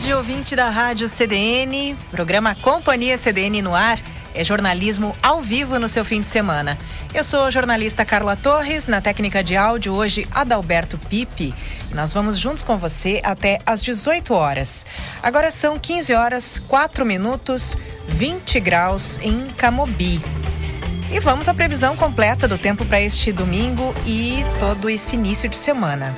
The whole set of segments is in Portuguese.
Tarde, ouvinte da Rádio CDN, programa Companhia CDN no ar. É jornalismo ao vivo no seu fim de semana. Eu sou a jornalista Carla Torres, na técnica de áudio hoje Adalberto Pipe. Nós vamos juntos com você até às 18 horas. Agora são 15 horas, 4 minutos, 20 graus em Camobi. E vamos à previsão completa do tempo para este domingo e todo esse início de semana.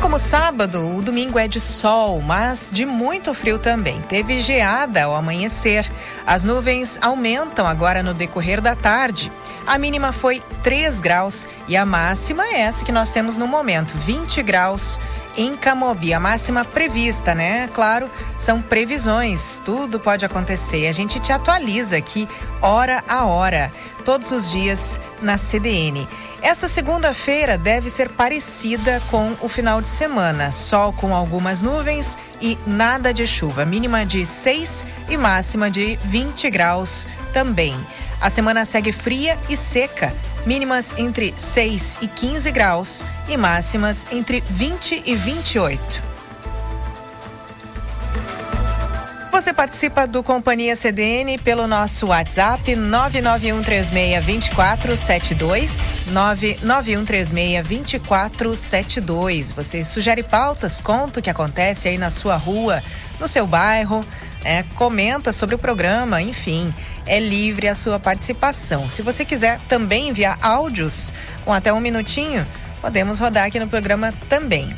Como sábado, o domingo é de sol, mas de muito frio também. Teve geada ao amanhecer. As nuvens aumentam agora no decorrer da tarde. A mínima foi 3 graus e a máxima é essa que nós temos no momento, 20 graus em Camobi. A máxima prevista, né? Claro, são previsões, tudo pode acontecer. A gente te atualiza aqui hora a hora, todos os dias na CDN. Essa segunda-feira deve ser parecida com o final de semana. Sol com algumas nuvens e nada de chuva. Mínima de 6 e máxima de 20 graus também. A semana segue fria e seca. Mínimas entre 6 e 15 graus e máximas entre 20 e 28. Você participa do Companhia CDN pelo nosso WhatsApp 991362472, 991362472. Você sugere pautas, conta o que acontece aí na sua rua, no seu bairro, é, comenta sobre o programa, enfim, é livre a sua participação. Se você quiser também enviar áudios com até um minutinho, podemos rodar aqui no programa também.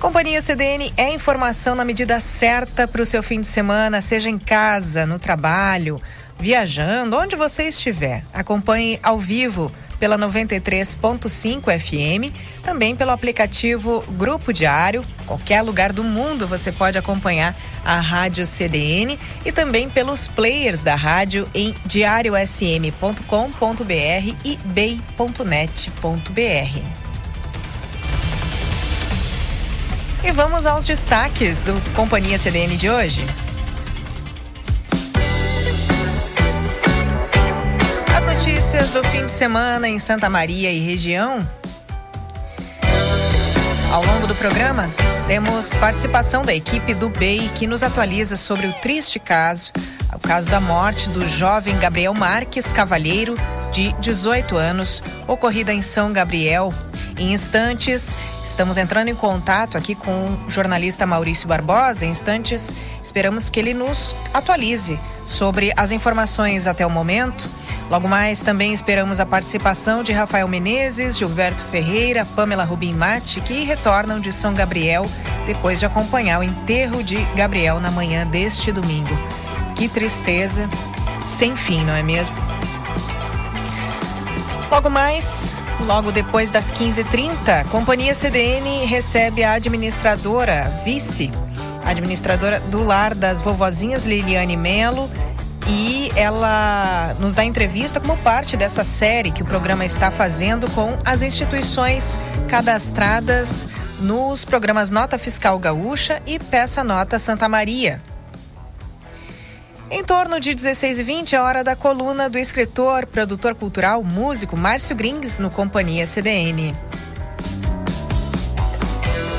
Companhia CDN é informação na medida certa para o seu fim de semana, seja em casa, no trabalho, viajando, onde você estiver. Acompanhe ao vivo pela 93.5 FM, também pelo aplicativo Grupo Diário. Qualquer lugar do mundo você pode acompanhar a Rádio CDN e também pelos players da rádio em diariosm.com.br e bay.net.br. E vamos aos destaques do Companhia CDN de hoje. As notícias do fim de semana em Santa Maria e região. Ao longo do programa, temos participação da equipe do BEI que nos atualiza sobre o triste caso, o caso da morte do jovem Gabriel Marques Cavalheiro, de 18 anos, ocorrida em São Gabriel. Em instantes, estamos entrando em contato aqui com o jornalista Maurício Barbosa. Em instantes, esperamos que ele nos atualize sobre as informações até o momento. Logo mais, também esperamos a participação de Rafael Menezes, Gilberto Ferreira, Pamela Rubim Mate, que retornam de São Gabriel depois de acompanhar o enterro de Gabriel na manhã deste domingo. Que tristeza, sem fim, não é mesmo? Logo mais, logo depois das 15h30, Companhia CDN recebe a administradora, vice, administradora do lar das vovozinhas Liliane Melo. E ela nos dá entrevista como parte dessa série que o programa está fazendo com as instituições cadastradas nos programas Nota Fiscal Gaúcha e Peça Nota Santa Maria. Em torno de 16 e 20 é hora da coluna do escritor, produtor cultural, músico Márcio Grings no Companhia CDN.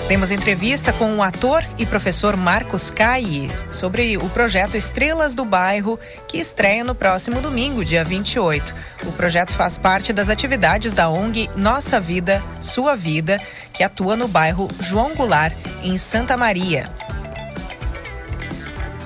Temos entrevista com o ator e professor Marcos Cai sobre o projeto Estrelas do Bairro, que estreia no próximo domingo, dia 28. O projeto faz parte das atividades da ONG Nossa Vida, Sua Vida, que atua no bairro João Goulart, em Santa Maria.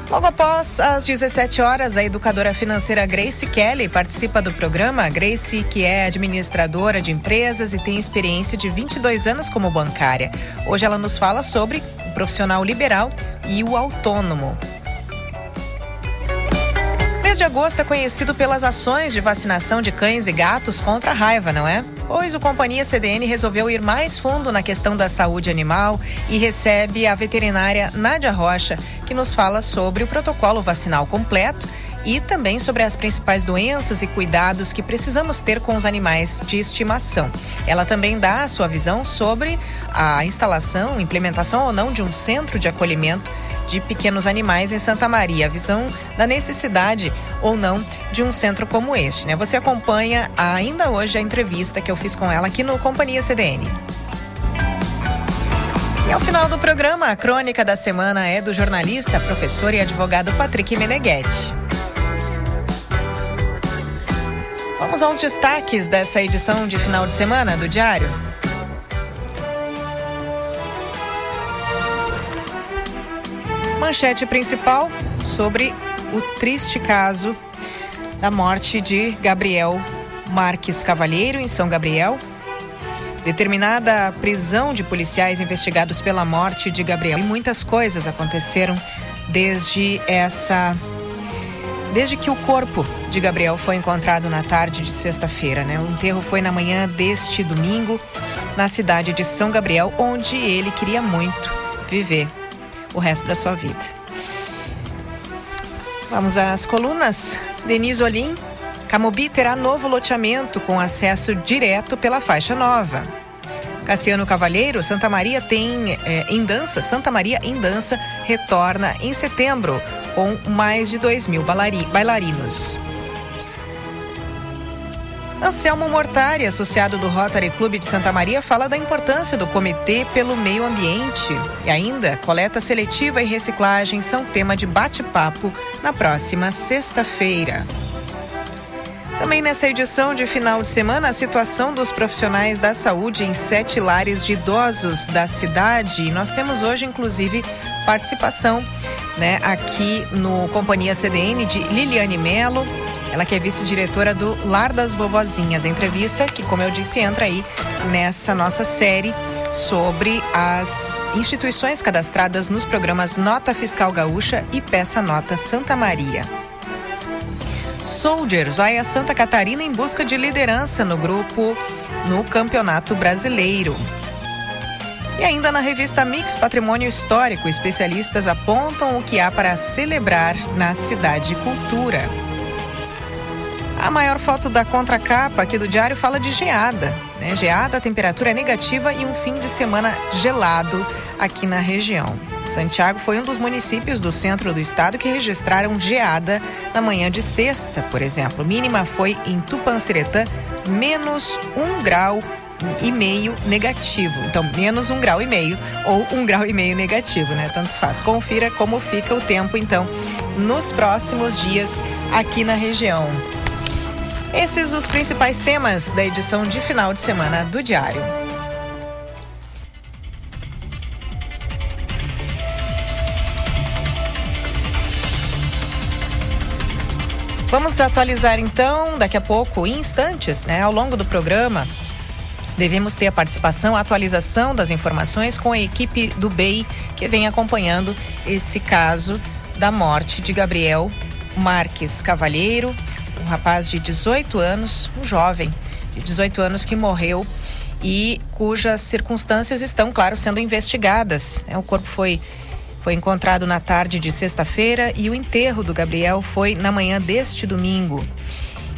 Logo após as 17 horas, a educadora financeira Grace Kelly participa do programa. Grace, que é administradora de empresas e tem experiência de 22 anos como bancária. Hoje ela nos fala sobre o profissional liberal e o autônomo. mês de agosto é conhecido pelas ações de vacinação de cães e gatos contra a raiva, não é? Pois o Companhia CDN resolveu ir mais fundo na questão da saúde animal e recebe a veterinária Nádia Rocha, que nos fala sobre o protocolo vacinal completo e também sobre as principais doenças e cuidados que precisamos ter com os animais de estimação. Ela também dá a sua visão sobre a instalação, implementação ou não de um centro de acolhimento de pequenos animais em Santa Maria, a visão da necessidade ou não de um centro como este. Né? Você acompanha ainda hoje a entrevista que eu fiz com ela aqui no Companhia CDN. E ao final do programa, a crônica da semana é do jornalista, professor e advogado Patrick Meneghetti. Vamos aos destaques dessa edição de final de semana do Diário. Manchete principal sobre o triste caso da morte de Gabriel Marques Cavalheiro, em São Gabriel. Determinada prisão de policiais investigados pela morte de Gabriel. E muitas coisas aconteceram desde essa desde que o corpo de Gabriel foi encontrado na tarde de sexta-feira. Né? O enterro foi na manhã deste domingo, na cidade de São Gabriel, onde ele queria muito viver o resto da sua vida. Vamos às colunas. Denise Olim, Camobi terá novo loteamento com acesso direto pela faixa nova. Cassiano Cavalheiro, Santa Maria tem é, em dança, Santa Maria em dança retorna em setembro com mais de 2 mil bailarinos. Anselmo Mortari, associado do Rotary Clube de Santa Maria, fala da importância do Comitê pelo Meio Ambiente. E ainda, coleta seletiva e reciclagem são tema de bate-papo na próxima sexta-feira. Também nessa edição de final de semana, a situação dos profissionais da saúde em sete lares de idosos da cidade. Nós temos hoje, inclusive, participação né, aqui no Companhia CDN de Liliane Melo, ela que é vice-diretora do Lar das Vovozinhas. Entrevista que, como eu disse, entra aí nessa nossa série sobre as instituições cadastradas nos programas Nota Fiscal Gaúcha e Peça Nota Santa Maria. Soldiers vai a Santa Catarina em busca de liderança no grupo no Campeonato Brasileiro. E ainda na revista Mix Patrimônio Histórico, especialistas apontam o que há para celebrar na cidade cultura. A maior foto da contracapa aqui do diário fala de geada. Né? Geada, temperatura negativa e um fim de semana gelado aqui na região. Santiago foi um dos municípios do centro do estado que registraram geada na manhã de sexta, por exemplo. Mínima foi em Tupanciretã, menos um grau e meio negativo. Então, menos um grau e meio ou um grau e meio negativo, né? Tanto faz. Confira como fica o tempo, então, nos próximos dias aqui na região. Esses os principais temas da edição de final de semana do Diário. Vamos atualizar então, daqui a pouco, em instantes, né, ao longo do programa, Devemos ter a participação, a atualização das informações com a equipe do BEI que vem acompanhando esse caso da morte de Gabriel Marques Cavalheiro, um rapaz de 18 anos, um jovem de 18 anos que morreu e cujas circunstâncias estão, claro, sendo investigadas. É, o corpo foi foi encontrado na tarde de sexta-feira e o enterro do Gabriel foi na manhã deste domingo.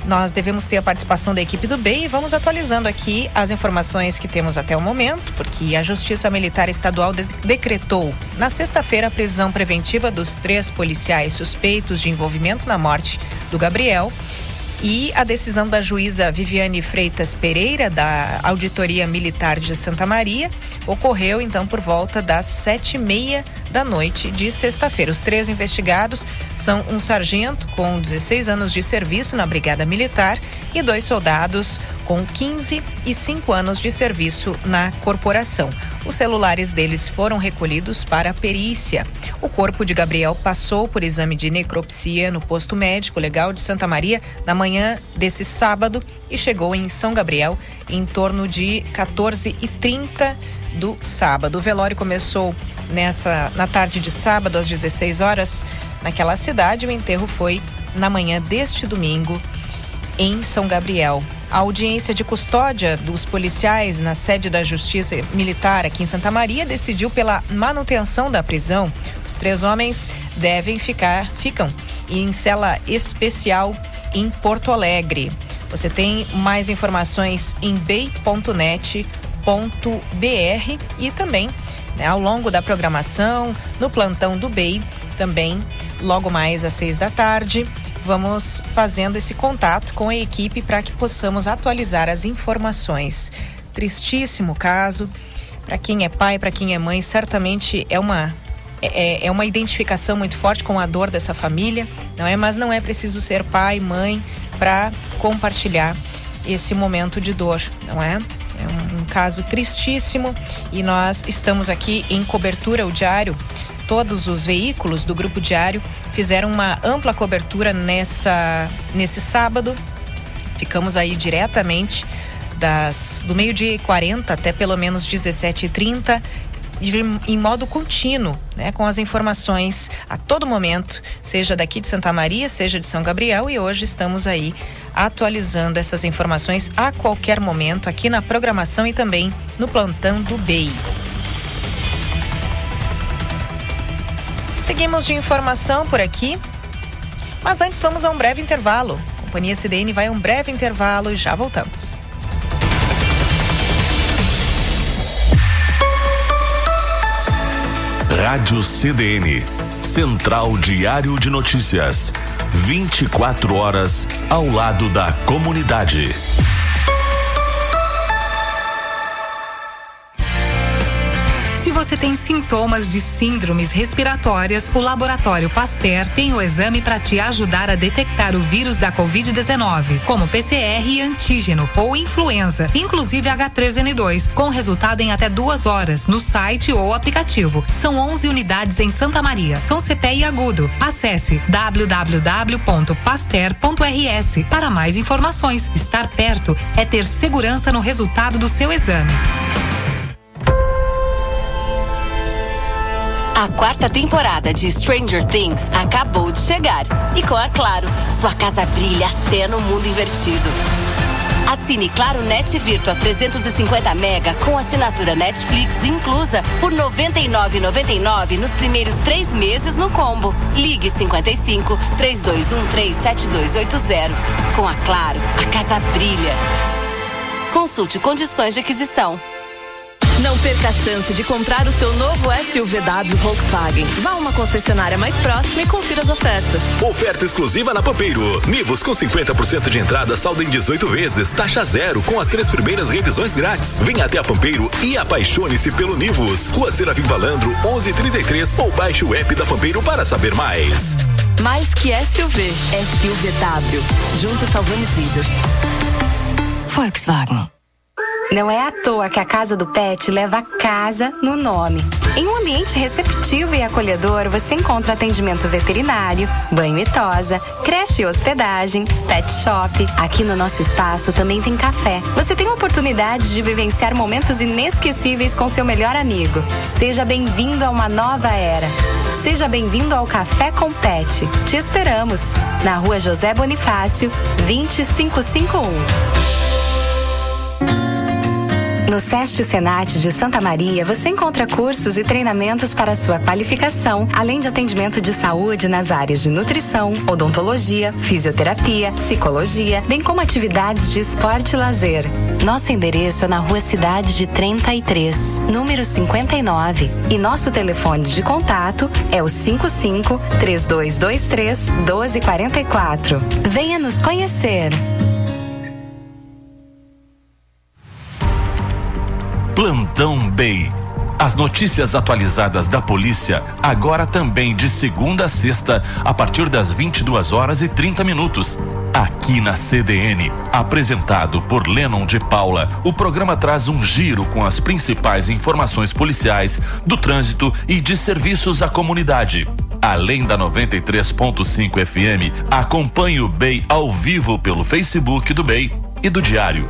Nós devemos ter a participação da equipe do BEI e vamos atualizando aqui as informações que temos até o momento, porque a Justiça Militar Estadual de decretou na sexta-feira a prisão preventiva dos três policiais suspeitos de envolvimento na morte do Gabriel e a decisão da juíza Viviane Freitas Pereira, da Auditoria Militar de Santa Maria, ocorreu então por volta das sete e meia da noite de sexta-feira. Os três investigados são um sargento com 16 anos de serviço na Brigada Militar e dois soldados com 15 e 5 anos de serviço na corporação. Os celulares deles foram recolhidos para perícia. O corpo de Gabriel passou por exame de necropsia no posto médico legal de Santa Maria na manhã desse sábado e chegou em São Gabriel em torno de 14h30 do sábado. O velório começou nessa na tarde de sábado às 16 horas naquela cidade. O enterro foi na manhã deste domingo em São Gabriel. A audiência de custódia dos policiais na sede da Justiça Militar aqui em Santa Maria decidiu pela manutenção da prisão. Os três homens devem ficar, ficam em cela especial em Porto Alegre. Você tem mais informações em bei.net.br e também né, ao longo da programação, no plantão do BEI, também logo mais às seis da tarde. Vamos fazendo esse contato com a equipe para que possamos atualizar as informações. Tristíssimo caso. Para quem é pai, para quem é mãe, certamente é uma é, é, uma identificação muito forte com a dor dessa família, não é? Mas não é preciso ser pai, mãe para compartilhar esse momento de dor, não é? É um, um caso tristíssimo e nós estamos aqui em cobertura o diário. Todos os veículos do grupo diário fizeram uma ampla cobertura nessa nesse sábado. Ficamos aí diretamente das do meio-dia e 40 até pelo menos 17h30 em modo contínuo, né, com as informações a todo momento, seja daqui de Santa Maria, seja de São Gabriel, e hoje estamos aí atualizando essas informações a qualquer momento aqui na programação e também no plantão do BEI. Seguimos de informação por aqui, mas antes vamos a um breve intervalo. A Companhia CDN vai a um breve intervalo e já voltamos. Rádio CDN, Central Diário de Notícias. 24 horas ao lado da comunidade. Você tem sintomas de síndromes respiratórias, o Laboratório Pasteur tem o exame para te ajudar a detectar o vírus da Covid-19, como PCR e antígeno ou influenza, inclusive H3N2, com resultado em até duas horas no site ou aplicativo. São 11 unidades em Santa Maria. São CPI agudo. Acesse www.pasteur.rs para mais informações. Estar perto é ter segurança no resultado do seu exame. A quarta temporada de Stranger Things acabou de chegar. E com a Claro, sua casa brilha até no mundo invertido. Assine Claro Net Virtua 350 mega com assinatura Netflix inclusa por R$ 99,99 nos primeiros três meses no combo. Ligue 55 3213 7280. Com a Claro, a casa brilha. Consulte condições de aquisição. Não perca a chance de comprar o seu novo SUVW Volkswagen. Vá a uma concessionária mais próxima e confira as ofertas. Oferta exclusiva na Pampeiro. Nivus com 50% de entrada, saldo em 18 vezes, taxa zero, com as três primeiras revisões grátis. Venha até a Pampeiro e apaixone-se pelo Nivus. Rua Seravim Valandro, 1133 ou baixe o app da Pampeiro para saber mais. Mais que SUV, SUVW. Juntos salvamos vidas. Volkswagen. Não é à toa que a Casa do Pet leva casa no nome. Em um ambiente receptivo e acolhedor, você encontra atendimento veterinário, banho e tosa, creche e hospedagem, pet shop. Aqui no nosso espaço também tem café. Você tem a oportunidade de vivenciar momentos inesquecíveis com seu melhor amigo. Seja bem-vindo a uma nova era. Seja bem-vindo ao Café com Pet. Te esperamos na Rua José Bonifácio, 2551. No SEST Senat de Santa Maria, você encontra cursos e treinamentos para sua qualificação, além de atendimento de saúde nas áreas de nutrição, odontologia, fisioterapia, psicologia, bem como atividades de esporte e lazer. Nosso endereço é na Rua Cidade de 33, número 59, e nosso telefone de contato é o 55 3223 1244. Venha nos conhecer. Plantão Bay. As notícias atualizadas da polícia, agora também de segunda a sexta, a partir das 22 horas e 30 minutos. Aqui na CDN, apresentado por Lennon de Paula, o programa traz um giro com as principais informações policiais, do trânsito e de serviços à comunidade. Além da 93.5 FM, acompanhe o BEI ao vivo pelo Facebook do BEI e do Diário.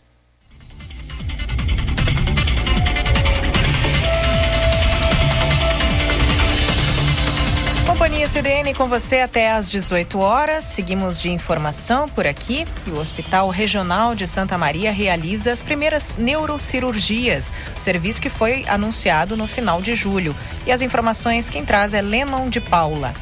CDN com você até às 18 horas. Seguimos de informação por aqui. o Hospital Regional de Santa Maria realiza as primeiras neurocirurgias, serviço que foi anunciado no final de julho. E as informações quem traz é Lennon de Paula.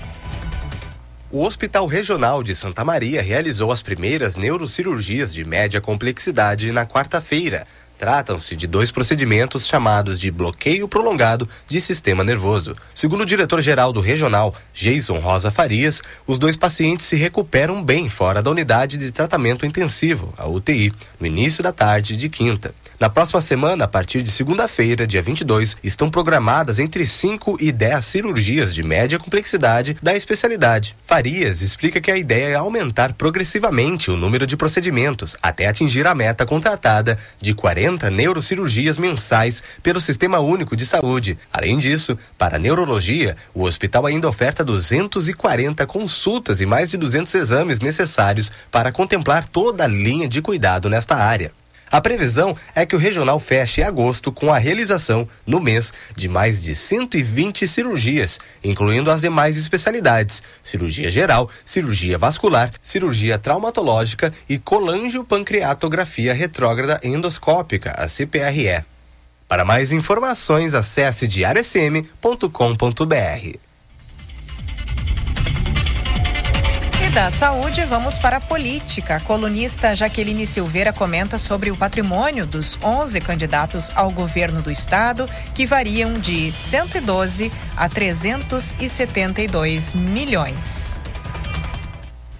O Hospital Regional de Santa Maria realizou as primeiras neurocirurgias de média complexidade na quarta-feira. Tratam-se de dois procedimentos chamados de bloqueio prolongado de sistema nervoso. Segundo o diretor-geral do regional, Jason Rosa Farias, os dois pacientes se recuperam bem fora da unidade de tratamento intensivo, a UTI, no início da tarde de quinta. Na próxima semana, a partir de segunda-feira, dia 22, estão programadas entre 5 e 10 cirurgias de média complexidade da especialidade. Farias explica que a ideia é aumentar progressivamente o número de procedimentos até atingir a meta contratada de 40 neurocirurgias mensais pelo Sistema Único de Saúde. Além disso, para a neurologia, o hospital ainda oferta 240 consultas e mais de 200 exames necessários para contemplar toda a linha de cuidado nesta área. A previsão é que o regional feche agosto com a realização, no mês, de mais de 120 cirurgias, incluindo as demais especialidades: cirurgia geral, cirurgia vascular, cirurgia traumatológica e colangiopancreatografia retrógrada endoscópica, a CPRE. Para mais informações, acesse da saúde, vamos para a política. A colunista Jaqueline Silveira comenta sobre o patrimônio dos 11 candidatos ao governo do estado, que variam de 112 a 372 milhões.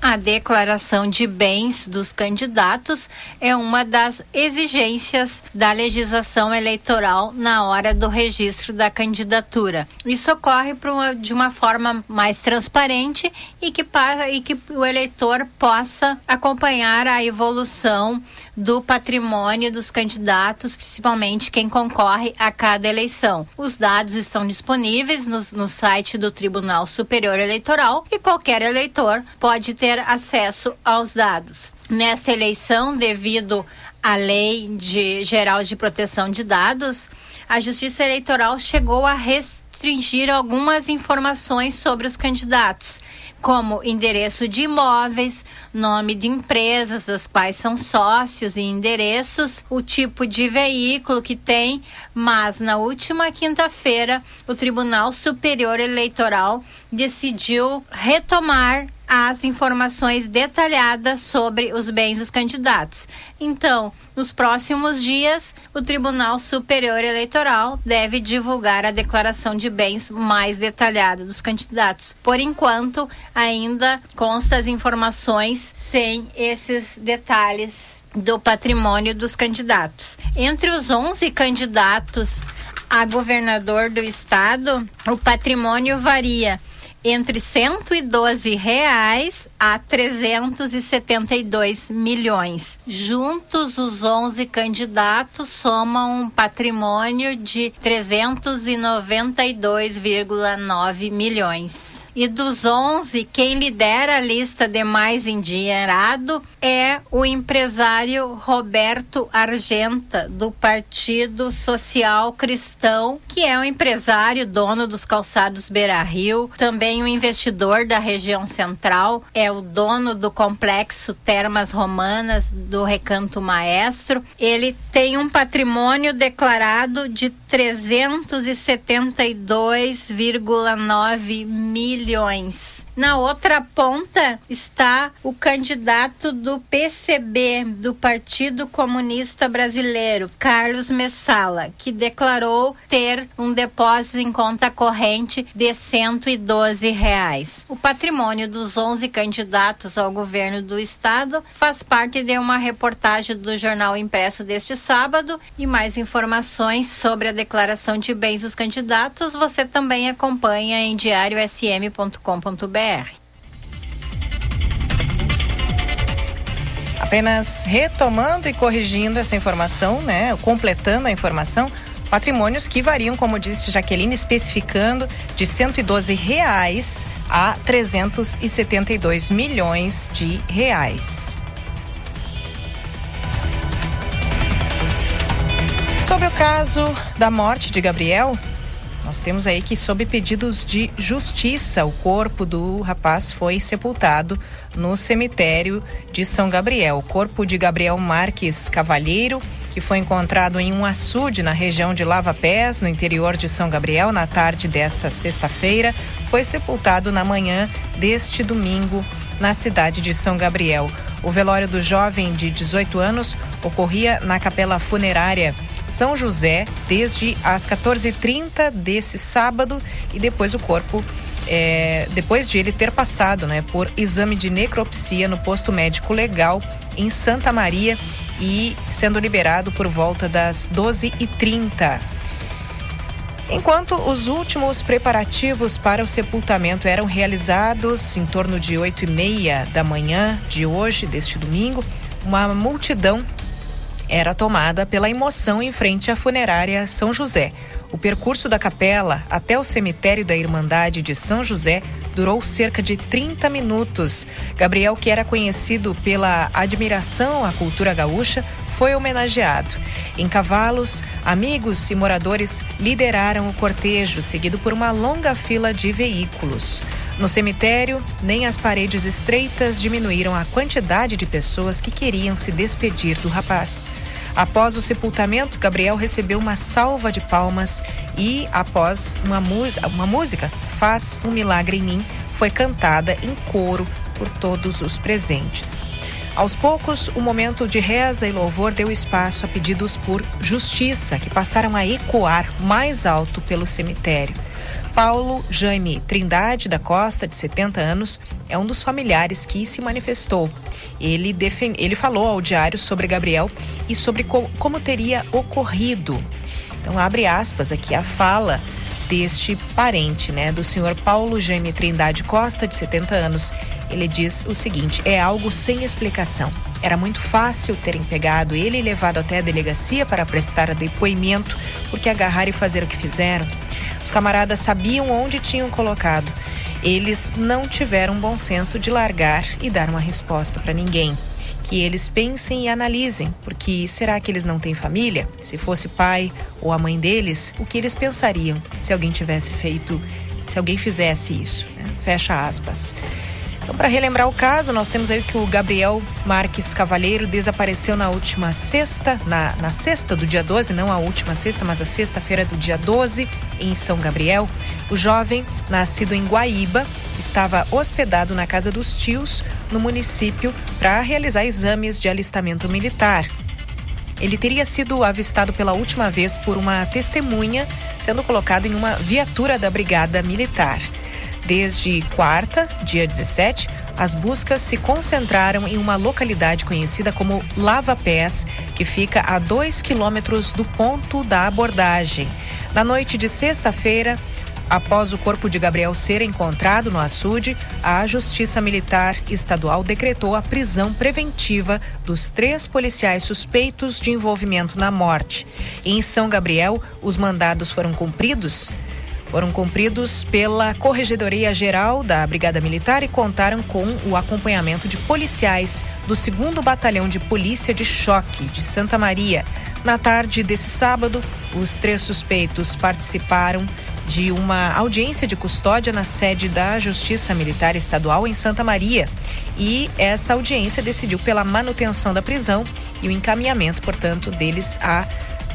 A declaração de bens dos candidatos é uma das exigências da legislação eleitoral na hora do registro da candidatura. Isso ocorre uma, de uma forma mais transparente e que, e que o eleitor possa acompanhar a evolução do patrimônio dos candidatos, principalmente quem concorre a cada eleição. Os dados estão disponíveis no, no site do Tribunal Superior Eleitoral e qualquer eleitor pode ter acesso aos dados. Nesta eleição, devido à Lei de Geral de Proteção de Dados, a Justiça Eleitoral chegou a restringir algumas informações sobre os candidatos como endereço de imóveis, nome de empresas das quais são sócios e endereços, o tipo de veículo que tem, mas na última quinta-feira o Tribunal Superior Eleitoral decidiu retomar as informações detalhadas sobre os bens dos candidatos. Então, nos próximos dias, o Tribunal Superior Eleitoral deve divulgar a declaração de bens mais detalhada dos candidatos. Por enquanto, ainda consta as informações sem esses detalhes do patrimônio dos candidatos. Entre os 11 candidatos a governador do estado, o patrimônio varia entre 112 reais a 372 milhões. Juntos, os 11 candidatos somam um patrimônio de 392,9 milhões. E dos 11, quem lidera a lista de mais endinheirado é o empresário Roberto Argenta, do Partido Social Cristão, que é um empresário dono dos calçados Beira Rio, também um investidor da região central, é o dono do complexo Termas Romanas do Recanto Maestro. Ele tem um patrimônio declarado de 372,9 milhões. Na outra ponta está o candidato do PCB, do Partido Comunista Brasileiro, Carlos Messala, que declarou ter um depósito em conta corrente de 112 reais. O patrimônio dos 11 candidatos ao governo do estado faz parte de uma reportagem do jornal impresso deste sábado e mais informações sobre a declaração de bens dos candidatos você também acompanha em fm.com.br. Apenas retomando e corrigindo essa informação, né? Completando a informação, patrimônios que variam, como disse Jaqueline, especificando de 112 reais a 372 milhões de reais. Sobre o caso da morte de Gabriel, nós temos aí que, sob pedidos de justiça, o corpo do rapaz foi sepultado no cemitério de São Gabriel. O corpo de Gabriel Marques Cavalheiro, que foi encontrado em um açude na região de Lava Pés, no interior de São Gabriel, na tarde dessa sexta-feira, foi sepultado na manhã deste domingo na cidade de São Gabriel. O velório do jovem de 18 anos ocorria na capela funerária São José desde as 14h30 desse sábado e depois o corpo é, depois de ele ter passado né, por exame de necropsia no posto médico legal em Santa Maria e sendo liberado por volta das 12h30. Enquanto os últimos preparativos para o sepultamento eram realizados em torno de oito e meia da manhã de hoje, deste domingo, uma multidão era tomada pela emoção em frente à funerária São José. O percurso da capela até o cemitério da Irmandade de São José durou cerca de 30 minutos. Gabriel, que era conhecido pela admiração à cultura gaúcha, foi homenageado. Em cavalos, amigos e moradores lideraram o cortejo, seguido por uma longa fila de veículos. No cemitério, nem as paredes estreitas diminuíram a quantidade de pessoas que queriam se despedir do rapaz. Após o sepultamento, Gabriel recebeu uma salva de palmas e, após uma, uma música, Faz um Milagre em Mim, foi cantada em coro por todos os presentes. Aos poucos, o momento de reza e louvor deu espaço a pedidos por justiça, que passaram a ecoar mais alto pelo cemitério. Paulo Jaime Trindade da Costa, de 70 anos, é um dos familiares que se manifestou. Ele, defend... Ele falou ao diário sobre Gabriel e sobre co... como teria ocorrido. Então, abre aspas aqui a fala deste parente, né, do senhor Paulo Jaime Trindade Costa, de 70 anos. Ele diz o seguinte: é algo sem explicação. Era muito fácil terem pegado ele e levado até a delegacia para prestar depoimento, porque agarrar e fazer o que fizeram. Os camaradas sabiam onde tinham colocado. Eles não tiveram bom senso de largar e dar uma resposta para ninguém que eles pensem e analisem, porque será que eles não têm família? Se fosse pai ou a mãe deles, o que eles pensariam se alguém tivesse feito, se alguém fizesse isso? Né? Fecha aspas. Então, para relembrar o caso, nós temos aí que o Gabriel Marques Cavalheiro desapareceu na última sexta, na, na sexta do dia 12, não a última sexta, mas a sexta-feira do dia 12, em São Gabriel. O jovem, nascido em Guaíba, estava hospedado na casa dos tios, no município, para realizar exames de alistamento militar. Ele teria sido avistado pela última vez por uma testemunha, sendo colocado em uma viatura da Brigada Militar. Desde quarta, dia 17, as buscas se concentraram em uma localidade conhecida como Lava Pés, que fica a dois quilômetros do ponto da abordagem. Na noite de sexta-feira, Após o corpo de Gabriel ser encontrado no açude, a Justiça Militar Estadual decretou a prisão preventiva dos três policiais suspeitos de envolvimento na morte. Em São Gabriel, os mandados foram cumpridos foram cumpridos pela Corregedoria Geral da Brigada Militar e contaram com o acompanhamento de policiais do 2 Batalhão de Polícia de Choque de Santa Maria. Na tarde desse sábado, os três suspeitos participaram de uma audiência de custódia na sede da Justiça Militar Estadual em Santa Maria. E essa audiência decidiu pela manutenção da prisão e o encaminhamento, portanto, deles a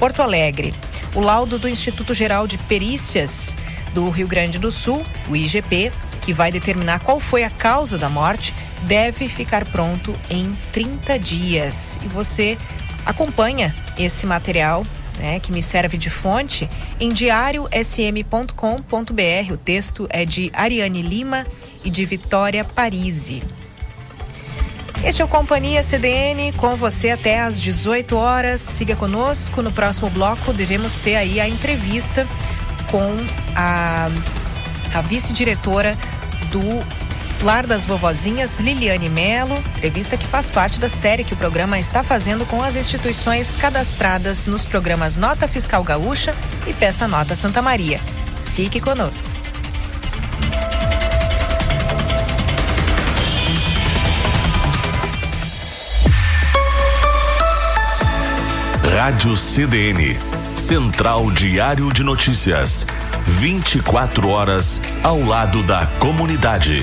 Porto Alegre. O laudo do Instituto Geral de Perícias do Rio Grande do Sul, o IGP, que vai determinar qual foi a causa da morte, deve ficar pronto em 30 dias. E você acompanha esse material né, que me serve de fonte, em diariosm.com.br. O texto é de Ariane Lima e de Vitória Parisi. Este é o Companhia CDN com você até às 18 horas. Siga conosco. No próximo bloco devemos ter aí a entrevista com a, a vice-diretora do Lar das Vovozinhas, Liliane Melo, entrevista que faz parte da série que o programa está fazendo com as instituições cadastradas nos programas Nota Fiscal Gaúcha e Peça Nota Santa Maria. Fique conosco. Rádio CDN Central Diário de Notícias. 24 horas ao lado da comunidade.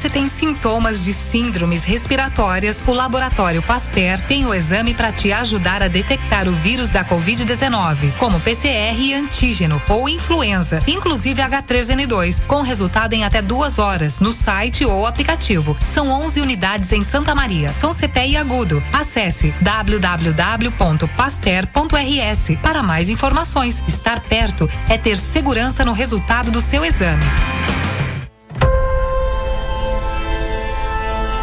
Você tem sintomas de síndromes respiratórias, o Laboratório Pasteur tem o exame para te ajudar a detectar o vírus da Covid-19, como PCR e antígeno ou influenza, inclusive H3N2, com resultado em até duas horas no site ou aplicativo. São 11 unidades em Santa Maria. São CPI agudo. Acesse www.pasteur.rs para mais informações. Estar perto é ter segurança no resultado do seu exame.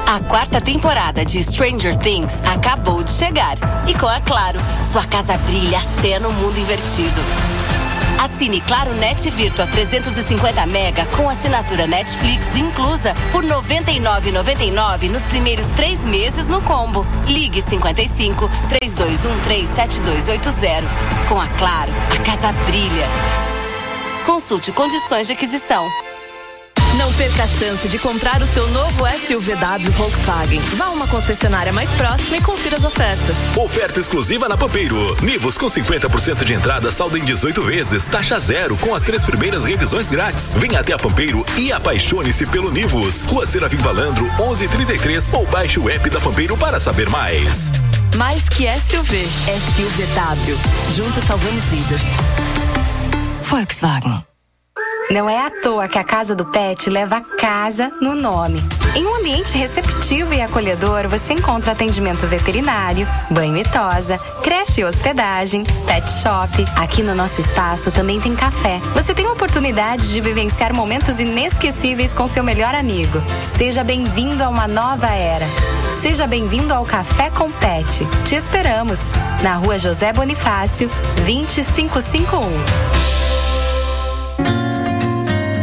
A quarta temporada de Stranger Things acabou de chegar. E com a Claro, sua casa brilha até no mundo invertido. Assine Claro Net Virtua 350 mega com assinatura Netflix inclusa por R$ 99,99 nos primeiros três meses no combo. Ligue 55 3213 7280. Com a Claro, a casa brilha. Consulte condições de aquisição. Não perca a chance de comprar o seu novo SUVW Volkswagen. Vá a uma concessionária mais próxima e confira as ofertas. Oferta exclusiva na Pampeiro. Nivus com 50% de entrada, saldo em 18 vezes, taxa zero com as três primeiras revisões grátis. Venha até a Pampeiro e apaixone-se pelo Nivus. Rua Serafim Valandro, 1133 ou baixe o app da Pampeiro para saber mais. Mais que SUV, SUVW. Juntos salvamos vidas. Volkswagen. Não é à toa que a Casa do Pet leva casa no nome. Em um ambiente receptivo e acolhedor, você encontra atendimento veterinário, banho e tosa, creche e hospedagem, pet shop. Aqui no nosso espaço também tem café. Você tem a oportunidade de vivenciar momentos inesquecíveis com seu melhor amigo. Seja bem-vindo a uma nova era. Seja bem-vindo ao Café com Pet. Te esperamos na Rua José Bonifácio, 2551.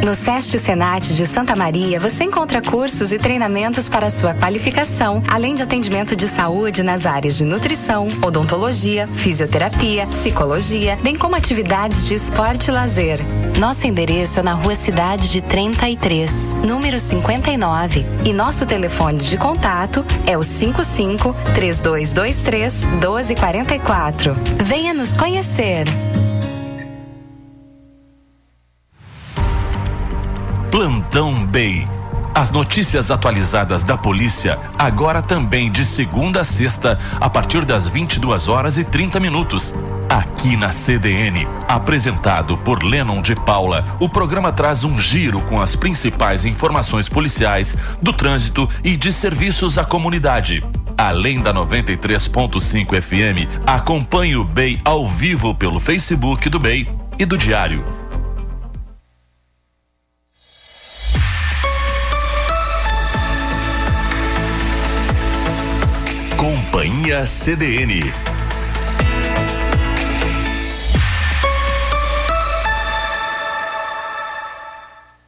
No SEST Senat de Santa Maria, você encontra cursos e treinamentos para sua qualificação, além de atendimento de saúde nas áreas de nutrição, odontologia, fisioterapia, psicologia, bem como atividades de esporte e lazer. Nosso endereço é na Rua Cidade de 33, número 59, e nosso telefone de contato é o 55 3223 1244. Venha nos conhecer. Plantão Bay. As notícias atualizadas da polícia, agora também de segunda a sexta, a partir das 22 horas e 30 minutos. Aqui na CDN, apresentado por Lennon de Paula, o programa traz um giro com as principais informações policiais, do trânsito e de serviços à comunidade. Além da 93.5 FM, acompanhe o BEI ao vivo pelo Facebook do BEI e do Diário. Companhia CDN.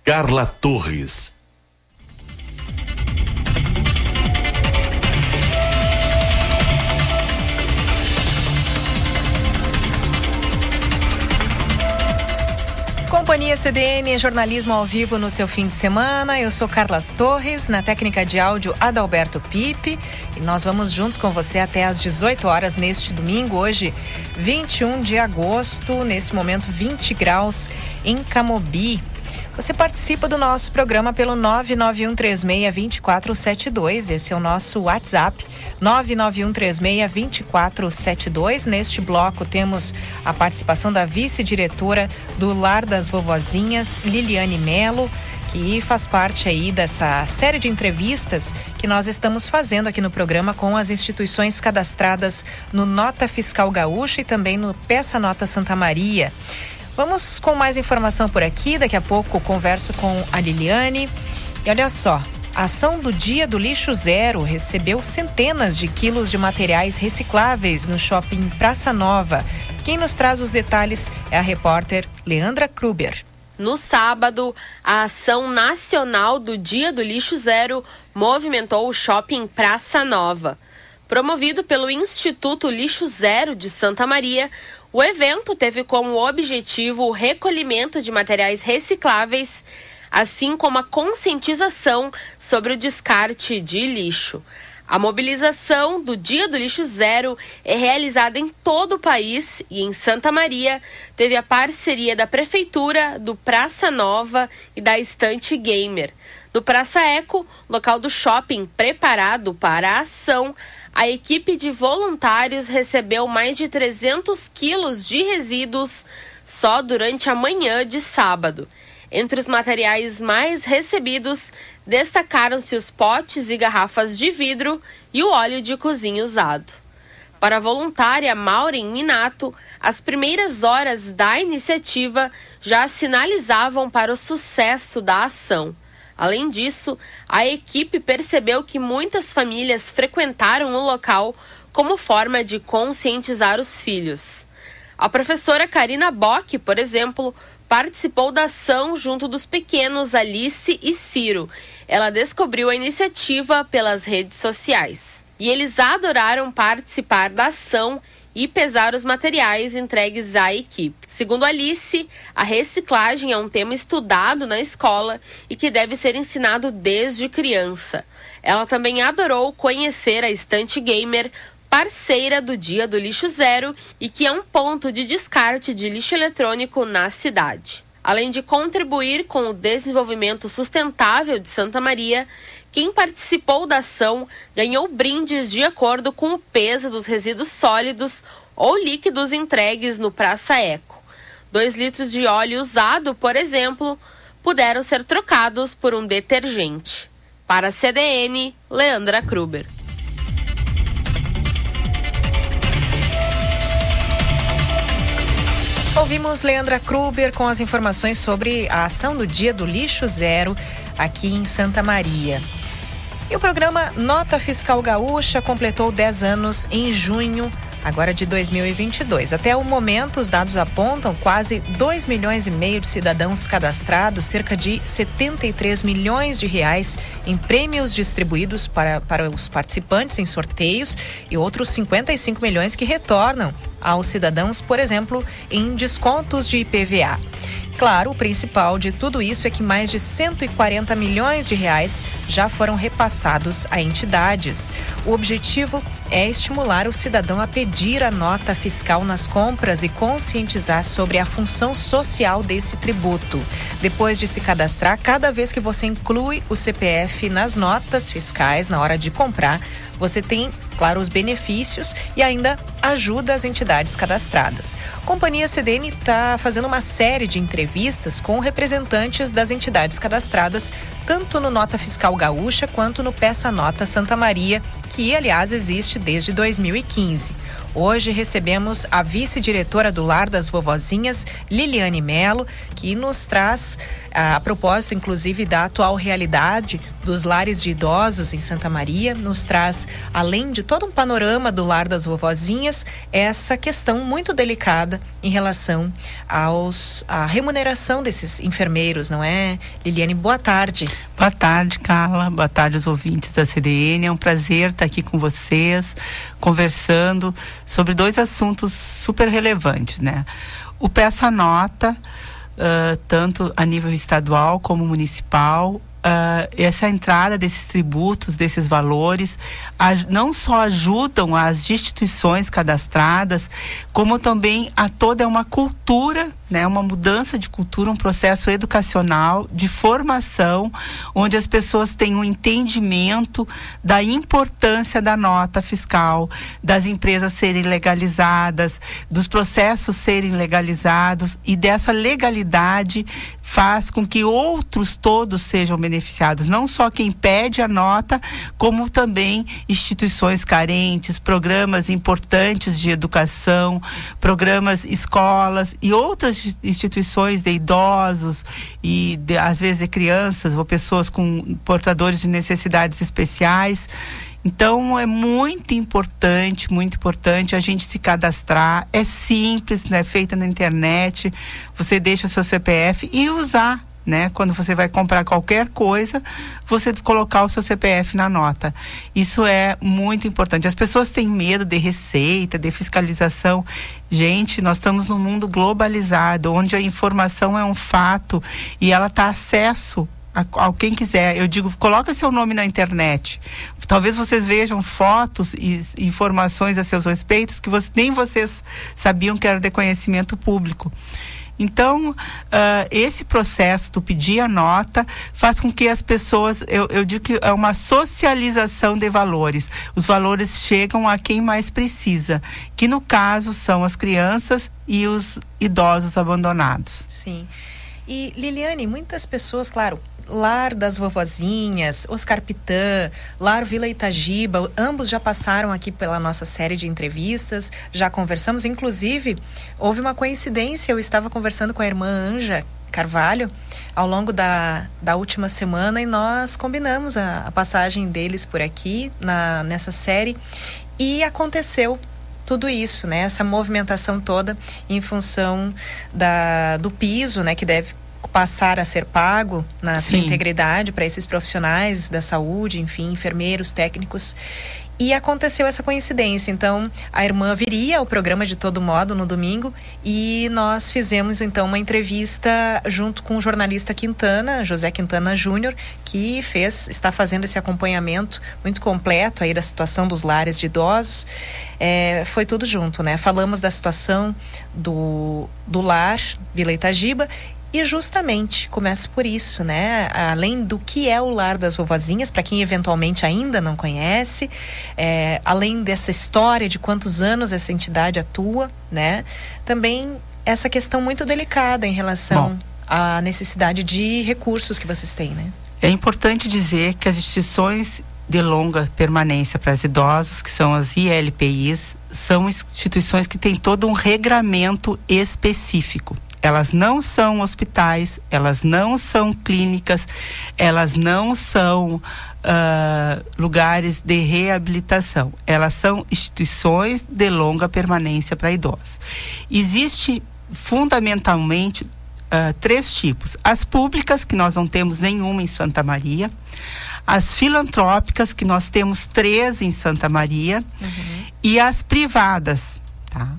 Carla Torres. Companhia CDN, jornalismo ao vivo no seu fim de semana. Eu sou Carla Torres, na técnica de áudio Adalberto Pipe. E nós vamos juntos com você até às 18 horas neste domingo, hoje, 21 de agosto, nesse momento 20 graus em Camobi. Você participa do nosso programa pelo 991362472. Esse é o nosso WhatsApp, 991362472. Neste bloco temos a participação da vice-diretora do Lar das Vovozinhas, Liliane Melo que faz parte aí dessa série de entrevistas que nós estamos fazendo aqui no programa com as instituições cadastradas no Nota Fiscal Gaúcha e também no Peça Nota Santa Maria. Vamos com mais informação por aqui. Daqui a pouco converso com a Liliane. E olha só, a ação do Dia do Lixo Zero recebeu centenas de quilos de materiais recicláveis no shopping Praça Nova. Quem nos traz os detalhes é a repórter Leandra Kruber. No sábado, a ação nacional do Dia do Lixo Zero movimentou o shopping Praça Nova. Promovido pelo Instituto Lixo Zero de Santa Maria, o evento teve como objetivo o recolhimento de materiais recicláveis, assim como a conscientização sobre o descarte de lixo. A mobilização do Dia do Lixo Zero é realizada em todo o país e em Santa Maria teve a parceria da Prefeitura, do Praça Nova e da Estante Gamer. Do Praça Eco, local do shopping preparado para a ação, a equipe de voluntários recebeu mais de 300 quilos de resíduos só durante a manhã de sábado. Entre os materiais mais recebidos, destacaram-se os potes e garrafas de vidro e o óleo de cozinha usado. Para a voluntária Maureen Minato, as primeiras horas da iniciativa já sinalizavam para o sucesso da ação. Além disso, a equipe percebeu que muitas famílias frequentaram o local como forma de conscientizar os filhos. A professora Karina Bock, por exemplo, participou da ação junto dos pequenos Alice e Ciro. Ela descobriu a iniciativa pelas redes sociais. E eles adoraram participar da ação e pesar os materiais entregues à equipe. Segundo Alice, a reciclagem é um tema estudado na escola e que deve ser ensinado desde criança. Ela também adorou conhecer a estante gamer parceira do Dia do Lixo Zero e que é um ponto de descarte de lixo eletrônico na cidade. Além de contribuir com o desenvolvimento sustentável de Santa Maria, quem participou da ação ganhou brindes de acordo com o peso dos resíduos sólidos ou líquidos entregues no Praça Eco. Dois litros de óleo usado, por exemplo, puderam ser trocados por um detergente. Para a CDN, Leandra Kruber. Ouvimos Leandra Kruber com as informações sobre a ação do Dia do Lixo Zero aqui em Santa Maria. E o programa Nota Fiscal Gaúcha completou 10 anos em junho agora de 2022. Até o momento, os dados apontam quase 2 milhões e meio de cidadãos cadastrados, cerca de 73 milhões de reais em prêmios distribuídos para, para os participantes em sorteios e outros 55 milhões que retornam aos cidadãos, por exemplo, em descontos de IPVA. Claro, o principal de tudo isso é que mais de 140 milhões de reais já foram repassados a entidades. O objetivo é estimular o cidadão a pedir a nota fiscal nas compras e conscientizar sobre a função social desse tributo. Depois de se cadastrar, cada vez que você inclui o CPF nas notas fiscais na hora de comprar, você tem, claro, os benefícios e ainda ajuda as entidades cadastradas. A Companhia CDN está fazendo uma série de entrevistas com representantes das entidades cadastradas, tanto no Nota Fiscal Gaúcha quanto no Peça Nota Santa Maria, que, aliás, existe desde 2015. Hoje recebemos a vice-diretora do Lar das Vovozinhas, Liliane Melo, que nos traz, a propósito, inclusive, da atual realidade dos lares de idosos em Santa Maria, nos traz, além de todo um panorama do Lar das Vovozinhas, essa questão muito delicada em relação aos, à remuneração desses enfermeiros, não é? Liliane, boa tarde. Boa tarde, Carla. Boa tarde aos ouvintes da CDN. É um prazer estar aqui com vocês, conversando sobre dois assuntos super relevantes, né? O Peça Nota, uh, tanto a nível estadual como municipal, Uh, essa entrada desses tributos, desses valores, a, não só ajudam as instituições cadastradas, como também a toda uma cultura né, uma mudança de cultura, um processo educacional de formação, onde as pessoas têm um entendimento da importância da nota fiscal, das empresas serem legalizadas, dos processos serem legalizados e dessa legalidade faz com que outros todos sejam beneficiados, não só quem pede a nota, como também instituições carentes, programas importantes de educação, programas escolas e outras instituições de idosos e de, às vezes de crianças ou pessoas com portadores de necessidades especiais. Então é muito importante, muito importante a gente se cadastrar. É simples, né? Feita na internet. Você deixa seu CPF e usar né? Quando você vai comprar qualquer coisa, você colocar o seu CPF na nota. Isso é muito importante. As pessoas têm medo de receita, de fiscalização. Gente, nós estamos num mundo globalizado, onde a informação é um fato e ela está acesso a, quem quiser. Eu digo, coloca seu nome na internet. Talvez vocês vejam fotos e informações a seus respeitos que você, nem vocês sabiam que era de conhecimento público. Então, uh, esse processo do pedir a nota faz com que as pessoas, eu, eu digo que é uma socialização de valores. Os valores chegam a quem mais precisa, que no caso são as crianças e os idosos abandonados. Sim. E Liliane, muitas pessoas, claro, Lar das Vovozinhas, Oscar Pitã, Lar Vila Itagiba, ambos já passaram aqui pela nossa série de entrevistas, já conversamos, inclusive houve uma coincidência, eu estava conversando com a irmã Anja Carvalho ao longo da, da última semana e nós combinamos a, a passagem deles por aqui na, nessa série e aconteceu tudo isso, né? Essa movimentação toda em função da, do piso, né? Que deve passar a ser pago na Sim. sua integridade para esses profissionais da saúde, enfim, enfermeiros, técnicos. E aconteceu essa coincidência. Então, a irmã viria ao programa de todo modo no domingo e nós fizemos então uma entrevista junto com o jornalista Quintana, José Quintana Júnior, que fez, está fazendo esse acompanhamento muito completo aí da situação dos lares de idosos. É, foi tudo junto, né? Falamos da situação do, do lar Vila Itagiba e justamente começa por isso, né? Além do que é o lar das vovozinhas, para quem eventualmente ainda não conhece, é, além dessa história de quantos anos essa entidade atua, né? Também essa questão muito delicada em relação Bom, à necessidade de recursos que vocês têm, né? É importante dizer que as instituições de longa permanência para os idosos, que são as ILPIs, são instituições que têm todo um regramento específico. Elas não são hospitais, elas não são clínicas, elas não são uh, lugares de reabilitação. Elas são instituições de longa permanência para idosos. Existe fundamentalmente uh, três tipos: as públicas, que nós não temos nenhuma em Santa Maria, as filantrópicas, que nós temos três em Santa Maria, uhum. e as privadas. Tá?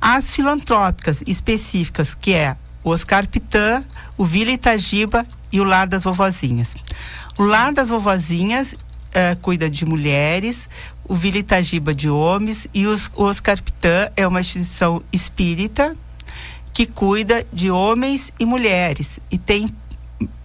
As filantrópicas específicas, que é o Oscar Pitã, o Vila Itagiba e o Lar das Vovozinhas. O Lar das Vovozinhas eh, cuida de mulheres, o Vila Itagiba de homens e os, o Oscar Pitã é uma instituição espírita que cuida de homens e mulheres e tem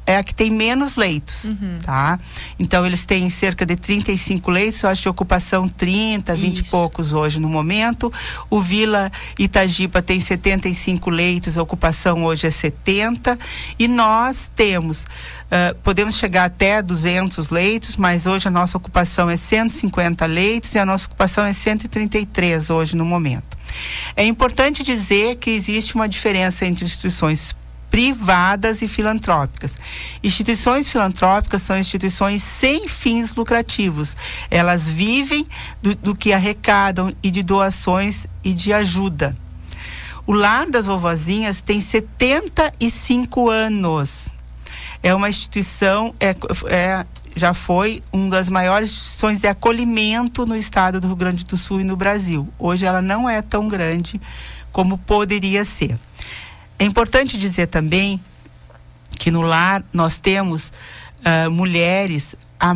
é a que tem menos leitos, uhum. tá? Então eles têm cerca de 35 leitos, eu acho de ocupação 30, 20 Isso. e poucos hoje no momento. O Vila Itagiba tem 75 leitos, a ocupação hoje é 70 e nós temos uh, podemos chegar até 200 leitos, mas hoje a nossa ocupação é 150 leitos e a nossa ocupação é 133 hoje no momento. É importante dizer que existe uma diferença entre instituições privadas e filantrópicas. Instituições filantrópicas são instituições sem fins lucrativos. Elas vivem do, do que arrecadam e de doações e de ajuda. O Lar das Vovozinhas tem 75 anos. É uma instituição, é, é, já foi uma das maiores instituições de acolhimento no estado do Rio Grande do Sul e no Brasil. Hoje ela não é tão grande como poderia ser. É importante dizer também que no lar nós temos uh, mulheres, a,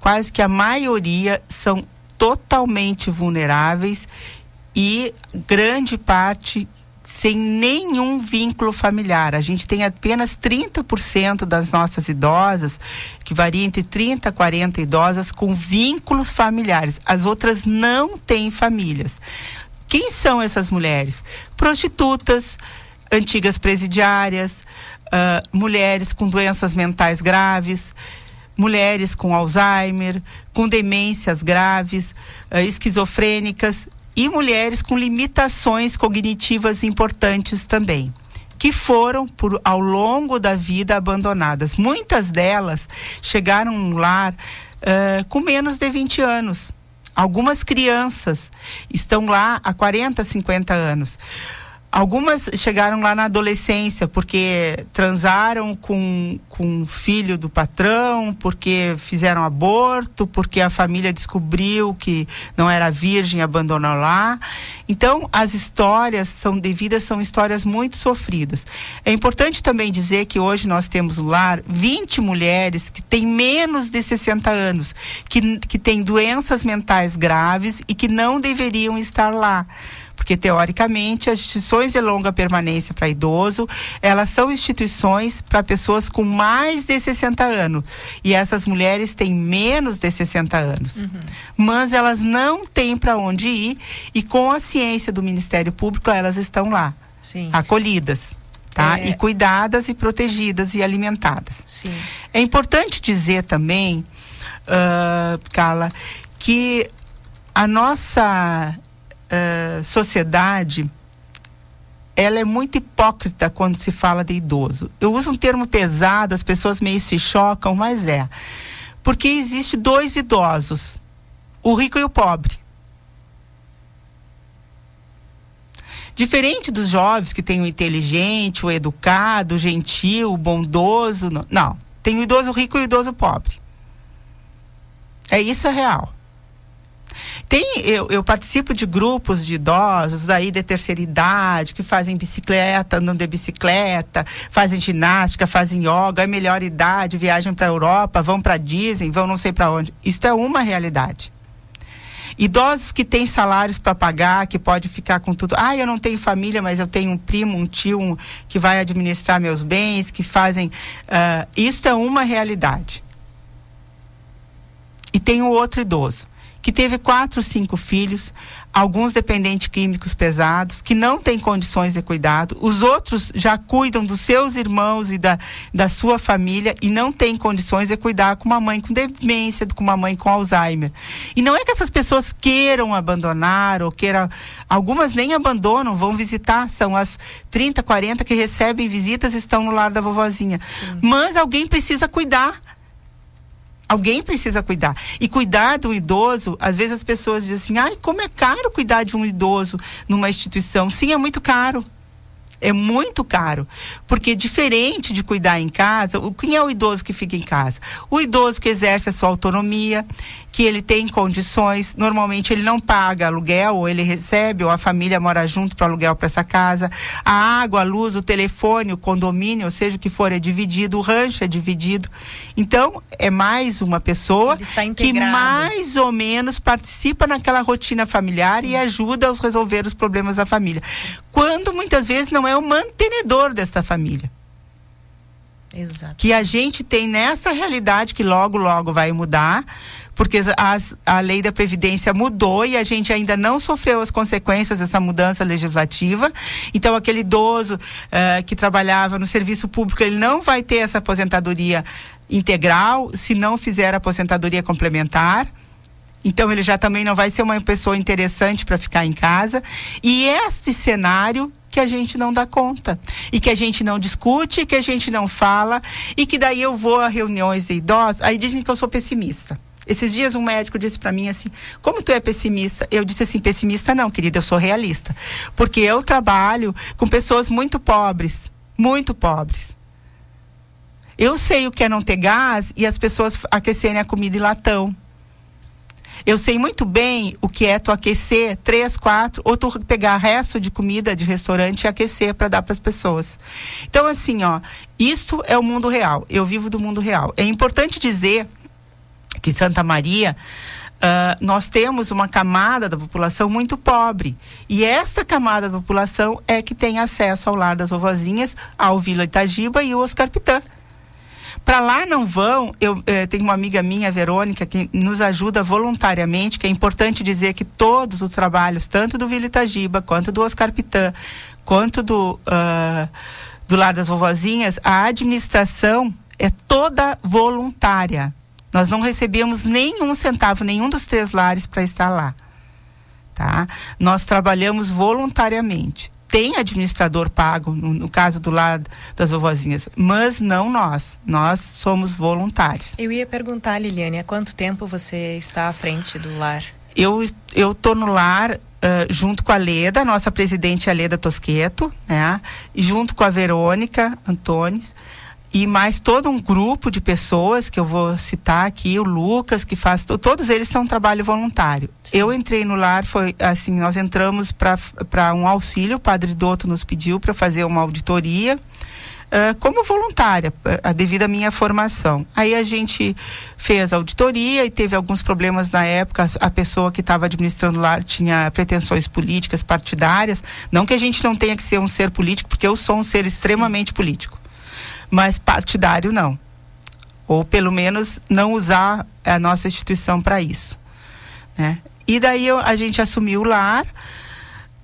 quase que a maioria são totalmente vulneráveis e grande parte sem nenhum vínculo familiar. A gente tem apenas 30% das nossas idosas, que varia entre 30 a 40 idosas, com vínculos familiares. As outras não têm famílias. Quem são essas mulheres? Prostitutas, antigas presidiárias, uh, mulheres com doenças mentais graves, mulheres com Alzheimer, com demências graves, uh, esquizofrênicas e mulheres com limitações cognitivas importantes também que foram por, ao longo da vida abandonadas. Muitas delas chegaram no lar uh, com menos de 20 anos. Algumas crianças estão lá há 40, 50 anos. Algumas chegaram lá na adolescência porque transaram com, com o filho do patrão, porque fizeram aborto, porque a família descobriu que não era virgem e abandonou lá. Então, as histórias são devidas, são histórias muito sofridas. É importante também dizer que hoje nós temos no lar 20 mulheres que têm menos de 60 anos, que, que têm doenças mentais graves e que não deveriam estar lá porque teoricamente as instituições de longa permanência para idoso, elas são instituições para pessoas com mais de 60 anos. E essas mulheres têm menos de 60 anos. Uhum. Mas elas não têm para onde ir e com a ciência do Ministério Público elas estão lá, Sim. acolhidas. Tá? É... E cuidadas e protegidas e alimentadas. Sim. É importante dizer também, uh, Carla, que a nossa uh, sociedade ela é muito hipócrita quando se fala de idoso. Eu uso um termo pesado, as pessoas meio se chocam, mas é. Porque existe dois idosos, o rico e o pobre. Diferente dos jovens que tem o inteligente, o educado, o gentil, o bondoso, não. não. Tem o idoso rico e o idoso pobre. É isso é real. Tem, eu, eu participo de grupos de idosos aí de terceira idade que fazem bicicleta, andam de bicicleta, fazem ginástica, fazem yoga, é melhor idade, viajam para a Europa, vão para Disney, vão não sei para onde. Isso é uma realidade. Idosos que têm salários para pagar, que pode ficar com tudo. Ah, eu não tenho família, mas eu tenho um primo, um tio um, que vai administrar meus bens, que fazem. Uh, isso é uma realidade. E tem o outro idoso que teve quatro, cinco filhos, alguns dependentes químicos pesados, que não têm condições de cuidado, os outros já cuidam dos seus irmãos e da, da sua família e não têm condições de cuidar com uma mãe com demência, com uma mãe com Alzheimer. E não é que essas pessoas queiram abandonar ou queiram. Algumas nem abandonam, vão visitar, são as 30, 40 que recebem visitas estão no lar da vovozinha. Sim. Mas alguém precisa cuidar Alguém precisa cuidar. E cuidar do idoso, às vezes as pessoas dizem assim: ai, como é caro cuidar de um idoso numa instituição. Sim, é muito caro é muito caro. Porque diferente de cuidar em casa, o, quem é o idoso que fica em casa? O idoso que exerce a sua autonomia, que ele tem condições, normalmente ele não paga aluguel, ou ele recebe, ou a família mora junto para aluguel para essa casa. A água, a luz, o telefone, o condomínio, ou seja, o que for, é dividido, o rancho é dividido. Então, é mais uma pessoa que mais ou menos participa naquela rotina familiar Sim. e ajuda a resolver os problemas da família. Quando muitas vezes não é é o mantenedor desta família. Exato. Que a gente tem nessa realidade que logo, logo vai mudar, porque as, a lei da Previdência mudou e a gente ainda não sofreu as consequências dessa mudança legislativa. Então, aquele idoso uh, que trabalhava no serviço público, ele não vai ter essa aposentadoria integral se não fizer a aposentadoria complementar. Então ele já também não vai ser uma pessoa interessante para ficar em casa. E este cenário que a gente não dá conta e que a gente não discute, que a gente não fala e que daí eu vou a reuniões de idosos, aí dizem que eu sou pessimista. Esses dias um médico disse para mim assim: "Como tu é pessimista?" Eu disse assim: "Pessimista não, querida, eu sou realista, porque eu trabalho com pessoas muito pobres, muito pobres. Eu sei o que é não ter gás e as pessoas aquecerem a comida em latão. Eu sei muito bem o que é tu aquecer três, quatro, ou tu pegar resto de comida de restaurante e aquecer para dar para as pessoas. Então, assim, ó, isso é o mundo real. Eu vivo do mundo real. É importante dizer que Santa Maria Uh, nós temos uma camada da população muito pobre. E esta camada da população é que tem acesso ao lar das vovozinhas, ao Vila Itagiba e o Oscar Pitã. Para lá não vão, eu eh, tenho uma amiga minha, Verônica, que nos ajuda voluntariamente, que é importante dizer que todos os trabalhos, tanto do Vila Itagiba, quanto do Oscar Pitã, quanto do, uh, do lado das vovozinhas, a administração é toda voluntária. Nós não recebemos nenhum centavo, nenhum dos três lares para estar lá. Tá? Nós trabalhamos voluntariamente tem administrador pago, no, no, caso do lar das vovozinhas, mas não nós. Nós somos voluntários. Eu ia perguntar, Liliane, há quanto tempo você está à frente do lar? Eu eu tô no lar uh, junto com a Leda, nossa presidente a Leda Tosqueto, né? E junto com a Verônica Antunes e mais todo um grupo de pessoas que eu vou citar aqui, o Lucas que faz, todos eles são trabalho voluntário. Sim. Eu entrei no lar, foi assim, nós entramos para um auxílio, o Padre Douto nos pediu para fazer uma auditoria uh, como voluntária, uh, devido à minha formação. Aí a gente fez a auditoria e teve alguns problemas na época. A pessoa que estava administrando lá tinha pretensões políticas, partidárias. Não que a gente não tenha que ser um ser político, porque eu sou um ser extremamente Sim. político. Mas partidário não. Ou pelo menos não usar a nossa instituição para isso. Né? E daí eu, a gente assumiu o lar.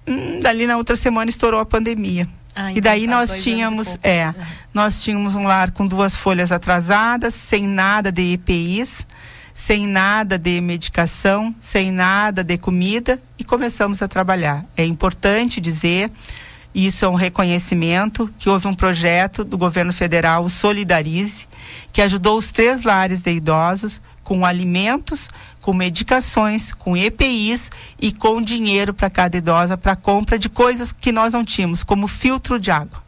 Hum, dali na outra semana estourou a pandemia. Ah, então e daí nós tínhamos, é, uhum. nós tínhamos um lar com duas folhas atrasadas, sem nada de EPIs, sem nada de medicação, sem nada de comida e começamos a trabalhar. É importante dizer, isso é um reconhecimento que houve um projeto do governo federal, o Solidarize, que ajudou os três lares de idosos com alimentos, com medicações, com EPIs e com dinheiro para cada idosa para compra de coisas que nós não tínhamos, como filtro de água.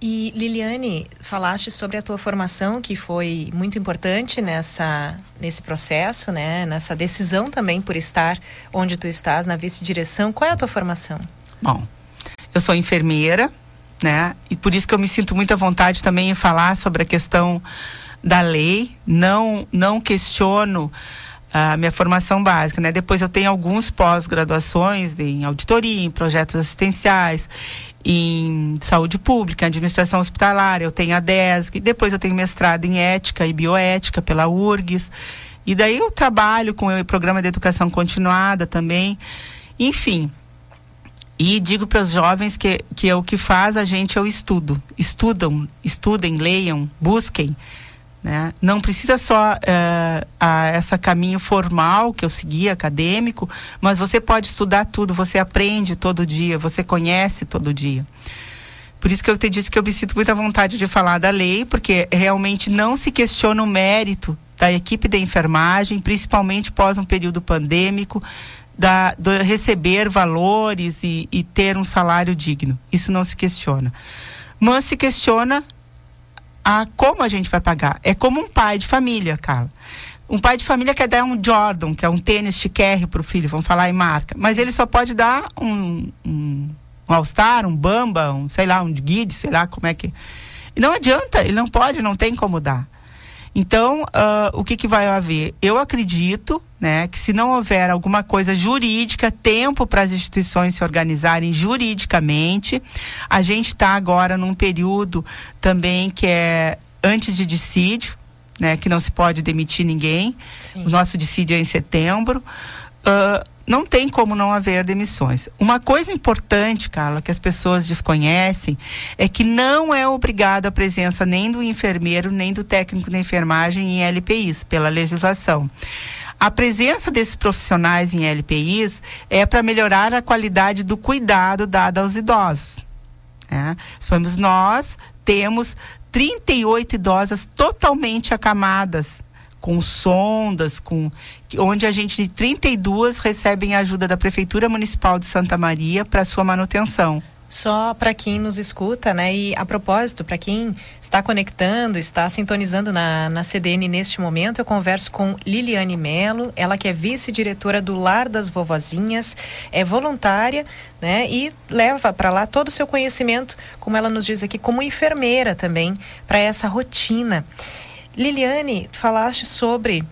E Liliane, falaste sobre a tua formação que foi muito importante nessa nesse processo, né? Nessa decisão também por estar onde tu estás na vice-direção. Qual é a tua formação? Bom, eu sou enfermeira, né? E por isso que eu me sinto muita vontade também em falar sobre a questão da lei. Não não questiono a minha formação básica, né? Depois eu tenho alguns pós-graduações em auditoria, em projetos assistenciais, em saúde pública, administração hospitalar, eu tenho a DESG, depois eu tenho mestrado em ética e bioética pela URGS. E daí eu trabalho com o programa de educação continuada também. Enfim, e digo para os jovens que, que é o que faz a gente é o estudo. Estudam, estudem, leiam, busquem. Né? Não precisa só uh, a, essa caminho formal que eu segui, acadêmico, mas você pode estudar tudo, você aprende todo dia, você conhece todo dia. Por isso que eu te disse que eu me sinto muita vontade de falar da lei, porque realmente não se questiona o mérito da equipe de enfermagem, principalmente pós um período pandêmico, da, do receber valores e, e ter um salário digno. Isso não se questiona. Mas se questiona a como a gente vai pagar. É como um pai de família, Carla. Um pai de família quer dar um Jordan, que é um tênis chiquérrimo para o filho, vamos falar em marca. Mas ele só pode dar um, um, um All-Star, um Bamba, um, sei lá, um Guide, sei lá como é que. E não adianta, ele não pode, não tem como dar. Então, uh, o que, que vai haver? Eu acredito né, que se não houver alguma coisa jurídica, tempo para as instituições se organizarem juridicamente, a gente está agora num período também que é antes de dissídio, né, que não se pode demitir ninguém. Sim. O nosso dissídio é em setembro. Uh, não tem como não haver demissões. Uma coisa importante, Carla, que as pessoas desconhecem, é que não é obrigada a presença nem do enfermeiro, nem do técnico de enfermagem em LPIs, pela legislação. A presença desses profissionais em LPIs é para melhorar a qualidade do cuidado dado aos idosos. Né? Nós temos 38 idosas totalmente acamadas com sondas, com onde a gente de 32 recebem ajuda da Prefeitura Municipal de Santa Maria para sua manutenção. Só para quem nos escuta, né? E a propósito, para quem está conectando, está sintonizando na, na CDN neste momento, eu converso com Liliane Melo, ela que é vice-diretora do Lar das Vovozinhas, é voluntária, né? E leva para lá todo o seu conhecimento, como ela nos diz aqui, como enfermeira também, para essa rotina. Liliane, falaste sobre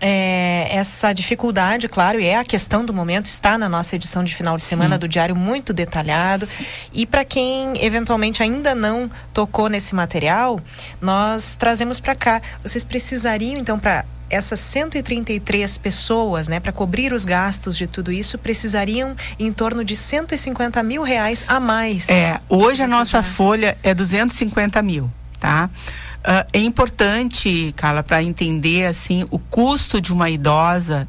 é, essa dificuldade, claro, e é a questão do momento, está na nossa edição de final de semana Sim. do Diário muito detalhado. E para quem eventualmente ainda não tocou nesse material, nós trazemos para cá. Vocês precisariam, então, para essas 133 pessoas, né, para cobrir os gastos de tudo isso, precisariam em torno de 150 mil reais a mais. É, hoje a nossa folha é 250 mil, tá? Uh, é importante, Carla, para entender assim o custo de uma idosa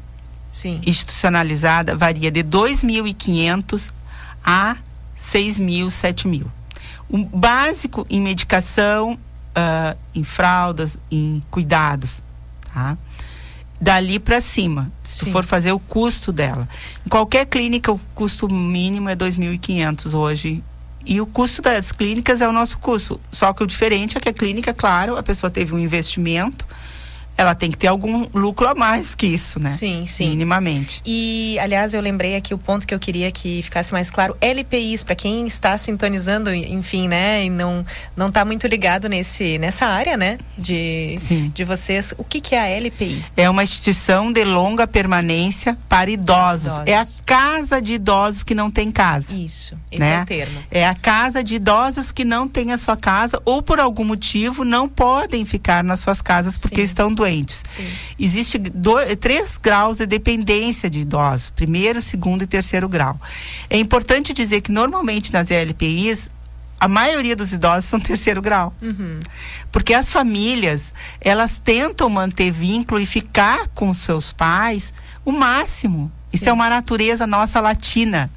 Sim. institucionalizada varia de 2.500 a 6 mil, 7 mil. O básico em medicação, uh, em fraldas, em cuidados, tá? dali para cima, se tu for fazer o custo dela. Em qualquer clínica, o custo mínimo é 2.500 hoje. E o custo das clínicas é o nosso custo. Só que o diferente é que a clínica, claro, a pessoa teve um investimento, ela tem que ter algum lucro a mais que isso, né? Sim, sim. Minimamente. E, aliás, eu lembrei aqui o ponto que eu queria que ficasse mais claro. LPIs, para quem está sintonizando, enfim, né? E não não está muito ligado nesse, nessa área, né? De, Sim. de vocês. O que, que é a LPI? É uma instituição de longa permanência para idosos. Idosos. É a casa de idosos que não tem casa. Isso, esse né? é o termo. É a casa de idosos que não têm a sua casa ou por algum motivo não podem ficar nas suas casas porque Sim. estão doentes. Existe do- três graus de dependência de idosos: primeiro, segundo e terceiro grau. É importante dizer que normalmente nas LPIs a maioria dos idosos são terceiro grau. Uhum. Porque as famílias, elas tentam manter vínculo e ficar com seus pais o máximo. Isso é uma natureza nossa latina.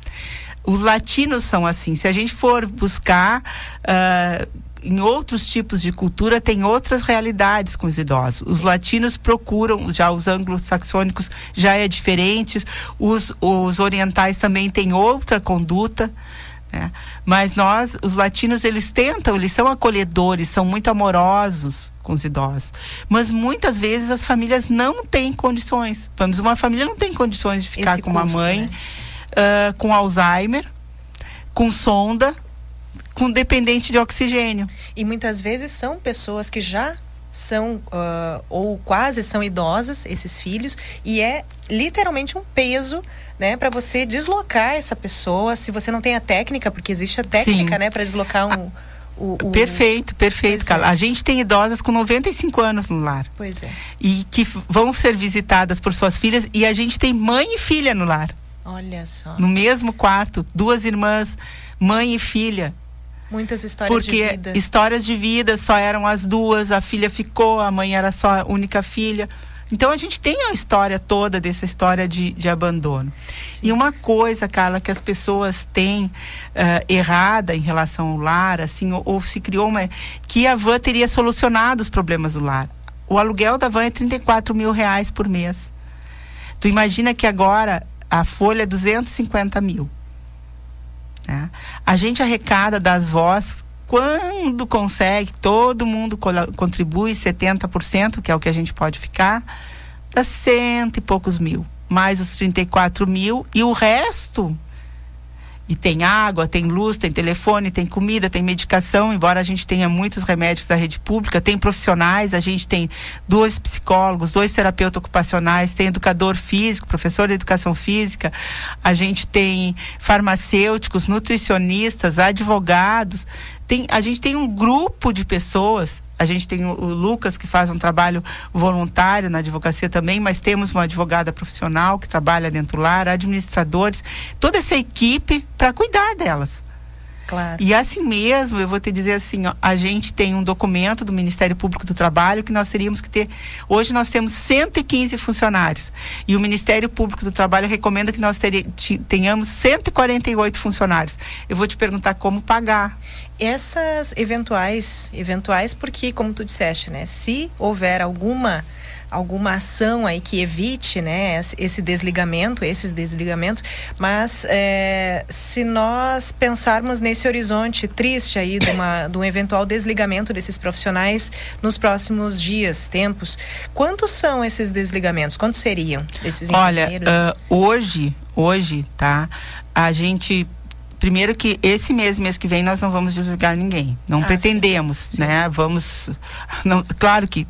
Os latinos são assim. Se a gente for buscar ah, em outros tipos de cultura, tem outras realidades com os idosos. Os latinos procuram, já os anglo-saxônicos já é diferente, os, os orientais também têm outra conduta. né? Mas nós, os latinos, eles tentam, eles são acolhedores, são muito amorosos com os idosos. Mas muitas vezes as famílias não têm condições. Vamos, uma família não tem condições de ficar Esse com uma custo, mãe né? ah, com Alzheimer, com sonda, com dependente de oxigênio. E muitas vezes são pessoas que já são ah, ou quase são idosas, esses filhos, e é literalmente um peso, né, para você deslocar essa pessoa, se você não tem a técnica, porque existe a técnica, Sim. né, para deslocar um, o, o- Perfeito, perfeito, Carla. é. A gente tem idosas com 95 anos no lar. Pois é. E que vão ser visitadas por suas filhas e a gente tem mãe e filha no lar. Olha só. No mesmo quarto, duas irmãs, mãe e filha. Muitas histórias Porque de vida. histórias de vida só eram as duas, a filha ficou, a mãe era só a única filha. Então a gente tem a história toda dessa história de, de abandono. E uma coisa, Carla, que as pessoas têm eh, errada em relação ao lar, assim, ou, ou se criou uma. que a van teria solucionado os problemas do lar. O aluguel da van é 34 mil reais por mês. Tu imagina que agora a folha é 250 mil. Né? A gente arrecada das vós quando consegue, todo mundo contribui 70%, que é o que a gente pode ficar, dá cento e poucos mil, mais os 34 mil e o resto. E tem água, tem luz, tem telefone, tem comida, tem medicação, embora a gente tenha muitos remédios da rede pública, tem profissionais, a gente tem dois psicólogos, dois terapeutas ocupacionais, tem educador físico, professor de educação física, a gente tem farmacêuticos, nutricionistas, advogados, tem, a gente tem um grupo de pessoas. A gente tem o, Lucas que faz um trabalho voluntário na advocacia também, mas temos uma advogada profissional que trabalha dentro do lar, administradores, toda essa equipe para cuidar delas. Claro. E assim mesmo, eu vou te dizer assim, ó, a gente tem um documento do Ministério Público do Trabalho que nós teríamos que ter. Hoje nós temos 115 funcionários. E o Ministério Público do Trabalho recomenda que nós tenhamos 148 funcionários. Eu vou te perguntar como pagar. Essas eventuais, eventuais porque, como tu disseste, né, se houver alguma alguma ação aí que evite, né, esse- desligamento, esses desligamentos, mas é, se nós pensarmos nesse horizonte triste aí de, uma, de um eventual desligamento desses profissionais nos próximos dias, tempos, quantos são esses desligamentos? Quantos seriam desses Olha, ah, hoje, hoje, tá? A gente primeiro que esse mês, mês que vem, nós não vamos desligar ninguém. Não Ah, pretendemos, né? Vamos, não, claro que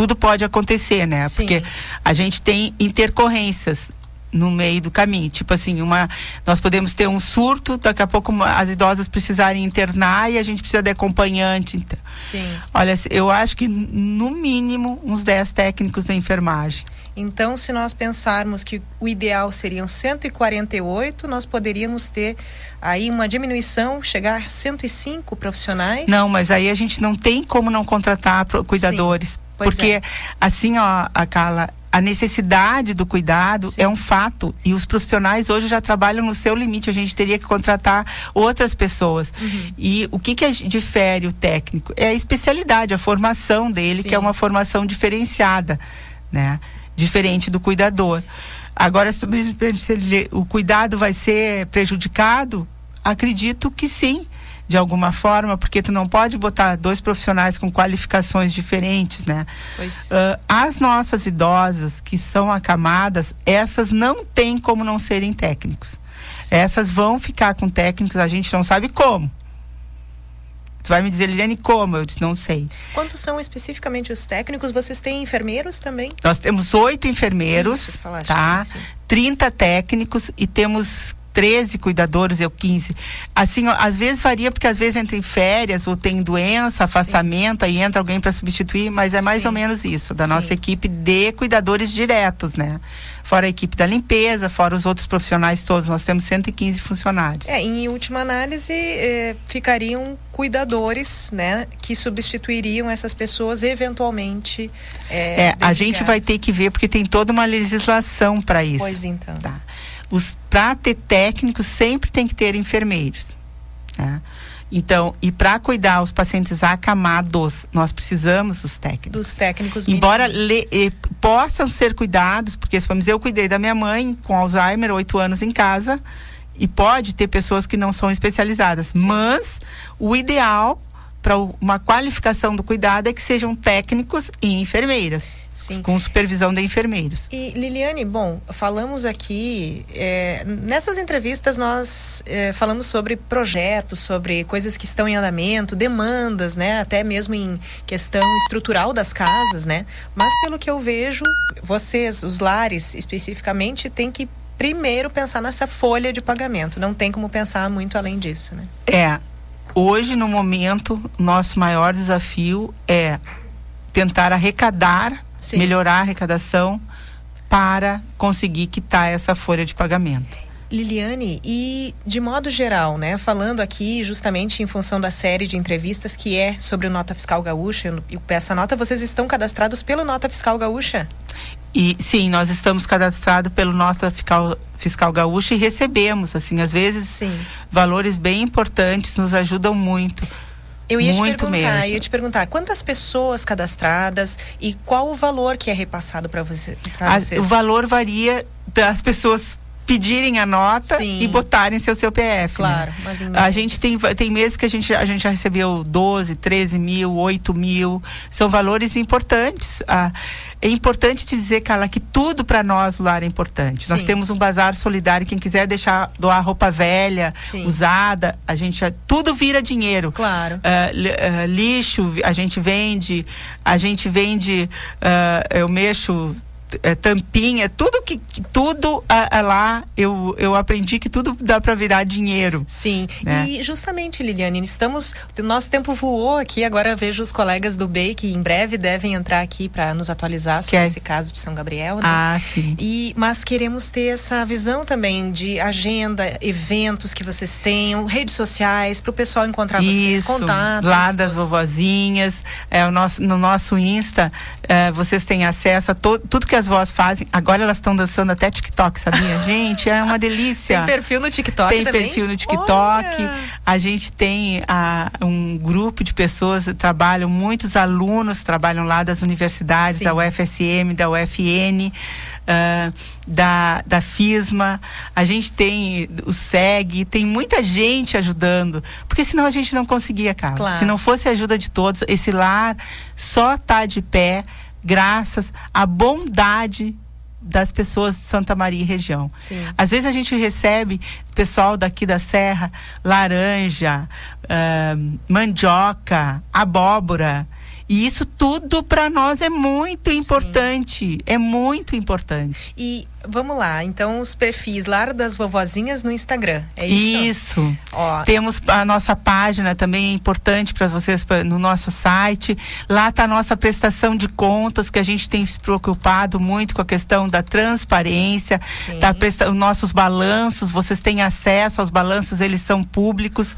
tudo pode acontecer, né? Porque a gente tem intercorrências no meio do caminho, tipo assim, uma nós podemos ter um surto, daqui a pouco as idosas precisarem internar e a gente precisa de acompanhante. Então, Sim. olha, eu acho que no mínimo uns 10 técnicos da enfermagem. Então, se nós pensarmos que o ideal seriam 148, nós poderíamos ter aí uma diminuição, chegar a 105 profissionais. Não, mas aí a gente não tem como não contratar cuidadores. Pois porque, é. assim, ó, a Carla, a necessidade do cuidado é um fato. E os profissionais hoje já trabalham no seu limite. A gente teria que contratar outras pessoas. Uhum. E o que, que difere o técnico? É a especialidade, a formação dele, que é uma formação diferenciada, né? diferente do cuidador. Agora, se o cuidado vai ser prejudicado, acredito que sim, de alguma forma, porque tu não pode botar dois profissionais com qualificações diferentes, né? Uh, as nossas idosas que são acamadas, essas não tem como não serem técnicos. Sim. Essas vão ficar com técnicos, a gente não sabe como. Tu vai me dizer, Liliane, como? Eu disse, não sei. Quantos são especificamente os técnicos? Vocês têm enfermeiros também? Nós temos oito enfermeiros, Isso, tá? Sim. 30 técnicos e temos 13 cuidadores, eu 15. Assim, ó, às vezes varia, porque às vezes entra em férias ou tem doença, afastamento, Sim. aí entra alguém para substituir, mas é mais Sim. ou menos isso, da Sim. nossa equipe de cuidadores diretos, né? Fora a equipe da limpeza, fora os outros profissionais todos, nós temos 115 funcionários. É, em última análise, eh, ficariam cuidadores, né, que substituiriam essas pessoas eventualmente. Eh, é, a gente vai ter que ver, porque tem toda uma legislação para isso. Pois então. Tá para ter técnicos sempre tem que ter enfermeiros. Né? Então, e para cuidar os pacientes acamados, nós precisamos dos técnicos. Dos técnicos. Embora le, eh, possam ser cuidados, porque vamos dizer, eu cuidei da minha mãe com Alzheimer, oito anos em casa, e pode ter pessoas que não são especializadas. Sim. Mas o ideal para uma qualificação do cuidado é que sejam técnicos e enfermeiras. Sim. com supervisão de enfermeiros. E Liliane, bom, falamos aqui é, nessas entrevistas nós é, falamos sobre projetos, sobre coisas que estão em andamento, demandas, né, até mesmo em questão estrutural das casas, né. Mas pelo que eu vejo, vocês, os lares especificamente, têm que primeiro pensar nessa folha de pagamento. Não tem como pensar muito além disso, né? É. Hoje, no momento, nosso maior desafio é tentar arrecadar Sim. melhorar a arrecadação para conseguir quitar essa folha de pagamento. Liliane, e de modo geral, né, falando aqui justamente em função da série de entrevistas que é sobre o Nota Fiscal Gaúcha e essa nota, vocês estão cadastrados pelo Nota Fiscal Gaúcha? E sim, nós estamos cadastrados pelo Nota Fiscal, Fiscal Gaúcha e recebemos, assim, às vezes sim. valores bem importantes nos ajudam muito. Eu ia Muito te perguntar, mesmo. ia te perguntar quantas pessoas cadastradas e qual o valor que é repassado para você, vocês? O valor varia das pessoas pedirem a nota Sim. e botarem seu CPF. Né? Claro, né? mas A gente tem, tem meses que a gente, a gente já recebeu 12, 13 mil, 8 mil. São valores importantes. Ah, é importante dizer, Carla, que tudo para nós lar é importante. Sim. Nós temos um bazar solidário, quem quiser deixar doar roupa velha, Sim. usada, a gente tudo vira dinheiro. Claro. Uh, lixo a gente vende, a gente vende, uh, eu mexo é, tampinha, tudo que, tudo a, a lá eu, eu aprendi que tudo dá para virar dinheiro. Sim. Né? E justamente, Liliane, estamos nosso tempo voou aqui, agora vejo os colegas do BEI que em breve devem entrar aqui para nos atualizar sobre é... esse caso de São Gabriel, né? Ah, sim. E mas queremos ter essa visão também de agenda, eventos que vocês tenham, redes sociais para o pessoal encontrar Isso, vocês, contatos. Lá das vovozinhas, é o nosso no nosso Insta, é, vocês têm acesso a to, tudo que as vós fazem. Agora elas estão dançando até TikTok, sabia? Gente, é uma delícia. Tem perfil no TikTok Tem também? perfil no TikTok. Olha. A gente tem a, um grupo de pessoas que trabalham, muitos alunos trabalham lá das universidades, Sim. da UFSM, da UFN. Uh, da, da FISMA, a gente tem o SEG, tem muita gente ajudando, porque senão a gente não conseguia, cara. Claro. Se não fosse a ajuda de todos, esse lar só tá de pé graças à bondade das pessoas de Santa Maria e região. Sim. Às vezes a gente recebe pessoal daqui da Serra, laranja, uh, mandioca, abóbora. E isso tudo para nós é muito importante. Sim. É muito importante. E Vamos lá, então os perfis Lar das Vovozinhas no Instagram, é isso? Isso. Ó. Temos a nossa página também é importante para vocês pra, no nosso site. Lá está a nossa prestação de contas, que a gente tem se preocupado muito com a questão da transparência, tá presta, os nossos balanços, vocês têm acesso aos balanços, eles são públicos.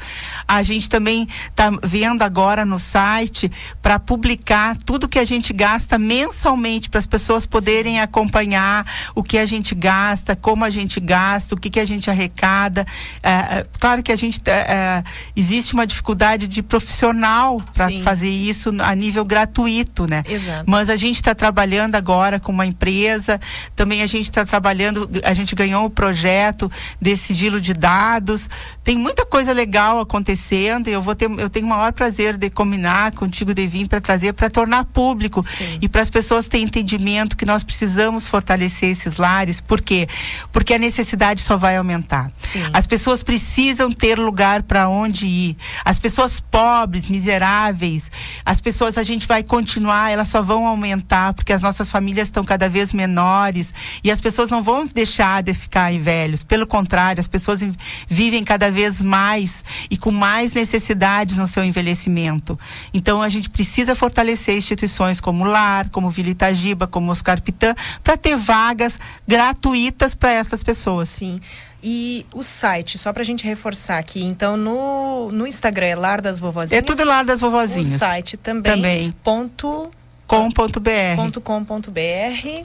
A gente também está vendo agora no site para publicar tudo que a gente gasta mensalmente para as pessoas poderem acompanhar o que a gente gasta, como a gente gasta, o que, que a gente arrecada. É, é, claro que a gente é, é existe uma dificuldade de profissional para fazer isso a nível gratuito, né? Exato. Mas a gente está trabalhando agora com uma empresa, também a gente está trabalhando, a gente ganhou o um projeto desse sigilo de dados. Tem muita coisa legal acontecendo e eu vou ter, eu tenho o maior prazer de combinar contigo, Devin, para trazer, para tornar público Sim. e para as pessoas terem entendimento que nós precisamos fortalecer esses lares. Por quê? Porque a necessidade só vai aumentar. Sim. As pessoas precisam ter lugar para onde ir. As pessoas pobres, miseráveis, as pessoas a gente vai continuar, elas só vão aumentar porque as nossas famílias estão cada vez menores e as pessoas não vão deixar de ficar velhos. Pelo contrário, as pessoas vivem cada vez mais e com mais necessidades no seu envelhecimento. Então a gente precisa fortalecer instituições como o Lar, como Vila Itagiba, como Oscar Pitã, para ter vagas gratuitas para essas pessoas. Sim. E o site, só pra gente reforçar aqui, então no, no Instagram é Lar das Vovozinhas. É tudo Lar das Vovozinhas. O site também. Também. Ponto com.br. .com.br.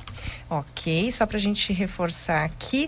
Ok, só pra gente reforçar aqui.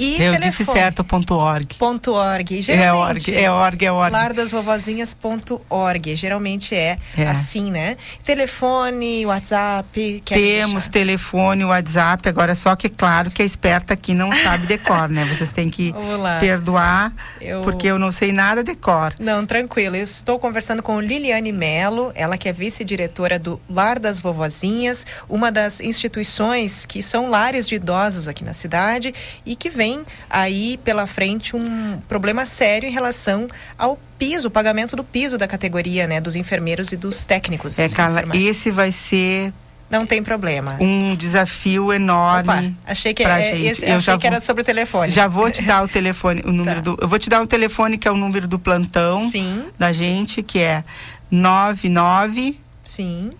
E Eu telefone. disse certo, ponto .org. Ponto .org. É org, é org, é org. Lardasvovozinhas.org. Geralmente é, É. assim, né? Telefone, WhatsApp. Temos deixar? telefone, WhatsApp, agora só que claro que a esperta aqui não sabe decor, né? Vocês têm que perdoar, Eu- porque eu não sei nada decor. Não, tranquilo. Eu estou conversando com Liliane Melo, ela que é vice-diretora do Lar das Vovozinhas, uma das instituições que são lares de idosos aqui na cidade e que vem aí pela frente um problema sério em relação ao piso, o pagamento do piso da categoria, né, dos enfermeiros e dos técnicos. É, Carla, esse vai ser Não tem problema. um desafio enorme. Opa, achei que, é, gente. esse- Eu achei que era vou- sobre o telefone. Já vou te dar o telefone, o número Tá. do. Eu vou te dar um telefone que é o número do plantão Sim, da gente, que é 99 sim.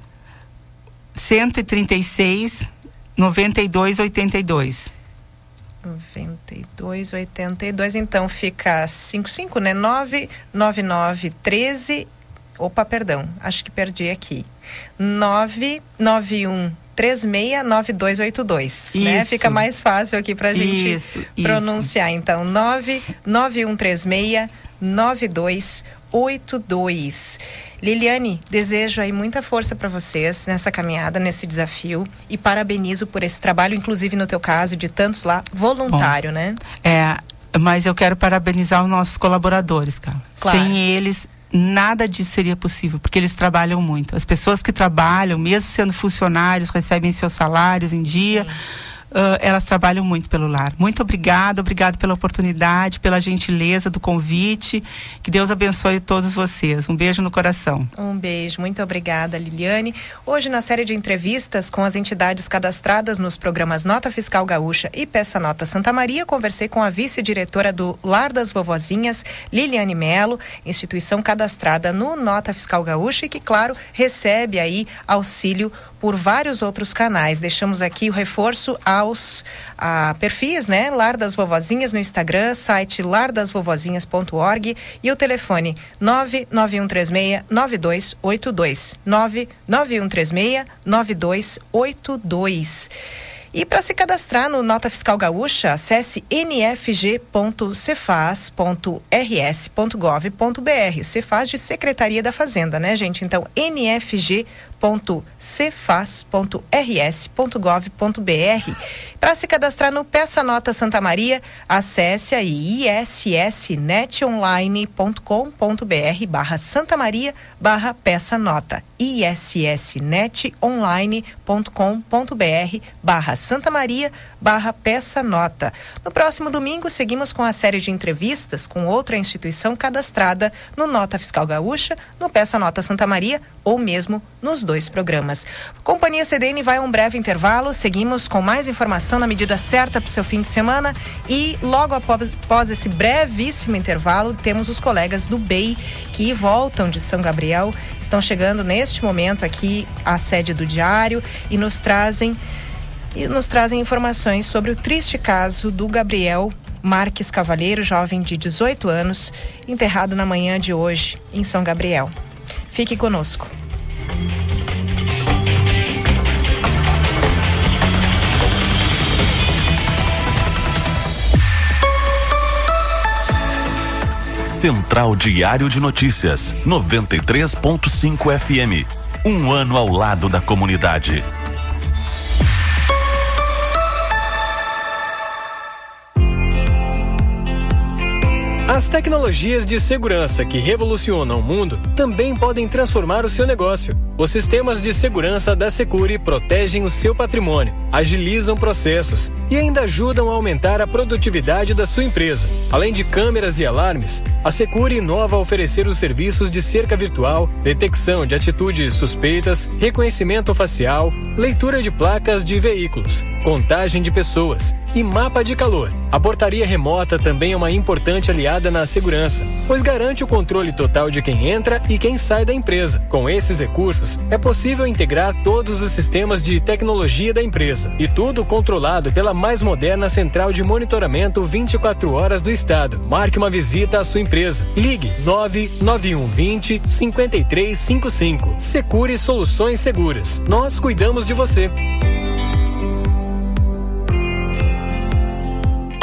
136 9282. 92, 82, então fica 55, né? 999 13. Opa, perdão, acho que perdi aqui. 991 36 9282, né? Isso. Fica mais fácil aqui pra gente Isso, isso. pronunciar. Então, 99136 9282. Liliane, desejo aí muita força para vocês nessa caminhada, nesse desafio e parabenizo por esse trabalho, inclusive no teu caso, de tantos lá, voluntário, né? É, mas eu quero parabenizar os nossos colaboradores, cara. Claro. Sem eles, nada disso seria possível, porque eles trabalham muito. As pessoas que trabalham, mesmo sendo funcionários, recebem seus salários em dia. Ah, elas trabalham muito pelo lar. Muito obrigada, obrigado pela oportunidade, pela gentileza do convite. Que Deus abençoe todos vocês. Um beijo no coração. Um beijo, muito obrigada, Liliane. Hoje, na série de entrevistas com as entidades cadastradas nos programas Nota Fiscal Gaúcha e Peça Nota Santa Maria, conversei com a vice-diretora do Lar das Vovozinhas, Liliane Melo, instituição cadastrada no Nota Fiscal Gaúcha e que, claro, recebe aí auxílio por vários outros canais. Deixamos aqui o reforço aos a, perfis, né? Lar das Vovozinhas no Instagram, site lardasvovozinhas.org e o telefone 99136 9282. 99136 9282. E para se cadastrar no Nota Fiscal Gaúcha, acesse nfg.cefaz.rs.gov.br. Cefaz de Secretaria da Fazenda, né, gente? Então, nfg.cefaz.rs.gov.br. Para se cadastrar no Peça Nota Santa Maria, acesse aí issnetonline.com.br barra Santa Maria barra Peça Nota. issnetonline.com.br barra Santa Maria barra Peça Nota. No próximo domingo, seguimos com a série de entrevistas com outra instituição cadastrada no Nota Fiscal Gaúcha, no Peça Nota Santa Maria ou mesmo nos dois programas. Companhia CDN vai a um breve intervalo, seguimos com mais informação na medida certa para o seu fim de semana e logo após, após esse brevíssimo intervalo, temos os colegas do BEI que voltam de São Gabriel, estão chegando neste momento aqui à sede do Diário e nos trazem e nos trazem informações sobre o triste caso do Gabriel Marques Cavalheiro, jovem de 18 anos, enterrado na manhã de hoje em São Gabriel. Fique conosco. Central Diário de Notícias, 93.5 FM. Um ano ao lado da comunidade. As tecnologias de segurança que revolucionam o mundo também podem transformar o seu negócio. Os sistemas de segurança da Secure protegem o seu patrimônio, agilizam processos e ainda ajudam a aumentar a produtividade da sua empresa. Além de câmeras e alarmes, a Secure inova a oferecer os serviços de cerca virtual, detecção de atitudes suspeitas, reconhecimento facial, leitura de placas de veículos, contagem de pessoas e mapa de calor. A portaria remota também é uma importante aliada na segurança, pois garante o controle total de quem entra e quem sai da empresa. Com esses recursos, é possível integrar todos os sistemas de tecnologia da empresa e tudo controlado pela mais moderna central de monitoramento 24 horas do estado. Marque uma visita à sua empresa. Ligue 99120 5355. Secure Soluções Seguras. Nós cuidamos de você.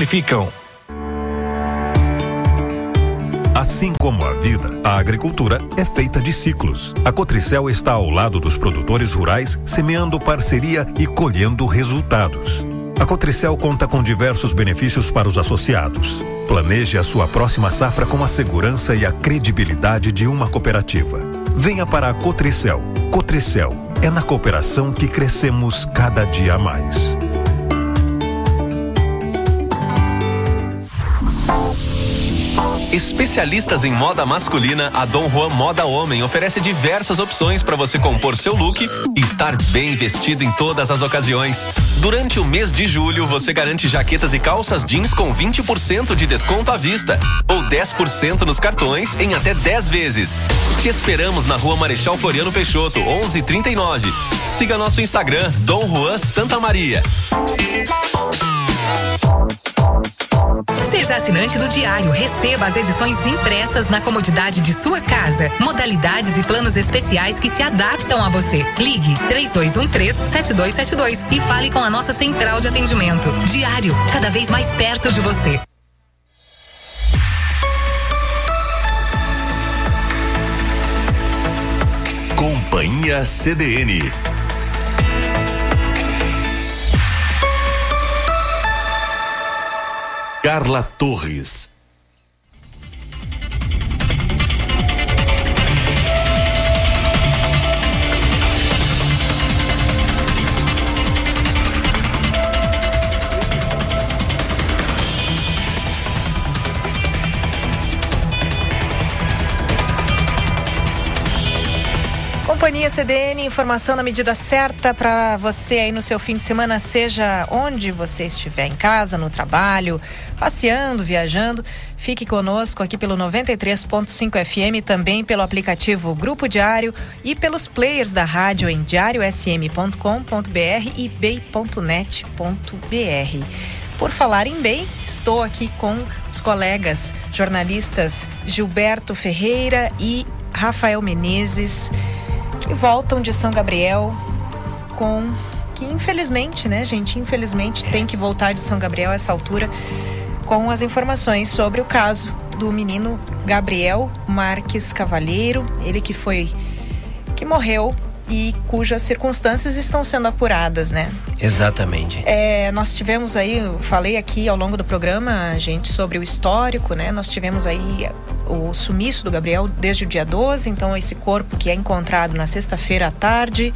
simplificam. Assim como a vida, a agricultura é feita de ciclos. A Cotricel está ao lado dos produtores rurais, semeando parceria e colhendo resultados. A Cotricel conta com diversos benefícios para os associados. Planeje a sua próxima safra com a segurança e a credibilidade de uma cooperativa. Venha para a Cotricel. Cotricel é na cooperação que crescemos cada dia mais. Especialistas em moda masculina, a Dom Juan Moda Homem oferece diversas opções para você compor seu look e estar bem vestido em todas as ocasiões. Durante o mês de julho, você garante jaquetas e calças jeans com 20% de desconto à vista ou 10% nos cartões em até 10 vezes. Te esperamos na Rua Marechal Floriano Peixoto, 1139. Siga nosso Instagram, Dom Juan Santa Maria. Seja assinante do Diário, receba as edições impressas na comodidade de sua casa. Modalidades e planos especiais que se adaptam a você. Ligue 3213-7272 e fale com a nossa central de atendimento. Diário, cada vez mais perto de você. Companhia CDN Carla Torres. Companhia CDN, informação na medida certa para você aí no seu fim de semana, seja onde você estiver, em casa, no trabalho, passeando, viajando. Fique conosco aqui pelo 93.5 FM, também pelo aplicativo Grupo Diário e pelos players da rádio em diariosm.com.br e bay.net.br. Por falar em bem, estou aqui com os colegas jornalistas Gilberto Ferreira e Rafael Menezes que voltam de São Gabriel com que infelizmente, né, gente, infelizmente tem que voltar de São Gabriel a essa altura com as informações sobre o caso do menino Gabriel Marques Cavalheiro, ele que foi que morreu e cujas circunstâncias estão sendo apuradas, né? Exatamente. É, nós tivemos aí, falei aqui ao longo do programa, gente, sobre o histórico, né? Nós tivemos aí o sumiço do Gabriel desde o dia 12, então esse corpo que é encontrado na sexta-feira à tarde,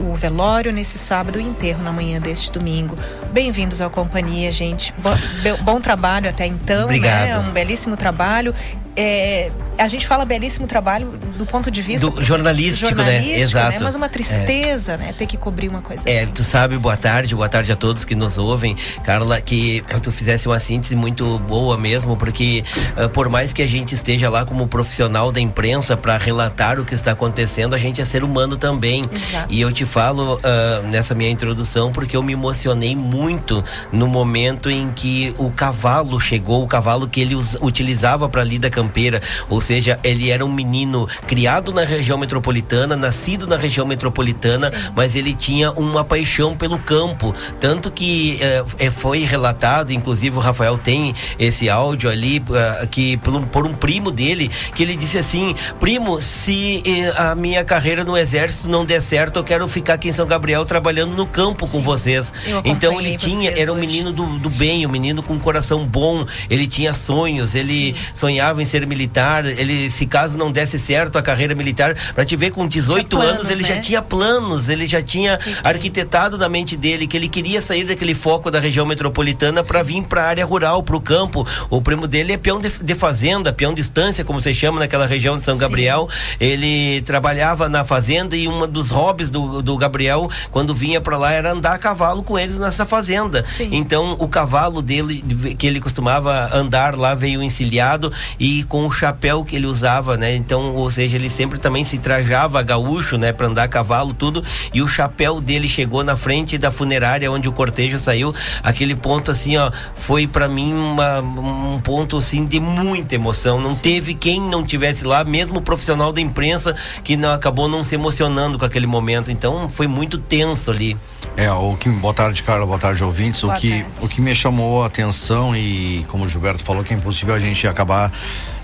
o velório nesse sábado e o enterro na manhã deste domingo. Bem-vindos à companhia, gente. Bom, bom trabalho até então, Obrigado. né? Um belíssimo trabalho. É, a gente fala belíssimo trabalho do ponto de vista do jornalístico, jornalístico né? Exato. Né? Mas uma tristeza, é. né? Ter que cobrir uma coisa é, assim. tu sabe, boa tarde, boa tarde a todos que nos ouvem, Carla, que tu fizesse uma síntese muito boa mesmo, porque uh, por mais que a gente esteja lá como profissional da imprensa para relatar o que está acontecendo, a gente é ser humano também. Exato. E eu te falo uh, nessa minha introdução porque eu me emocionei muito no momento em que o cavalo chegou, o cavalo que ele utilizava para lida campeira, ou seja, ele era um menino criado na região metropolitana, nascido na região metropolitana, Sim. mas ele tinha uma paixão pelo campo, tanto que eh, foi relatado, inclusive o Rafael tem esse áudio ali uh, que por um, por um, primo dele que ele disse assim, primo, se eh, a minha carreira no exército não der certo, eu quero ficar aqui em São Gabriel trabalhando no campo Sim. com vocês. Então ele tinha, era um hoje. menino do, do bem, um menino com um coração bom, ele tinha sonhos, ele Sim. sonhava em ser militar, ele se caso não desse certo a carreira militar, para te ver com 18 planos, anos ele né? já tinha planos, ele já tinha arquitetado na mente dele que ele queria sair daquele foco da região metropolitana para vir para a área rural, para o campo. O primo dele é peão de, de, fazenda, peão de estância, como se chama naquela região de São Sim. Gabriel. Ele trabalhava na fazenda e um dos hobbies do, do Gabriel, quando vinha para lá, era andar a cavalo com eles nessa fazenda. Sim. Então, o cavalo dele, que ele costumava andar lá, veio encilhado e com o chapéu que ele usava, né? Então, ou seja, ele sempre também se trajava gaúcho, né, para andar a cavalo, tudo. E o chapéu dele chegou na frente da funerária onde o cortejo saiu. Aquele ponto assim, ó, foi para mim uma, um ponto assim de muita emoção. Não Sim. teve quem não tivesse lá, mesmo o profissional da imprensa que não, acabou não se emocionando com aquele momento. Então foi muito tenso ali. É, o que boa tarde, Carla, boa tarde, ouvintes. Boa o que tarde. o que me chamou a atenção e como o Gilberto falou que é impossível a gente acabar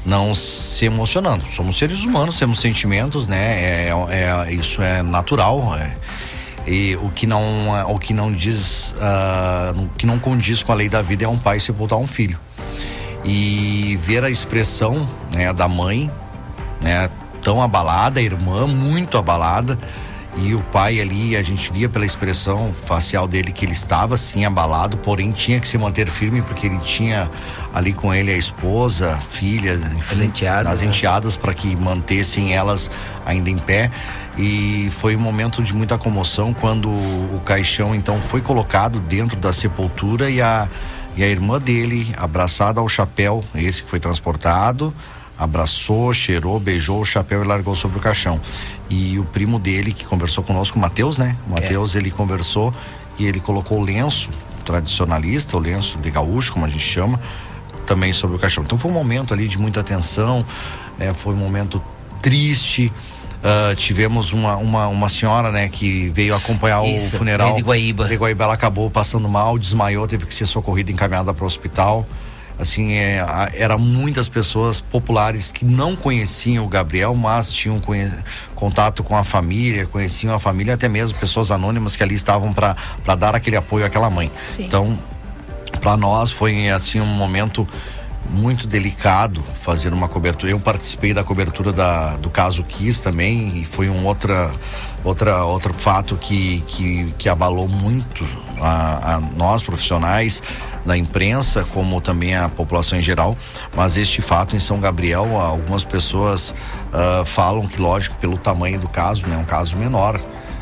não se emocionando. Somos seres humanos, temos sentimentos, né? É, é isso é natural. É, e o que não, o que não diz, uh, o que não condiz com a lei da vida é um pai sepultar um filho. E ver a expressão né, da mãe, né, tão abalada, a irmã muito abalada, e o pai ali, a gente via pela expressão facial dele que ele estava sim abalado, porém tinha que se manter firme porque ele tinha ali com ele a esposa, filha, enfim, as enteadas, as né? enteadas para que mantessem elas ainda em pé. E foi um momento de muita comoção quando o caixão então foi colocado dentro da sepultura e a, e a irmã dele, abraçada ao chapéu, esse que foi transportado, abraçou, cheirou, beijou o chapéu e largou sobre o caixão. E o primo dele que conversou conosco, o Matheus, né? O Matheus, é. ele conversou e ele colocou o lenço tradicionalista, o lenço de gaúcho, como a gente chama, também sobre o caixão. Então foi um momento ali de muita tensão, né? Foi um momento triste. Uh, tivemos uma, uma, uma senhora, né, que veio acompanhar Isso, o funeral de Guaíba. de Guaíba. Ela acabou passando mal, desmaiou, teve que ser socorrida, encaminhada para o hospital assim é, era muitas pessoas populares que não conheciam o Gabriel mas tinham contato com a família conheciam a família até mesmo pessoas anônimas que ali estavam para dar aquele apoio àquela mãe Sim. então para nós foi assim um momento muito delicado fazer uma cobertura. Eu participei da cobertura da, do caso Kiss também e foi um outra, outra, outro fato que, que, que abalou muito a, a nós profissionais da imprensa, como também a população em geral. Mas este fato em São Gabriel, algumas pessoas uh, falam que, lógico, pelo tamanho do caso, né, um caso menor,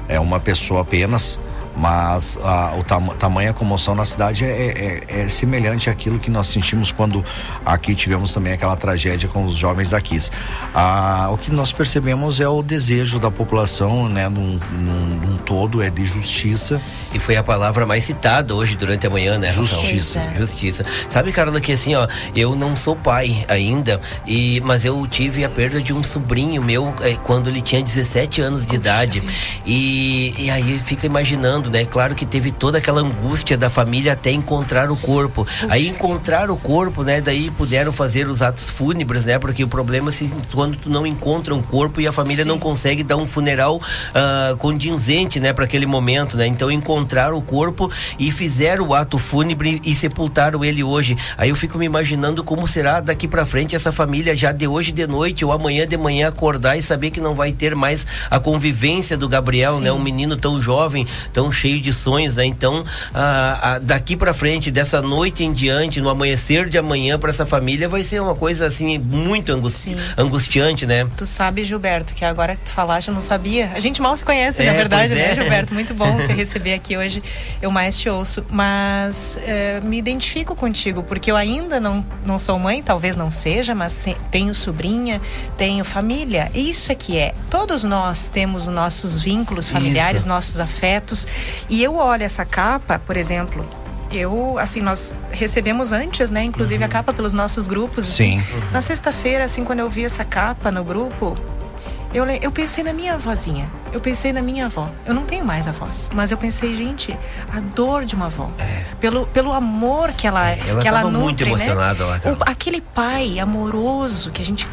é uma pessoa apenas mas a, o tam, tamanho a comoção na cidade é, é, é, semelhante àquilo que nós sentimos quando aqui tivemos também aquela tragédia com os jovens daqui. Ah, o que nós percebemos é o desejo da população, né, num, num, num, todo, é de justiça. E foi a palavra mais citada hoje durante a manhã, né? Justiça. Justiça. Sabe, Carla, que assim, ó, eu não sou pai ainda, e, mas eu tive a perda de um sobrinho meu eh, quando ele tinha 17 anos de idade. E, e aí fica imaginando né? Claro que teve toda aquela angústia da família até encontrar o corpo. Puxa. Aí encontrar o corpo, né? Daí puderam fazer os atos fúnebres, né? Porque o problema é se quando tu não encontra um corpo e a família Sim. não consegue dar um funeral uh, condizente, né? Para aquele momento, né? Então encontraram o corpo e fizeram o ato fúnebre e sepultaram ele hoje. Aí eu fico me imaginando como será daqui para frente essa família já de hoje de noite ou amanhã de manhã acordar e saber que não vai ter mais a convivência do Gabriel, né? Sim. né? Um menino tão jovem, tão cheio de sonhos, né? Então, a, a, daqui para frente, dessa noite em diante, no amanhecer de amanhã para essa família vai ser uma coisa assim muito angusti angustiante, né? Tu sabe, Gilberto, que agora que tu falaste, eu não sabia. A gente mal se conhece, é, na verdade, né, é. Gilberto? Muito bom te receber aqui hoje. Eu mais te ouço, mas é, me identifico contigo porque eu ainda não não sou mãe, talvez não seja, mas tenho sobrinha, tenho família. Isso é que é. Todos nós temos os nossos vínculos familiares, Isso. nossos afetos. E eu olho essa capa, por exemplo, eu, assim, nós recebemos antes, né? Inclusive uhum. a capa pelos nossos grupos. Sim. Assim. Uhum. Na sexta-feira, assim, quando eu vi essa capa no grupo, eu, eu pensei na minha avózinha. Eu pensei na minha avó. Eu não tenho mais avós. Mas eu pensei, gente, a dor de uma avó. É. Pelo, pelo amor que ela é, Ela que ela nutre, muito né? emocionada né? lá, o, Aquele pai amoroso que a gente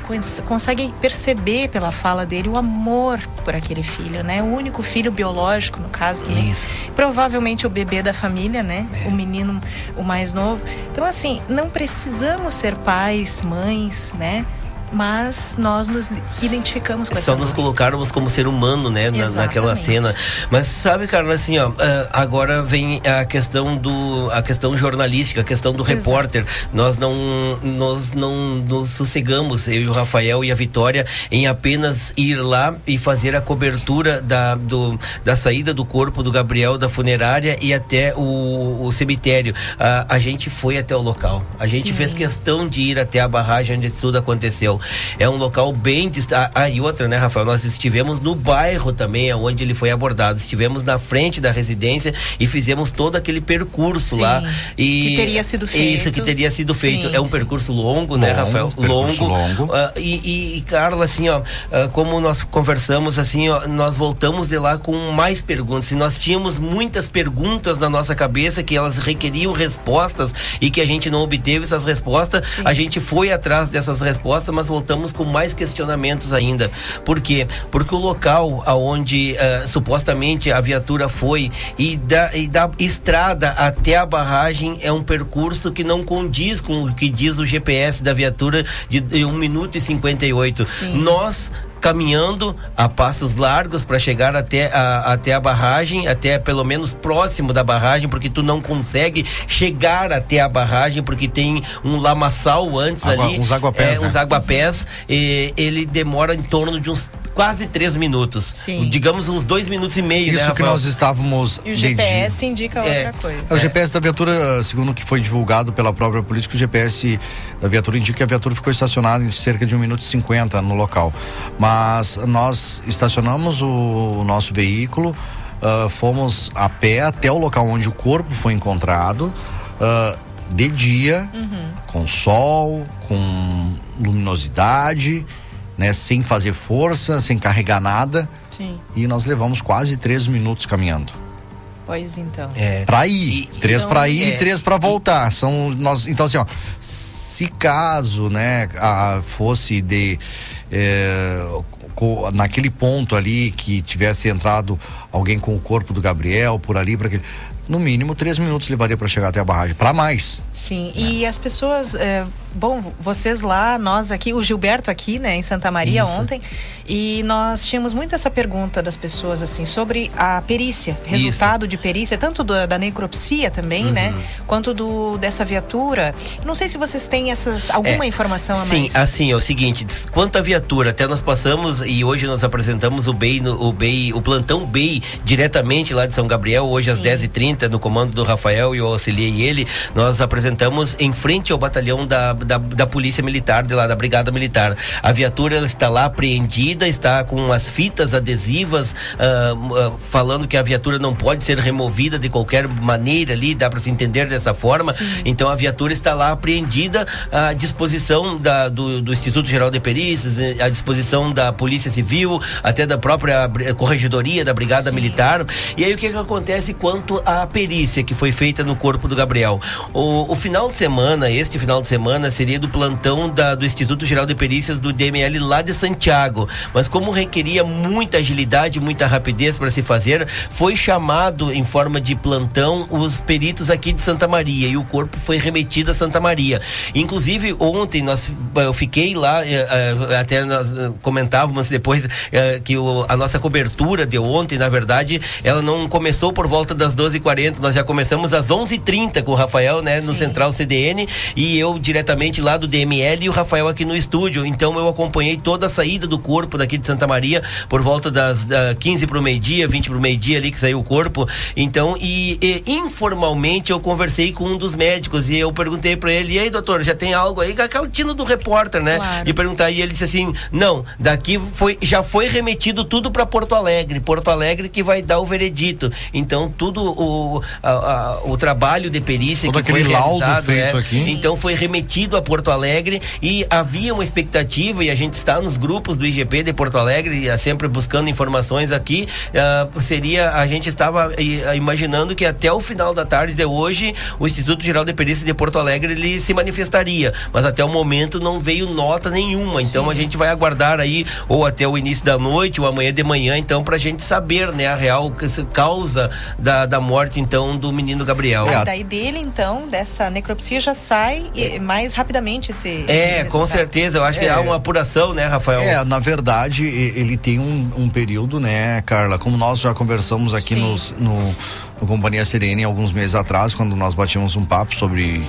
consegue perceber pela fala dele, o amor por aquele filho, né? O único filho biológico, no caso. Né? Isso. Provavelmente o bebê da família, né? É. O menino, o mais novo. Então, assim, não precisamos ser pais, mães, né? Mas nós nos identificamos com Só essa nos colocarmos como ser humano, né, na, naquela cena. Mas sabe, Carla, assim, ó, eh, agora vem a questão do a questão jornalística, a questão do Exato. repórter. Nós não nós não nos sossegamos, eu e o Rafael e a Vitória em apenas ir lá e fazer a cobertura da do, da saída do corpo do Gabriel da funerária e até o, o cemitério. A, a gente foi até o local. A gente Sim. fez questão de ir até a barragem onde tudo aconteceu. É um local bem distante. Ah, e outra, né, Rafael? Nós estivemos no bairro também, onde ele foi abordado. Estivemos na frente da residência e fizemos todo aquele percurso sim, lá. E que teria sido feito. Isso, que teria sido feito. Sim, é um sim. percurso longo, né, Rafael? Longo. longo. Uh, e, e, Carla, assim, ó, uh, como nós conversamos, assim, ó, nós voltamos de lá com mais perguntas. E nós tínhamos muitas perguntas na nossa cabeça que elas requeriam respostas e que a gente não obteve essas respostas. A gente foi atrás dessas respostas, mas voltamos com mais questionamentos ainda. Por quê? Porque o local aonde uh, supostamente a viatura foi e da, e da estrada até a barragem é um percurso que não condiz com o que diz o GPS da viatura de, de 1 minuto e 58. Sim. Nós caminhando a passos largos para chegar até a, até a barragem, até pelo menos próximo da barragem, porque tu não consegue chegar até a barragem porque tem um lamaçal antes Água, ali, uns aguapés, é, né? uns aguapés, e ele demora em torno de uns quase três minutos. Sim. Digamos uns dois minutos e meio, Isso né, que nós estávamos. E o GPS indica outra é. coisa. O GPS da viatura, segundo o que foi divulgado pela própria polícia, o GPS da viatura indica que a viatura ficou estacionada em cerca de um minuto e cinquenta no local. Mas nós estacionamos o, o nosso veículo, uh, fomos a pé até o local onde o corpo foi encontrado. Uh, de dia, uhum. com sol, com luminosidade, né, sem fazer força, sem carregar nada. Sim. E nós levamos quase três minutos caminhando. Pois então. É. Pra ir. E, três para ir é, e três para voltar. São nós. Então, assim, ó, se caso, né, a, fosse de. É, naquele ponto ali que tivesse entrado alguém com o corpo do Gabriel por ali para aquele no mínimo três minutos levaria para chegar até a barragem, para mais. Sim, né? e as pessoas, é, bom, vocês lá, nós aqui, o Gilberto aqui, né, em Santa Maria Isso. ontem, e nós tínhamos muito essa pergunta das pessoas, assim, sobre a perícia, resultado Isso. de perícia, tanto do, da necropsia também, né, uhum. né, quanto do dessa viatura. Não sei se vocês têm essas, alguma é, informação a sim, mais. Sim, assim, é o seguinte, quanto à viatura, até nós passamos e hoje nós apresentamos o BEI, o BEI, o plantão BEI diretamente lá de São Gabriel, hoje sim. às 10h30, no comando do Rafael e eu auxiliei ele, nós apresentamos em frente ao batalhão da, da, da Polícia Militar, de lá, da Brigada Militar. A viatura está lá apreendida está com as fitas adesivas uh, uh, falando que a viatura não pode ser removida de qualquer maneira ali, dá para se entender dessa forma. Sim. Então a viatura está lá apreendida à disposição da, do, do, Instituto Geral de Perícias, à disposição da Polícia Civil, até da própria Corregedoria da Brigada Sim. Militar. E aí o que, que acontece quanto à perícia que foi feita no corpo do Gabriel? O, o final de semana, este final de semana, seria do plantão da, do Instituto Geral de Perícias do DML lá de Santiago. Mas como requeria muita agilidade, muita rapidez para se fazer, foi chamado em forma de plantão os peritos aqui de Santa Maria e o corpo foi remetido a Santa Maria. Inclusive, ontem nós, eu fiquei lá, eh, eh, até nós comentávamos depois eh, que a nossa cobertura de ontem, na verdade, ela não começou por volta das 12h40, nós já começamos às 11h30 com o Rafael, né, no Central CDN, e eu diretamente lá do DML e o Rafael aqui no estúdio. Então eu acompanhei toda a saída do corpo daqui de Santa Maria por volta das uh, 15 para o meio-dia, 20 para o meio-dia ali que saiu o corpo. Então, e, e, informalmente eu conversei com um dos médicos e eu perguntei para ele: e aí, doutor, já tem algo aí? Aquela tino do repórter, né? Claro. E perguntar, e ele disse assim: não, daqui foi, já foi remetido tudo para Porto Alegre. Porto Alegre que vai dar o veredito. Então, tudo o, a, a, o trabalho de perícia Todo que foi realizado, feito é, aqui. então foi remetido a Porto Alegre e havia uma expectativa e a gente está nos grupos do IGP de Porto Alegre eh, sempre buscando informações aqui ah, seria a gente estava eh, imaginando que até o final da tarde de hoje o Instituto Geral de Perícia de Porto Alegre ele se manifestaria. Mas até o momento não veio nota nenhuma. Então a gente vai aguardar aí ou até o início da noite ou amanhã de manhã então para a gente saber né a real causa da, da morte então do menino Gabriel. Ah, daí dele, então, dessa necropsia já sai e- mais rapidamente esse. É, esse com certeza. Eu acho que É. há uma apuração, né, Rafael? É, na verdade, ele tem um, um período, né, Carla? Como nós já conversamos aqui nos- no, no Companhia Serene alguns meses atrás, quando nós batíamos um papo sobre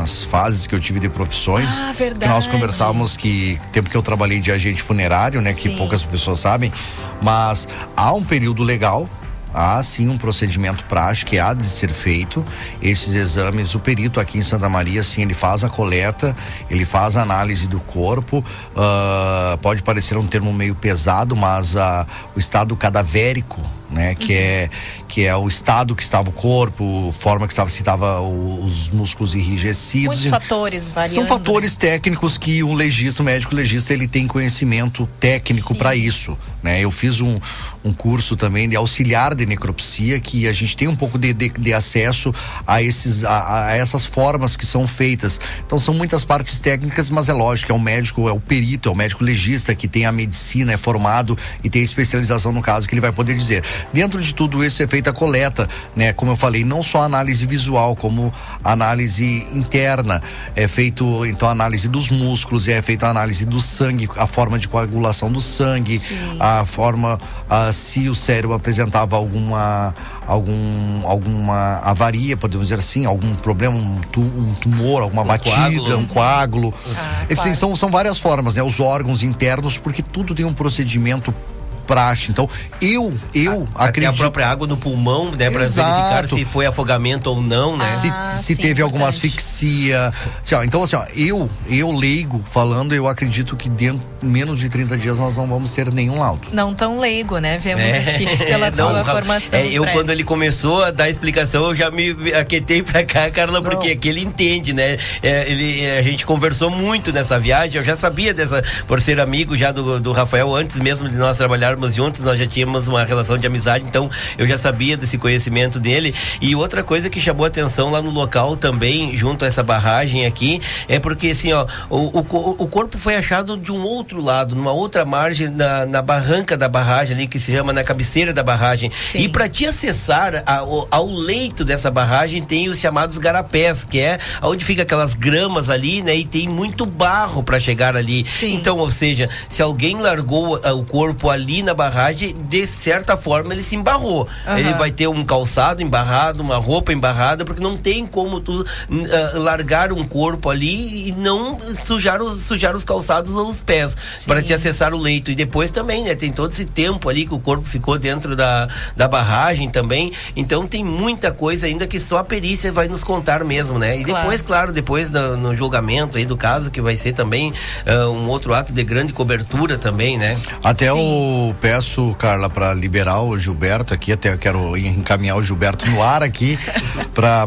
as fases que eu tive de profissões. Ah, que verdade. nós conversávamos que tempo que eu trabalhei de agente funerário, né, que Sim. poucas pessoas sabem, mas há um período legal. Há sim um procedimento prático que há de ser feito. Esses exames, o perito aqui em Santa Maria, sim, ele faz a coleta, ele faz a análise do corpo. ah, pode parecer um termo meio pesado, mas ah, o estado cadavérico, né, que é que é o estado que estava o corpo, forma que estava se estava os músculos enrijecidos. Muitos fatores variando. São fatores técnicos que um legista, um médico legista, ele tem conhecimento técnico para isso, né? Eu fiz um, um curso também de auxiliar de necropsia que a gente tem um pouco de, de, de acesso a esses a, a essas formas que são feitas. Então são muitas partes técnicas, mas é lógico, é o médico, é o perito, é o médico legista que tem a medicina, é formado e tem especialização no caso que ele vai poder dizer. Dentro de tudo isso é feita a coleta, né? Como eu falei, não só a análise visual, como a análise interna. É feito então a análise dos músculos, é feita a análise do sangue, a forma de coagulação do sangue, a forma ah, se o cérebro apresentava alguma algum alguma avaria, podemos dizer assim, algum problema, um, tu- um tumor, alguma batida, coágulo. um coágulo. Ah, Enfim, claro. são, são várias formas, né? Os órgãos internos, porque tudo tem um procedimento praxe. Então, eu, eu Até acredito. a própria água no pulmão, né, para Exato. verificar se foi afogamento ou não, né? se, Ah, se sim, teve alguma asfixia. Assim, ó, então, assim, ó, eu, eu leigo falando, eu acredito que dentro menos de 30 dias nós não vamos ter nenhum laudo. Não tão leigo, né? Vemos É, aqui pela não, tua Rafa, formação. é, eu, quando ele começou a dar explicação, eu já me aquetei pra cá, Carla, porque aqui ele entende, né? É, ele, a gente conversou muito nessa viagem, eu já sabia dessa, por ser amigo já do, do Rafael, antes mesmo de nós trabalharmos juntos, nós já tínhamos uma relação de amizade, então eu já sabia desse conhecimento dele. E outra coisa que chamou atenção lá no local também, junto a essa barragem aqui, é porque assim, ó, o, o, o corpo foi achado de um outro lado, numa outra margem, na, na barranca da barragem ali, que se chama na cabeceira da barragem. E para te acessar a- o- ao leito dessa barragem tem os chamados garapés, que é onde fica aquelas gramas ali, né? E tem muito barro para chegar ali. Então, ou seja, se alguém largou ah, o corpo ali na barragem, de certa forma ele se embarrou. Aham. Ele vai ter um calçado embarrado, uma roupa embarrada, porque não tem como tu ah, largar um corpo ali e não sujar os, sujar os calçados ou os pés para te acessar o leito. E depois também, né? Tem todo esse tempo ali que o corpo ficou dentro da, da barragem também. Então tem muita coisa ainda que só a perícia vai nos contar mesmo, né? E Claro. depois, claro, depois da- no julgamento aí do caso, que vai ser também ah, um outro ato de grande cobertura também, né? Até eu peço, Carla, para liberar o Gilberto aqui, até eu quero encaminhar o Gilberto no ar aqui para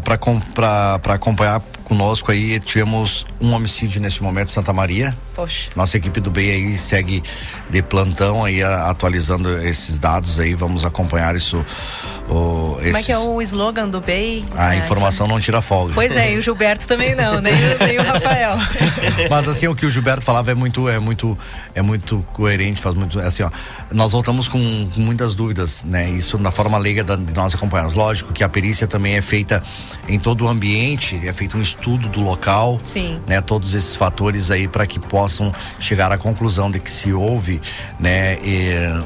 acompanhar conosco aí. Tivemos um homicídio nesse momento em Santa Maria. Poxa. Nossa equipe do BEI aí segue de plantão aí a- atualizando esses dados aí. Vamos acompanhar isso. O, Como é que é esses- o slogan do BEI? A É, informação não tira folga. Pois é, e o Gilberto também não, nem, o- nem o Rafael. Mas assim, o que o Gilberto falava é muito, é muito, é muito coerente, faz muito, assim, ó, nós voltamos com, com muitas dúvidas, né? Isso na forma leiga da, de nós acompanharmos. Lógico que a perícia também é feita em todo o ambiente, é feito um estudo do local, Sim. né? Todos esses fatores aí para que possam chegar à conclusão de que se houve, né,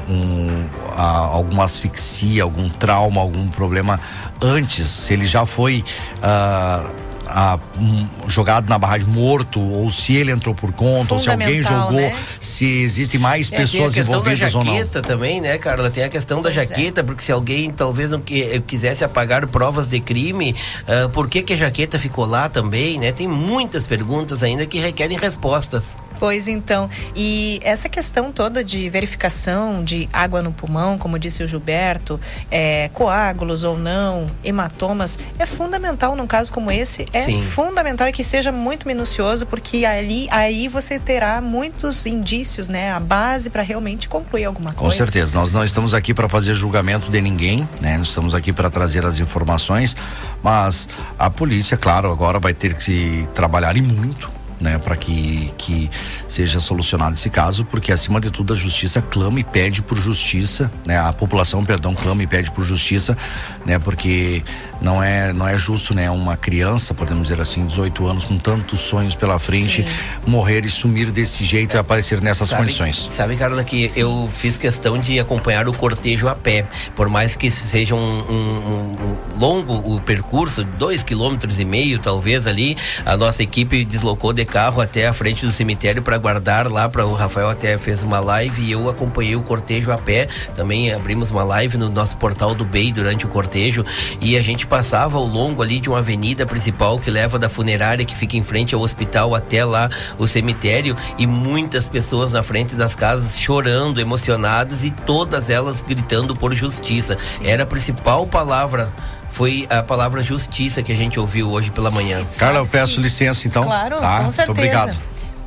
um, a, alguma asfixia, algum trauma, algum problema antes, se ele já foi ah, ah, um, jogado na barragem morto ou se ele entrou por conta ou se alguém jogou, né? se existem mais É, tem a pessoas questão envolvidas da ou não. jaqueta também, né, Carla? Tem a questão da Pois é. jaqueta, porque se alguém talvez não que- eh, quisesse apagar provas de crime, ah, por que, que a jaqueta ficou lá também, né? Tem muitas perguntas ainda que requerem respostas. Pois então, e essa questão toda de verificação de água no pulmão, como disse o Gilberto, é, coágulos ou não, hematomas, é fundamental num caso como esse. É Sim. fundamental e que seja muito minucioso, porque ali aí você terá muitos indícios, né, a base para realmente concluir alguma Com coisa. certeza, nós não estamos aqui para fazer julgamento de ninguém, né? Nós estamos aqui para trazer as informações, mas a polícia, claro, agora vai ter que trabalhar e muito, né, para que que seja solucionado esse caso, porque acima de tudo a justiça clama e pede por justiça, né? A população, perdão, clama e pede por justiça, né? Porque não é não é justo, né, uma criança, podemos dizer assim, 18 anos com tantos sonhos pela frente, morrer e sumir desse jeito e aparecer nessas Sabe- condições. Sabe, Carla, que eu fiz questão de acompanhar o cortejo a pé. Por mais que seja um, um- um longo o percurso, dois quilômetros e meio, talvez ali, a nossa equipe deslocou de carro até a frente do cemitério para guardar lá. Para o Rafael até fez uma live e eu acompanhei o cortejo a pé. Também abrimos uma live no nosso portal do BEI durante o cortejo e a gente passava ao longo ali de uma avenida principal que leva da funerária que fica em frente ao hospital até lá o cemitério e muitas pessoas na frente das casas chorando, emocionadas e todas elas gritando por justiça. Era a principal palavra foi a palavra justiça que a gente ouviu hoje pela manhã. Carla, eu peço licença então. Claro, tá? com Muito certeza. obrigado.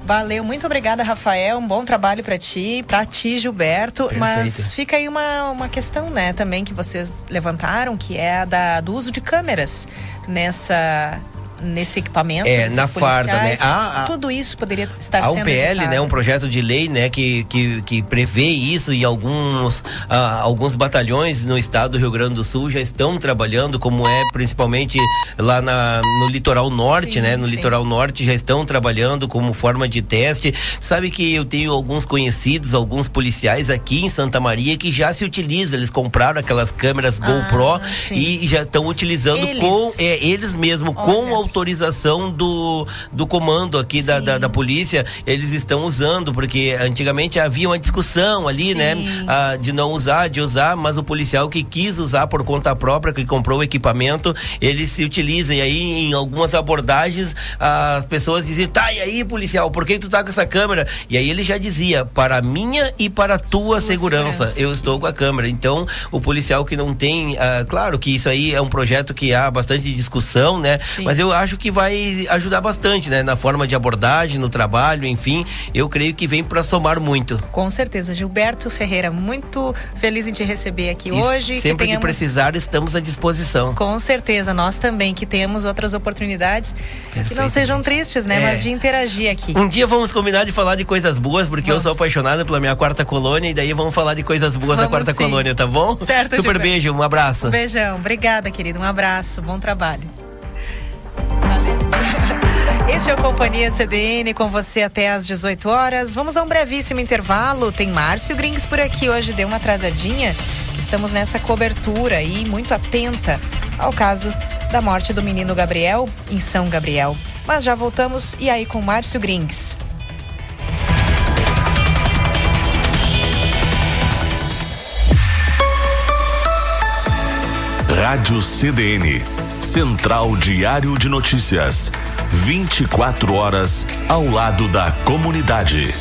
Valeu, muito obrigada, Rafael. Um bom trabalho para ti, para ti, Gilberto. Mas Perfeito. fica aí uma, uma questão, né, também que vocês levantaram, que é a da, do uso de câmeras nessa nesse equipamento. É, na farda, né? A- a- Tudo isso poderia estar A sendo UPL, evitado. né, um projeto de lei, né, que, que, que prevê isso e alguns, ah, alguns batalhões no estado do Rio Grande do Sul já estão trabalhando, como é principalmente lá na, no litoral norte, Sim, né, no sim. litoral norte já estão trabalhando como forma de teste. Sabe que eu tenho alguns conhecidos, alguns policiais aqui em Santa Maria que já se utilizam, eles compraram aquelas câmeras GoPro e já estão utilizando Eles. com é, eles mesmo com autorização do, do comando aqui da, da, da polícia, eles estão usando, porque antigamente havia uma discussão ali, né? ah, de não usar, de usar, mas o policial que quis usar por conta própria, que comprou o equipamento, ele se utiliza. E aí, em algumas abordagens, as pessoas dizem, tá, e aí, policial, por que tu tá com essa câmera? E aí ele já dizia, para minha e para a tua segurança, segurança. eu estou com a câmera. Então, o policial que não tem, ah, claro que isso aí é um projeto que há bastante discussão, né? Mas eu acho que vai ajudar bastante, né? Na forma de abordagem, no trabalho, enfim, eu creio que vem para somar muito. Com certeza. Gilberto Ferreira, muito feliz em te receber aqui E hoje. sempre que, tenhamos- precisar, estamos à disposição. Com certeza, nós também, que tenhamos outras oportunidades que não sejam tristes, né? É. Mas de interagir aqui. Um dia vamos combinar de falar de coisas boas, porque eu sou Vamos. apaixonada pela minha quarta colônia, e daí vamos falar de coisas boas da Vamos quarta sim. colônia, tá bom? Certo, Super Gilberto. beijo, um abraço. Um beijão. Obrigada, querido. Um abraço. Bom trabalho. Este é o Companhia CDN com você até às 18 horas. Vamos a um brevíssimo intervalo. Tem Márcio Grings por aqui. Hoje deu uma atrasadinha. Estamos nessa cobertura e muito atenta ao caso da morte do menino Gabriel em São Gabriel. Mas já voltamos e aí com Márcio Grings. Rádio CDN. Central Diário de Notícias. 24 horas ao lado da comunidade.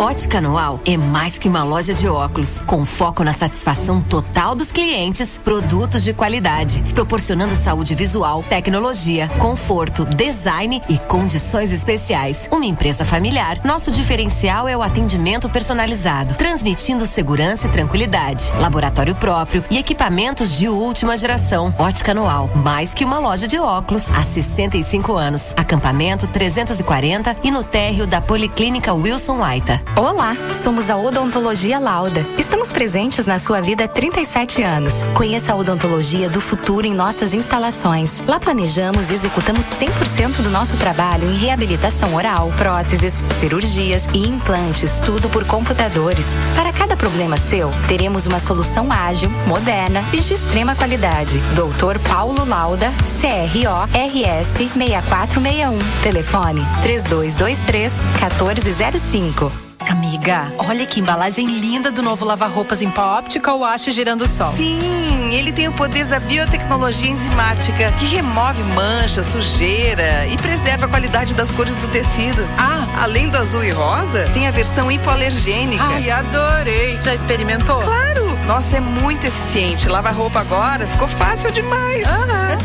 Ótica Anual é mais que uma loja de óculos, com foco na satisfação total dos clientes, produtos de qualidade, proporcionando saúde visual, tecnologia, conforto, design e condições especiais. Uma empresa familiar, nosso diferencial é o atendimento personalizado, transmitindo segurança e tranquilidade, laboratório próprio e equipamentos de última geração. Ótica Anual, mais que uma loja de óculos, há 65 anos. Acampamento 340 e no térreo da Policlínica Wilson Waita. Olá, somos a Odontologia Lauda. Estamos presentes na sua vida há 37 anos. Conheça a odontologia do futuro em nossas instalações. Lá planejamos e executamos 100% do nosso trabalho em reabilitação oral, próteses, cirurgias e implantes, tudo por computadores. Para cada problema seu, teremos uma solução ágil, moderna e de extrema qualidade. Doutor Paulo Lauda, CRO RS 6461. Telefone 3223 1405. Amiga, olha que embalagem linda do novo lava-roupas em pó óptica ou acho girando sol. Sim, ele tem o poder da biotecnologia enzimática, que remove mancha, sujeira e preserva a qualidade das cores do tecido. Ah, além do azul e rosa, tem a versão hipoalergênica. Ai, adorei. Já experimentou? Claro! Nossa, é muito eficiente. Lava roupa agora ficou fácil demais. Lava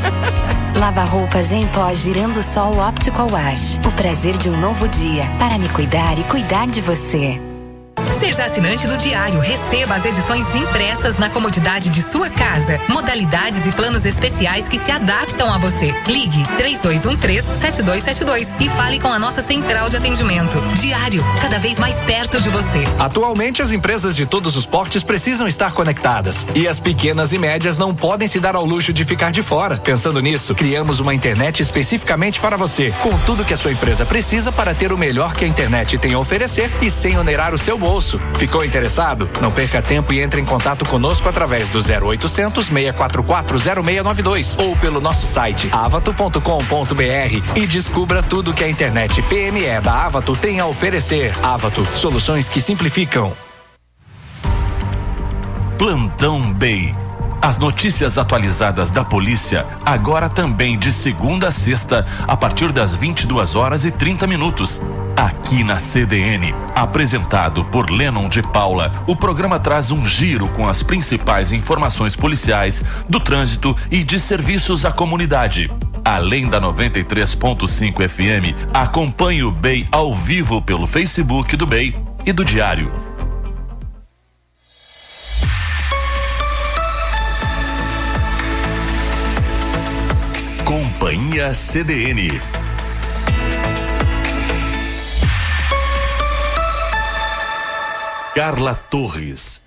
roupas em pó girando sol Optical Wash. O prazer de um novo dia para me cuidar e cuidar de você. Seja assinante do Diário, receba as edições impressas na comodidade de sua casa. Modalidades e planos especiais que se adaptam a você. Ligue 3213-7272 e fale com a nossa central de atendimento. Diário, cada vez mais perto de você. Atualmente, as empresas de todos os portes precisam estar conectadas. E as pequenas e médias não podem se dar ao luxo de ficar de fora. Pensando nisso, criamos uma internet especificamente para você, com tudo que a sua empresa precisa para ter o melhor que a internet tem a oferecer e sem onerar o seu bolso. Ficou interessado? Não perca tempo e entre em contato conosco através do 0800 644 0692 ou pelo nosso site avato.com.br e descubra tudo que a internet PME da Avato tem a oferecer. Avato, soluções que simplificam. Plantão Bay. As notícias atualizadas da polícia, agora também de segunda a sexta, a partir das 22 horas e 30 minutos. Aqui na CDN. Apresentado por Lennon de Paula, o programa traz um giro com as principais informações policiais, do trânsito e de serviços à comunidade. Além da 93.5 FM, acompanhe o BEI ao vivo pelo Facebook do BEI e do Diário. Companhia CDN. Carla Torres.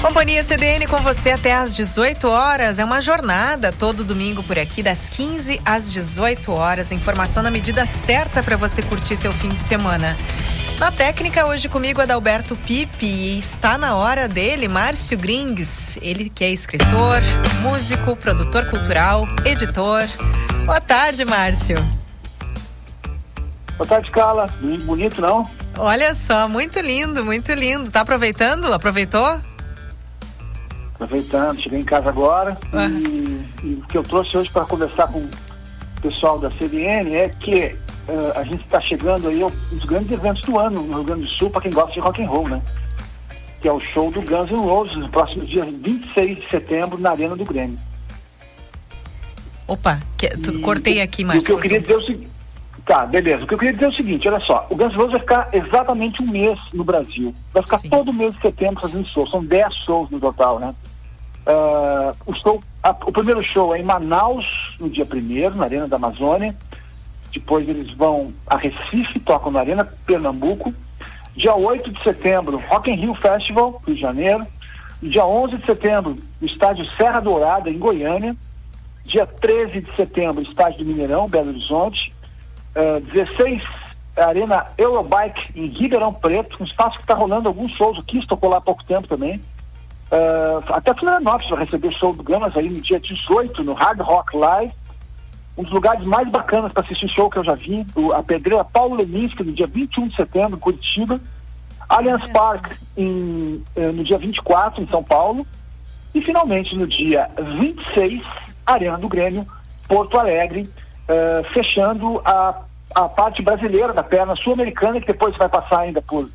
Companhia CDN com você até às 18 horas. É uma jornada todo domingo por aqui, das 15 às 18 horas. Informação na medida certa para você curtir seu fim de semana. Na técnica, hoje comigo é Dalberto Pipe e está na hora dele, Márcio Grings. Ele que é escritor, músico, produtor cultural, editor. Boa tarde, Márcio. Boa tarde, Carla. Bonito, não? Olha só, muito lindo, muito lindo. Tá aproveitando? Aproveitou? Aproveitando, cheguei em casa agora e, e o que eu trouxe hoje para conversar com o pessoal da CDN é que uh, a gente está chegando aí a um dos grandes eventos do ano no Rio Grande do Sul para quem gosta de rock and roll, né? Que é o show do Guns N' Roses no próximo dia 26 de setembro na Arena do Grêmio. Opa, que, tu, E cortei aqui, Márcio. O que eu queria dizer é o seguinte. Tá, beleza. O que eu queria dizer é o seguinte, olha só, o Guns N' Roses vai ficar exatamente um mês no Brasil. Vai ficar todo mês de setembro fazendo show. São 10 shows no total, né? Ah, o, show, a- o primeiro show é em Manaus, no dia primeiro, na Arena da Amazônia. Depois eles vão a Recife, tocam na Arena Pernambuco. Dia 8 de setembro, Rock in Rio Festival, Rio de Janeiro. Dia 11 de setembro, no estádio Serra Dourada, em Goiânia. Dia 13 de setembro, estádio do Mineirão, Belo Horizonte. Ah, 16, Arena Eurobike, em Ribeirão Preto, um espaço que está rolando alguns shows. O Kiss tocou lá há pouco tempo também. Ah, até Florianópolis vai receber show do Gamas aí no dia 18, no Hard Rock Live. Um dos lugares mais bacanas para assistir show que eu já vi, o- a pedreira Paulo Leminski, no dia 21 de setembro, em Curitiba. Allianz Park, em, eh, no dia 24, em São Paulo. E finalmente, no dia 26, Arena do Grêmio, Porto Alegre, uh, fechando a, a parte brasileira da perna sul-americana, que depois vai passar ainda por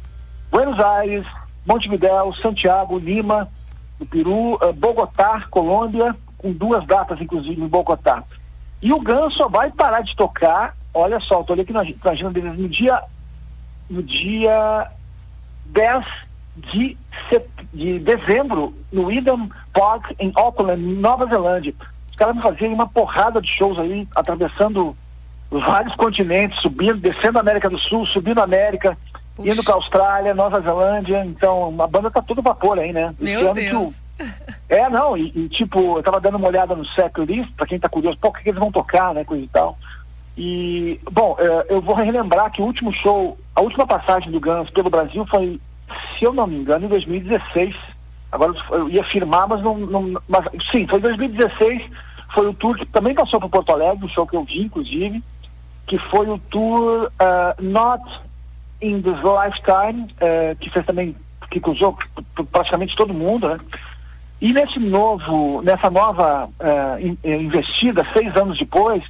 Buenos Aires, Montevidéu, Santiago, Lima, do Peru, uh, Bogotá, Colômbia, com duas datas, inclusive, em Bogotá. E o Ganso só vai parar de tocar, olha só, estou aqui na, na agenda deles, no dia, no dia 10 de, de dezembro, no Eden Park, em Auckland, Nova Zelândia. Os caras vão fazer uma porrada de shows aí, atravessando vários continentes, subindo, descendo a América do Sul, subindo a América, Puxa. indo para Austrália, Nova Zelândia. Então, a banda tá todo vapor aí, né? Meu Deus. É, não, e, e, tipo, eu tava dando uma olhada no setlist, para quem tá curioso, pô, o que, que eles vão tocar, né, coisa e tal. E, bom, é, eu vou relembrar que o último show, a última passagem do Guns pelo Brasil foi, se eu não me engano, em 2016. Agora eu ia afirmar, mas não, não mas, sim, foi 2016 foi o tour que também passou por Porto Alegre, o show que eu vi, inclusive, que foi o tour uh, Not in This Lifetime, uh, que fez também, que cruzou praticamente todo mundo, né? E nesse novo, nessa nova uh, in, investida, seis anos depois,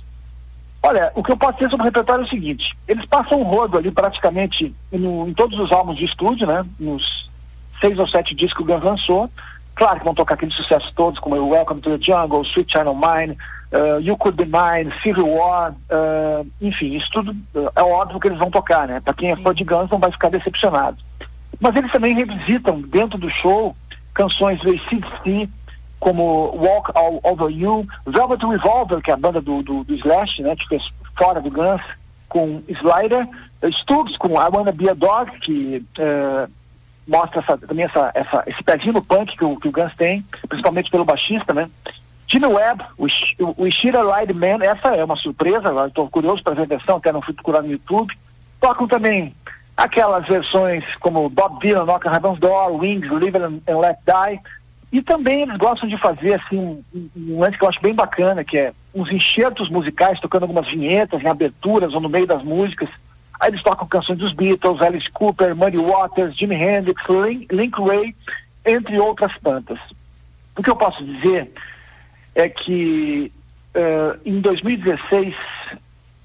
olha, o que eu posso dizer sobre o repertório é o seguinte, eles passam um rodo ali praticamente no, em todos os álbuns de estúdio, né? Nos seis ou sete discos que o Guns lançou, Claro que vão tocar aqueles sucessos todos, como Welcome to the Jungle, Sweet Channel Mine, uh, You Could Be Mine, Civil War, uh, enfim, isso tudo é óbvio que eles vão tocar, né? Para quem é fã de Guns não vai ficar decepcionado. Mas eles também revisitam dentro do show canções do ACDC, como Walk All Over You, Velvet Revolver, que é a banda do, do, do Slash, né? Que fez fora do Guns, com Slider, Stubbs com I Wanna Be a Dog, que uh, mostra essa, também essa, essa, esse pezinho no punk que o, que o Guns tem, principalmente pelo baixista, né? Jimmy Webb, o, o Ishira Light Man, essa é uma surpresa, estou curioso para ver a versão, até não fui procurar no YouTube. Tocam também aquelas versões como Bob Dylan, Knock on Heaven's Door, Wings, Live and, and Let Die. E também eles gostam de fazer assim um, um lance que eu acho bem bacana, que é uns enxertos musicais, tocando algumas vinhetas em aberturas ou no meio das músicas. Aí eles tocam canções dos Beatles, Alice Cooper, Muddy Waters, Jimi Hendrix, Link, Link Ray, entre outras tantas. O que eu posso dizer é que uh, em 2016,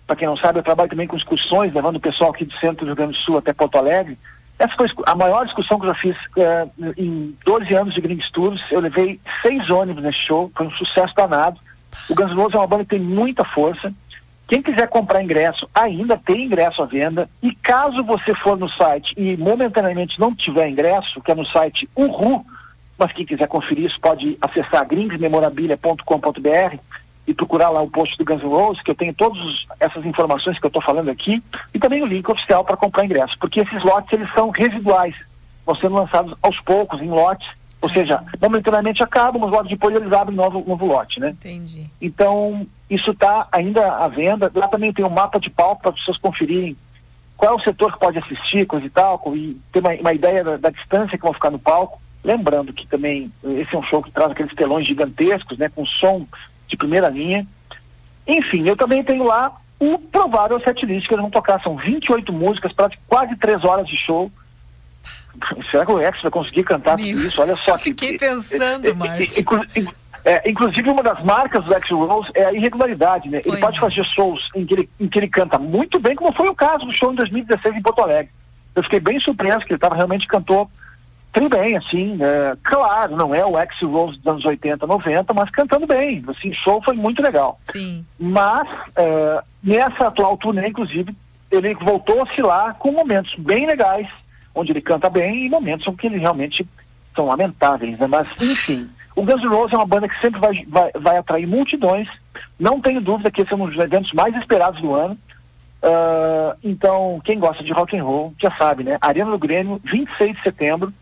para quem não sabe, eu trabalho também com excursões, levando o pessoal aqui do centro do Rio Grande do Sul até Porto Alegre. Essa foi a maior discussão que eu já fiz uh, em 12 anos de Green Tours. Eu levei seis ônibus nesse show, foi um sucesso danado. O Guns N' Roses é uma banda que tem muita força. Quem quiser comprar ingresso, ainda tem ingresso à venda. E caso você for no site e momentaneamente não tiver ingresso, que é no site Uhu, mas quem quiser conferir isso pode acessar gringsmemorabilia.com.br e procurar lá o post do Guns N' Roses, que eu tenho todas essas informações que eu estou falando aqui, e também o link oficial para comprar ingresso, porque esses lotes eles são residuais, vão sendo lançados aos poucos em lotes ou seja, momentaneamente acabam, mas logo depois eles abrem novo, novo lote, né? Entendi. Então, isso está ainda à venda. Lá também tem um mapa de palco para as pessoas conferirem qual é o setor que pode assistir, coisa e tal, e ter uma, uma ideia da, da, distância que vão ficar no palco. Lembrando que também esse é um show que traz aqueles telões gigantescos, né? Com som de primeira linha. Enfim, eu também tenho lá o provável setlist que eles vão tocar. São 28 músicas para quase três horas de show será que o Rex vai conseguir cantar Meu, tudo isso? Olha só. Eu fiquei que, pensando, Márcio. É, inclusive, uma das marcas do X Rose é a irregularidade, né? Ele pode é. fazer shows em que ele, em que ele canta muito bem, como foi o caso do show em 2016 em Porto Alegre. Eu fiquei bem surpreso que ele tava, realmente cantou tudo bem, assim, né? claro, não é o X Rose dos anos 80, 90, mas cantando bem, assim, show foi muito legal. Sim. Mas, é, nessa atual turnê, inclusive, ele voltou a oscilar com momentos bem legais, onde ele canta bem, e momentos em que ele realmente são lamentáveis, né? Mas, enfim, o Guns N' Roses é uma banda que sempre vai, vai, vai atrair multidões. Não tenho dúvida que esse é um dos eventos mais esperados do ano. Uh, então, quem gosta de rock and roll já sabe, né? Arena do Grêmio, 26 de setembro.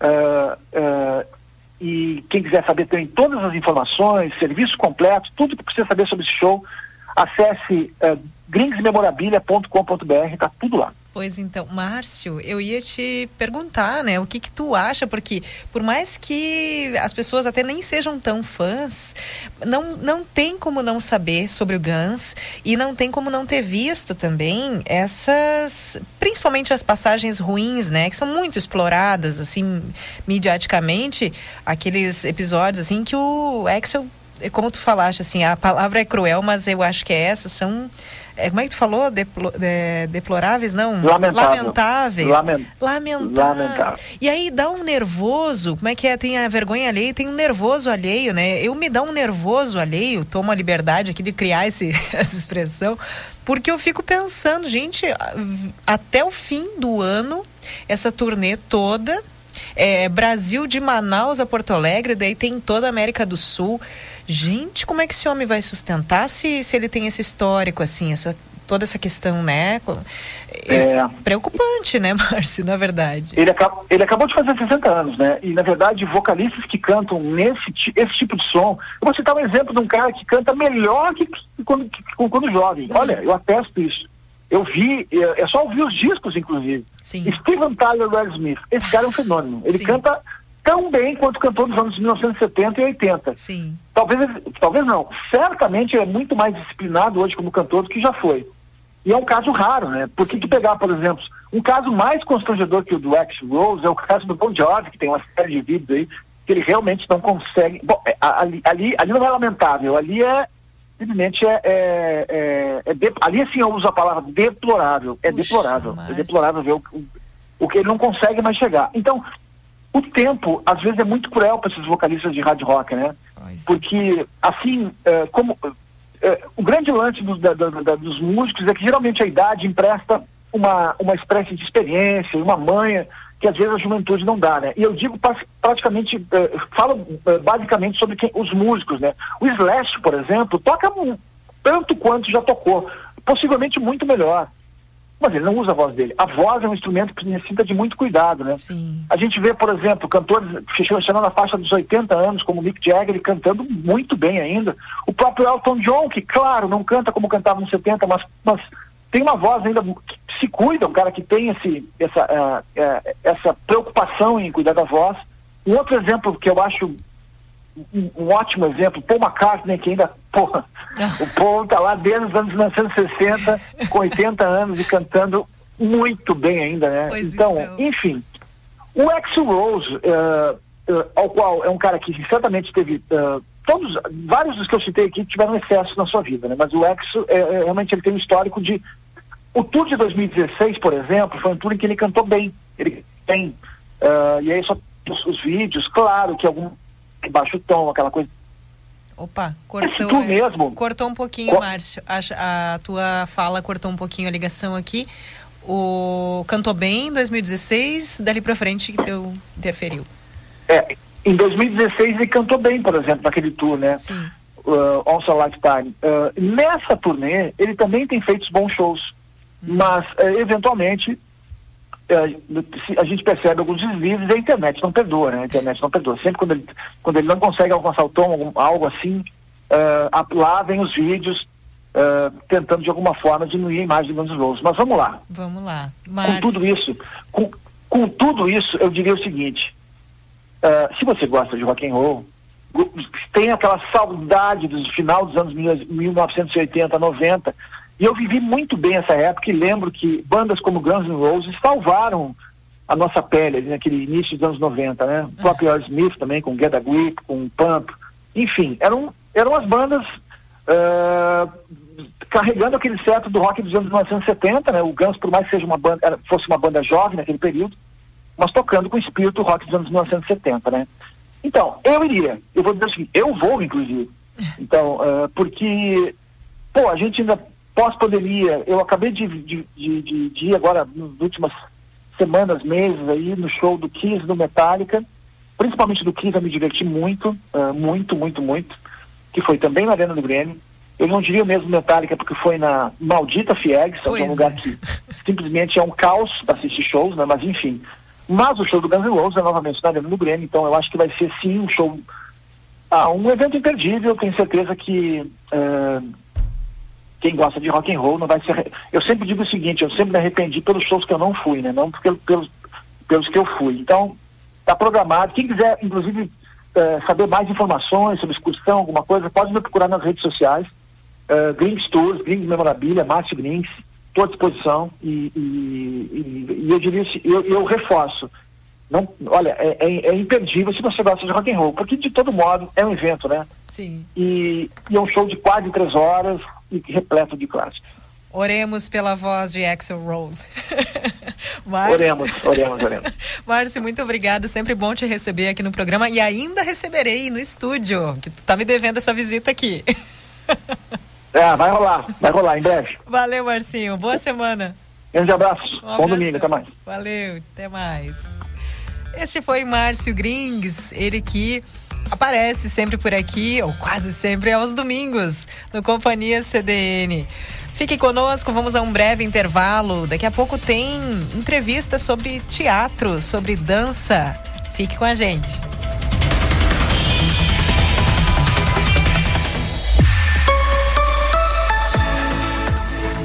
Uh, e quem quiser saber tem todas as informações, serviço completo, tudo que precisa saber sobre esse show, acesse uh, gringsmemorabilia.com.br, tá tudo lá. Pois então, Márcio, eu ia te perguntar, né, o que que tu acha, porque por mais que as pessoas até nem sejam tão fãs, não, não tem como não saber sobre o Guns e não tem como não ter visto também essas, principalmente as passagens ruins, né, que são muito exploradas, assim, midiaticamente, aqueles episódios, assim, que o Axel como tu falaste, assim, a palavra é cruel, mas eu acho que é essa, são é, como é que tu falou? Deplo, é, deploráveis, não? Lamentável. Lamentáveis. Lament... Lamentável. Lamentável. E aí dá um nervoso, como é que é? Tem a vergonha alheia, tem um nervoso alheio, né? Eu me dá um nervoso alheio, tomo a liberdade aqui de criar esse, essa expressão, porque eu fico pensando, gente, até o fim do ano, essa turnê toda, é, Brasil de Manaus a Porto Alegre, daí tem toda a América do Sul. Gente, como é que esse homem vai sustentar se, se ele tem esse histórico, assim, essa, toda essa questão, né? É, é preocupante, né, Márcio, na verdade. Ele, acaba, ele acabou de fazer 60 anos, né? E, na verdade, vocalistas que cantam nesse esse tipo de som. Eu vou citar um exemplo de um cara que canta melhor que, que quando, que, quando jovem. Uhum. Olha, eu atesto isso. Eu vi, é, é só ouvir os discos, inclusive. Sim. Steven Tyler Red Smith. Esse cara é um fenômeno. Ele Sim. canta tão bem quanto cantor dos anos 1970 e 80. Sim. Talvez, talvez não. Certamente é muito mais disciplinado hoje como cantor do que já foi. E é um caso raro, né? Porque Sim. tu pegar, por exemplo, um caso mais constrangedor que o do X Rose é o caso do Bon Jovi, que tem uma série de vídeos aí, que ele realmente não consegue. Bom, é, ali, ali, ali não é lamentável, ali é simplesmente é, é, é, é de, ali assim eu uso a palavra deplorável, é Puxa, deplorável, mas... é deplorável ver o, o, o que ele não consegue mais chegar. Então, o tempo, às vezes, é muito cruel para esses vocalistas de hard rock, né? Porque, assim, é, como. É, o grande lance dos, da, da, da, dos músicos é que geralmente a idade empresta uma, uma espécie de experiência, uma manha que às vezes a juventude não dá, né? E eu digo praticamente, uh, falo uh, basicamente sobre quem, os músicos, né? O Slash, por exemplo, toca tanto quanto já tocou, possivelmente muito melhor mas ele não usa a voz dele. A voz é um instrumento que necessita de muito cuidado, né? Sim. A gente vê, por exemplo, cantores chegando na faixa dos 80 anos, como Mick Jagger, cantando muito bem ainda. O próprio Elton John, que, claro, não canta como cantava nos 70, mas, mas tem uma voz ainda que se cuida, um cara que tem esse, essa, uh, uh, essa preocupação em cuidar da voz. Um outro exemplo que eu acho um, um, ótimo exemplo, Paul McCartney, que ainda, porra, o Paul tá lá desde os anos 1960, com 80 anos e cantando muito bem ainda, né? Então, então, enfim, o Axl Rose, uh, uh, ao qual é um cara que certamente teve uh, todos, vários dos que eu citei aqui tiveram excesso na sua vida, né? Mas o Axl, é, realmente ele tem um histórico de o tour de 2016, por exemplo, foi um tour em que ele cantou bem. Ele tem, e aí só os, os vídeos, claro que algum que baixa o tom, aquela coisa. Opa, cortou. tu é, mesmo. Cortou um pouquinho, Co Márcio. A, a, tua fala cortou um pouquinho a ligação aqui. O cantou bem em 2016, dali para frente que teu interferiu. É, em 2016 ele cantou bem, por exemplo, naquele tour, né? Sim. Uh, Also Lifetime. Uh, nessa turnê, ele também tem feito bons shows, hum. mas uh, eventualmente a gente percebe alguns desvios e a internet não perdoa, né? A internet não perdoa. Sempre quando ele, quando ele não consegue alcançar o tom, algo assim, uh, lá vem os vídeos uh, tentando de alguma forma diminuir a imagem do Guns N' Roses. Mas vamos lá. Vamos lá. Com tudo isso, com, com tudo isso, eu diria o seguinte, uh, se você gosta de rock and roll, tem aquela saudade do final dos anos 1980, 90, e eu vivi muito bem essa época e lembro que bandas como Guns N' Roses salvaram a nossa pele ali naquele início dos anos 90, né? O próprio Smith também, com Get a Grip, com Pump. Enfim, eram, eram as bandas uh, carregando aquele certo do rock dos anos 1970, né? O Guns, por mais que seja uma banda, era, fosse uma banda jovem naquele período, mas tocando com o espírito rock dos anos 1970, né? Então, eu iria. Eu vou dizer o seguinte, eu vou, inclusive. Então, uh, porque, pô, a gente ainda pós-pandemia, eu acabei de, de, de, de, ir agora nas últimas semanas, meses aí, no show do Kiss, do Metallica, principalmente do Kiss, eu me diverti muito, uh, muito, muito, muito, que foi também na Arena do Grêmio. Eu não diria mesmo Metallica porque foi na maldita Fiegs, é um lugar que simplesmente é um caos para assistir shows, né? Mas enfim. Mas o show do Guns N' Roses é novamente na Arena do Grêmio, então eu acho que vai ser sim um show, ah, um evento imperdível, tenho certeza que uh, quem gosta de rock and roll não vai ser. Eu sempre digo o seguinte, eu sempre me arrependi pelos shows que eu não fui, né? Não pelos, pelos, pelos que eu fui. Então, está programado. Quem quiser, inclusive, uh, saber mais informações sobre excursão, alguma coisa, pode me procurar nas redes sociais. Uh, Grinks Tours, Grinks Memorabilia, Márcio Grinks, estou à disposição e, e, e, e eu diria, eu, eu reforço. Não, olha, é, é, é, imperdível se você gosta de rock and roll, porque de todo modo é um evento, né? Sim. E, e é um show de quase três horas e repleto de clássicos. Oremos pela voz de Axel Rose. Márcio... Oremos, oremos, oremos. Márcio, muito obrigada. Sempre bom te receber aqui no programa e ainda receberei no estúdio, que tu tá me devendo essa visita aqui. É, vai rolar, vai rolar em breve. Valeu, Marcinho. Boa semana. Grande abraço. Um Bom domingo, até mais. Valeu, até mais. Este foi Márcio Grings, ele que aparece sempre por aqui, ou quase sempre aos domingos, no Companhia CDN. Fique conosco, vamos a um breve intervalo. Daqui a pouco tem entrevista sobre teatro, sobre dança. Fique com a gente.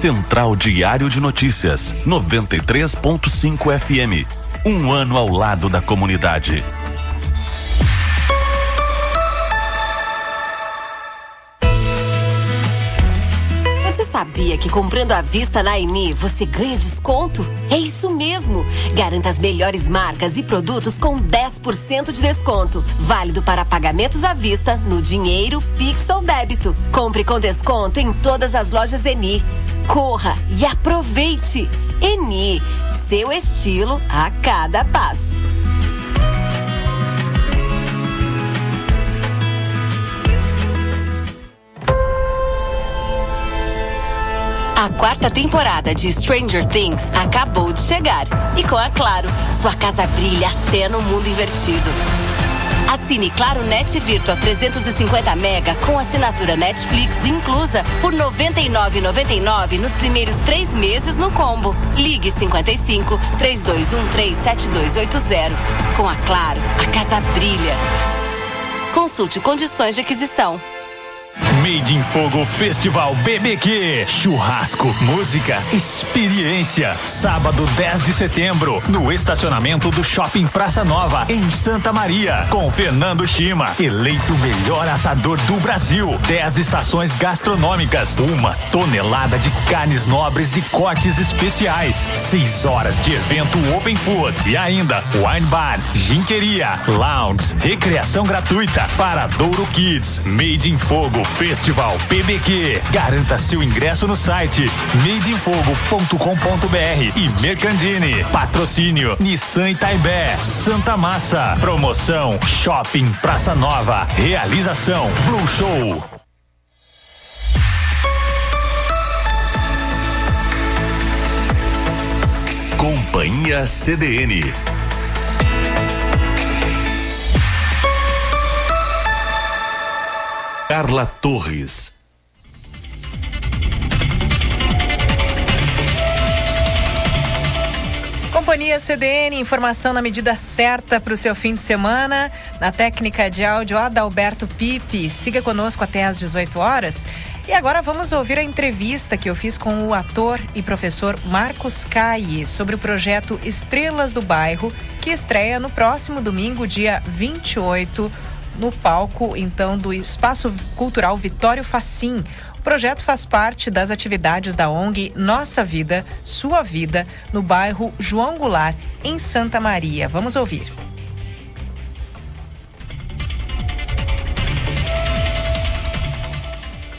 Central Diário de Notícias, 93.5 FM. Um ano ao lado da comunidade. Sabia que comprando à vista na Eni você ganha desconto? É isso mesmo! Garanta as melhores marcas e produtos com 10% de desconto. Válido para pagamentos à vista, no dinheiro, Pix ou débito. Compre com desconto em todas as lojas Eni. Corra e aproveite! Eni, seu estilo a cada passo. A quarta temporada de Stranger Things acabou de chegar. E com a Claro, sua casa brilha até no mundo invertido. Assine Claro Net Virtua 350 mega com assinatura Netflix inclusa por R$ 99,99 nos primeiros três meses no combo. Ligue 55 3213 7280. Com a Claro, a casa brilha. Consulte condições de aquisição. Made in Fogo Festival BBQ. Churrasco, música, experiência. Sábado 10 de setembro, no estacionamento do Shopping Praça Nova, em Santa Maria, com Fernando Chima, eleito melhor assador do Brasil. 10 estações gastronômicas, uma tonelada de carnes nobres e cortes especiais. 6 horas de evento Open Food e ainda Wine Bar, Ginqueria, Lounge, recreação gratuita para Douro Kids. Made in Fogo Festival PBQ. Garanta seu ingresso no site madeinfogo.com.br e Mercandini. Patrocínio Nissan Itaibé, Santa Massa. Promoção Shopping Praça Nova. Realização Blue Show. Companhia CDN Carla Torres. Companhia CDN, informação na medida certa para o seu fim de semana. Na técnica de áudio, Adalberto Pipe. Siga conosco até às 18 horas. E agora vamos ouvir a entrevista que eu fiz com o ator e professor Marcos Caie sobre o projeto Estrelas do Bairro, que estreia no próximo domingo, dia 28 no palco, então, do Espaço Cultural Vitório Facim. O projeto faz parte das atividades da ONG Nossa Vida, Sua Vida, no bairro João Goulart, em Santa Maria. Vamos ouvir.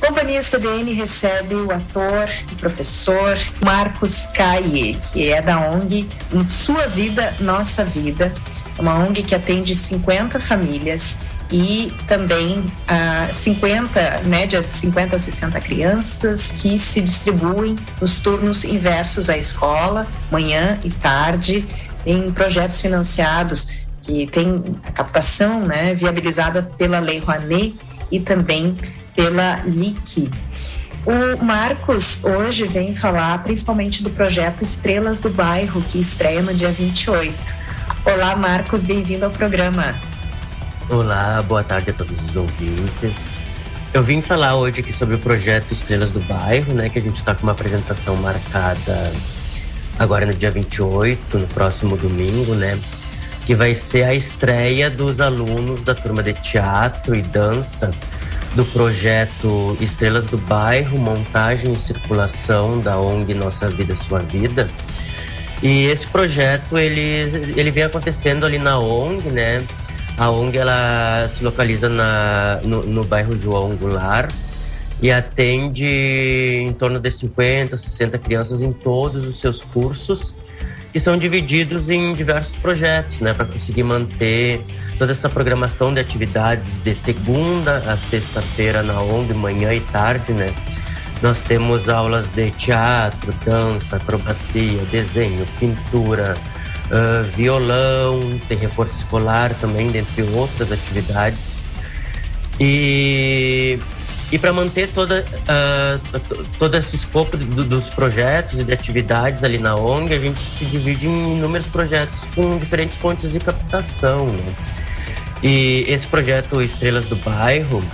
Companhia CDN recebe o ator e professor Marcos Caie, que é da ONG Sua Vida, Nossa Vida, uma ONG que atende 50 famílias e também ah, 50, média de 50 a 60 crianças que se distribuem nos turnos inversos à escola, manhã e tarde, em projetos financiados que tem a captação né, viabilizada pela Lei Rouanet e também pela LIC. O Marcos hoje vem falar principalmente do projeto Estrelas do Bairro, que estreia no dia 28. Olá, Marcos, bem-vindo ao programa. Olá, boa tarde a todos os ouvintes. Eu vim falar hoje aqui sobre o projeto Estrelas do Bairro, né? Que a gente está com uma apresentação marcada agora no dia 28, no próximo domingo, né? Que vai ser a estreia dos alunos da turma de teatro e dança do projeto Estrelas do Bairro, montagem e circulação da ONG Nossa Vida Sua Vida E esse projeto ele, ele vem acontecendo ali na ONG, né? A ONG ela se localiza na, no, no bairro João Goulart e atende em torno de 50, 60 crianças em todos os seus cursos, que são divididos em diversos projetos, né, para conseguir manter toda essa programação de atividades de segunda a sexta-feira na ONG, manhã e tarde, né? Nós temos aulas de teatro, dança, acrobacia, desenho, pintura, uh, violão, tem reforço escolar também, dentre outras atividades. E, e para manter toda, uh, todo esse escopo do, dos projetos e de atividades ali na ONG, a gente se divide em inúmeros projetos com diferentes fontes de captação. Né? E esse projeto Estrelas do Bairro,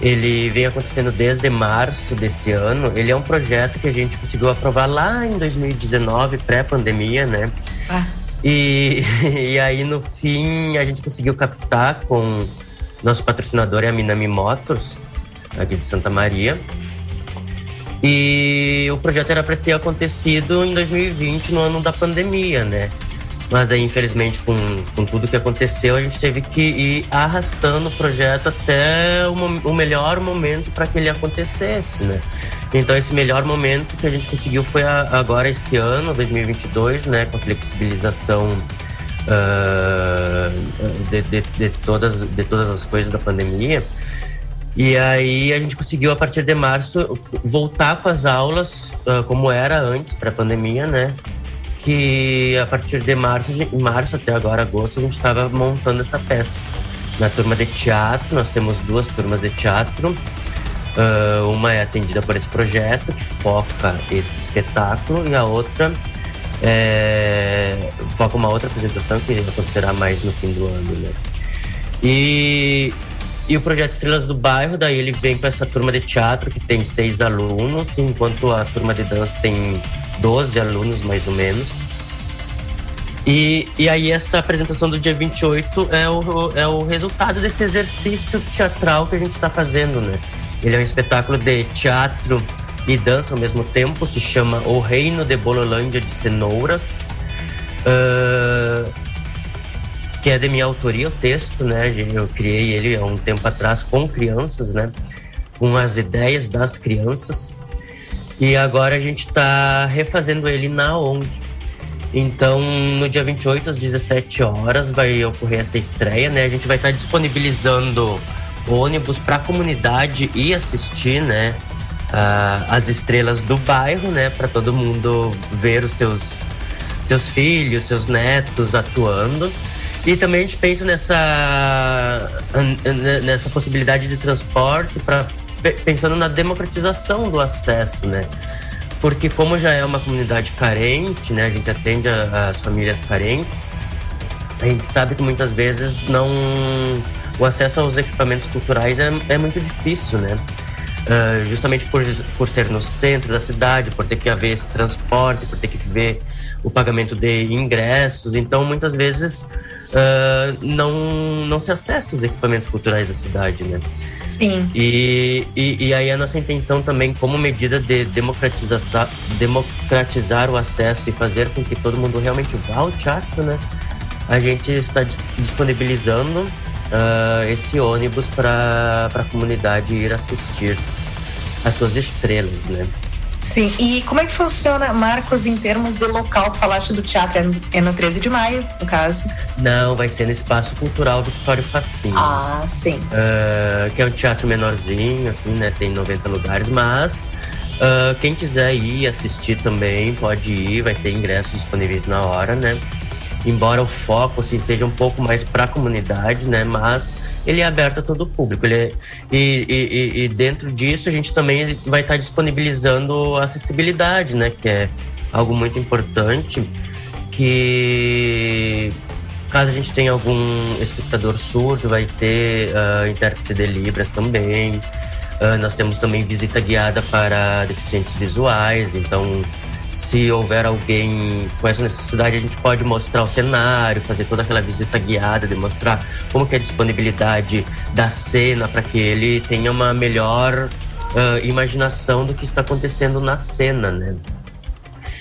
ele vem acontecendo desde março desse ano. Ele é um projeto que a gente conseguiu aprovar lá em 2019, pré-pandemia, né? Ah. E, e aí, no fim, a gente conseguiu captar com nosso patrocinador, é a Minami Motors, aqui de Santa Maria. E o projeto era para ter acontecido em 2020, no ano da pandemia, né? Mas aí, infelizmente, com, com tudo que aconteceu, a gente teve que ir arrastando o projeto até o, o melhor momento para que ele acontecesse, né? Então, esse melhor momento que a gente conseguiu foi a, agora esse ano, 2022, né? Com a flexibilização uh, de, de, de, todas, de todas as coisas da pandemia. E aí a gente conseguiu, a partir de março, voltar com as aulas uh, como era antes, pré-pandemia, né? que a partir de março, de março até agora, agosto, a gente estava montando essa peça. Na turma de teatro, nós temos duas turmas de teatro. Uh, uma é atendida por esse projeto, que foca esse espetáculo, e a outra é, foca uma outra apresentação que acontecerá mais no fim do ano. Né? E, e o projeto Estrelas do Bairro, daí ele vem com essa turma de teatro que tem seis alunos, enquanto a turma de dança tem 12 alunos mais ou menos. E, e aí essa apresentação do dia 28 é o, é o resultado desse exercício teatral que a gente está fazendo, né? Ele é um espetáculo de teatro e dança ao mesmo tempo, se chama O Reino de Bololândia de Cenouras, uh, que é de minha autoria o texto, né? Eu criei ele há um tempo atrás com crianças, né? Com as ideias das crianças. E agora a gente está refazendo ele na ONG. Então, no dia 28 às 17 horas vai ocorrer essa estreia, né? A gente vai estar tá disponibilizando ônibus para a comunidade e assistir, né? Uh, as estrelas do bairro, né? Para todo mundo ver os seus, seus filhos, seus netos atuando. E também a gente pensa nessa, nessa possibilidade de transporte para pensando na democratização do acesso, né? Porque como já é uma comunidade carente, né, a gente atende as famílias carentes, a gente sabe que muitas vezes não o acesso aos equipamentos culturais é, é muito difícil, né? Uh, justamente por, por ser no centro da cidade, por ter que haver esse transporte, por ter que ver o pagamento de ingressos. Então, muitas vezes, uh, não, não se acessa os equipamentos culturais da cidade, né? Sim. E, e, e, aí a nossa intenção também, como medida de democratizar, democratizar o acesso e fazer com que todo mundo realmente vá ao teatro, né? A gente está disponibilizando uh, esse ônibus para a comunidade ir assistir as suas estrelas, né? Sim, e como é que funciona, Marcos, em termos de local? Tu falaste do teatro, é no 13 de maio, no caso? Não, vai ser no Espaço Cultural Victório Facinho. Ah, sim. Uh, que é um teatro menorzinho, assim, né? Tem 90 lugares, mas uh, quem quiser ir assistir também pode ir, vai ter ingressos disponíveis na hora, né? Embora o foco assim, seja um pouco mais para a comunidade, né? Mas ele é aberto a todo o público. Ele é, e, e, e, dentro disso a gente também vai estar disponibilizando acessibilidade, né? Que é algo muito importante. Que caso a gente tenha algum espectador surdo, vai ter uh, intérprete de libras também. Uh, nós temos também visita guiada para deficientes visuais, então se houver alguém com essa necessidade, a gente pode mostrar o cenário, fazer toda aquela visita guiada, demonstrar como é a disponibilidade da cena para que ele tenha uma melhor uh, imaginação do que está acontecendo na cena, né?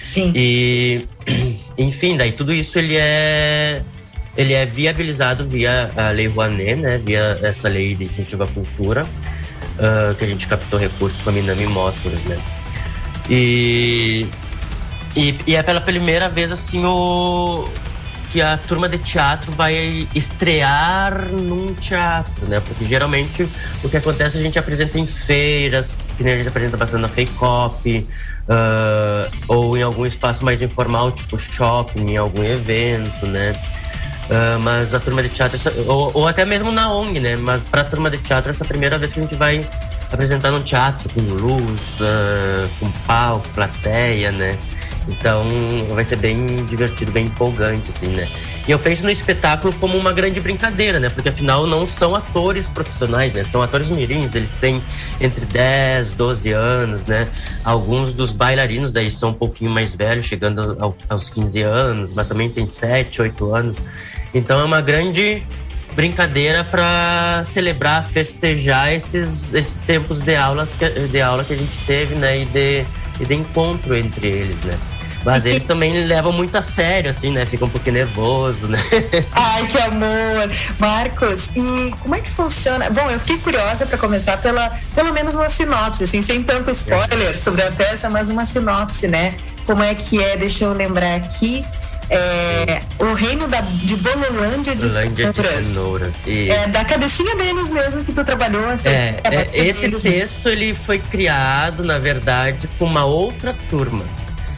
Sim. E, enfim, daí tudo isso ele é ele é viabilizado via a Lei Rouanet, né? Via essa lei de incentivo à cultura, uh, que a gente captou recursos com a Minami Motors, né? E, e, e, é pela primeira vez, assim, o, que a turma de teatro vai estrear num teatro, né? Porque geralmente o que acontece a gente apresenta em feiras, que nem a gente apresenta bastante na Fake Cop, uh, ou em algum espaço mais informal, tipo shopping, em algum evento, né? Uh, mas a turma de teatro, ou, ou, até mesmo na ONG, né? Mas para a turma de teatro, essa é a primeira vez que a gente vai apresentar no teatro, com luz, uh, com palco, plateia, né? Então vai ser bem divertido, bem empolgante, assim, né? E eu penso no espetáculo como uma grande brincadeira, né? Porque afinal não são atores profissionais, né? São atores mirins, eles têm entre 10, 12 anos, né? Alguns dos bailarinos daí são um pouquinho mais velhos, chegando ao, aos 15 anos, mas também tem 7, 8 anos. Então é uma grande brincadeira para celebrar, festejar esses, esses tempos de, aulas que, de aula que a gente teve, né? E de, e de encontro entre eles, né? Mas eles também levam muito a sério, assim, né? Ficam um pouquinho nervoso, né? Ai, que amor! Marcos, e como é que funciona? Bom, eu fiquei curiosa para começar pela, pelo menos uma sinopse, assim, sem tanto spoiler sobre a peça, mas uma sinopse, né? Como é que é? Deixa eu lembrar aqui. É, o reino da, de Bololândia de Bololândia Cenouras. De cenouras é, da cabecinha deles mesmo que tu trabalhou. Assim, é, é, esse deles, texto ele foi criado, na verdade, com uma outra turma.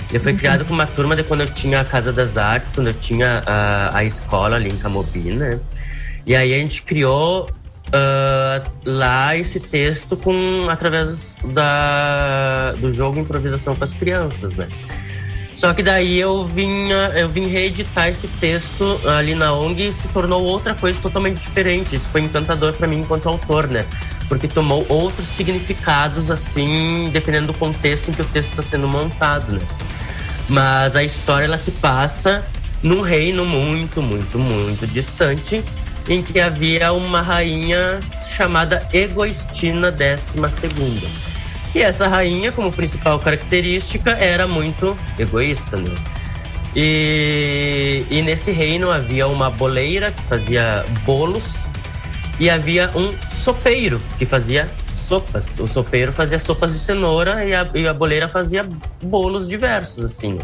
Ele foi criado com uma turma de quando eu tinha a Casa das Artes, quando eu tinha a, a escola ali em Camobi, né? E aí a gente criou uh, lá esse texto com através da, do jogo improvisação para as crianças, né? Só que daí eu vinha, eu vim reeditar esse texto ali na ONG e se tornou outra coisa totalmente diferente. Isso foi encantador para mim enquanto autor, né? Porque tomou outros significados assim, dependendo do contexto em que o texto está sendo montado, né? Mas a história ela se passa num reino muito, muito, muito distante, em que havia uma rainha chamada Egoistina II. E essa rainha, como principal característica, era muito egoísta, né? E, e nesse reino havia uma boleira que fazia bolos e havia um sopeiro que fazia sopas. O sopeiro fazia sopas de cenoura e a, e a boleira fazia bolos diversos, assim.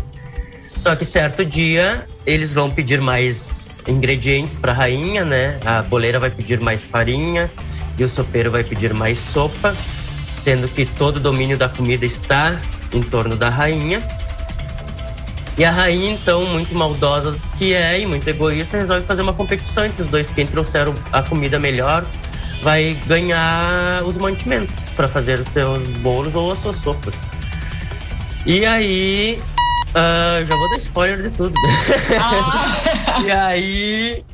Só que certo dia eles vão pedir mais ingredientes para a rainha, né? A boleira vai pedir mais farinha e o sopeiro vai pedir mais sopa, sendo que todo o domínio da comida está em torno da rainha. E a rainha, então, muito maldosa que é e muito egoísta, resolve fazer uma competição entre os dois. Quem trouxeram a comida melhor vai ganhar os mantimentos para fazer os seus bolos ou as suas sopas. E aí. Uh, já vou dar spoiler de tudo. Ah. e aí.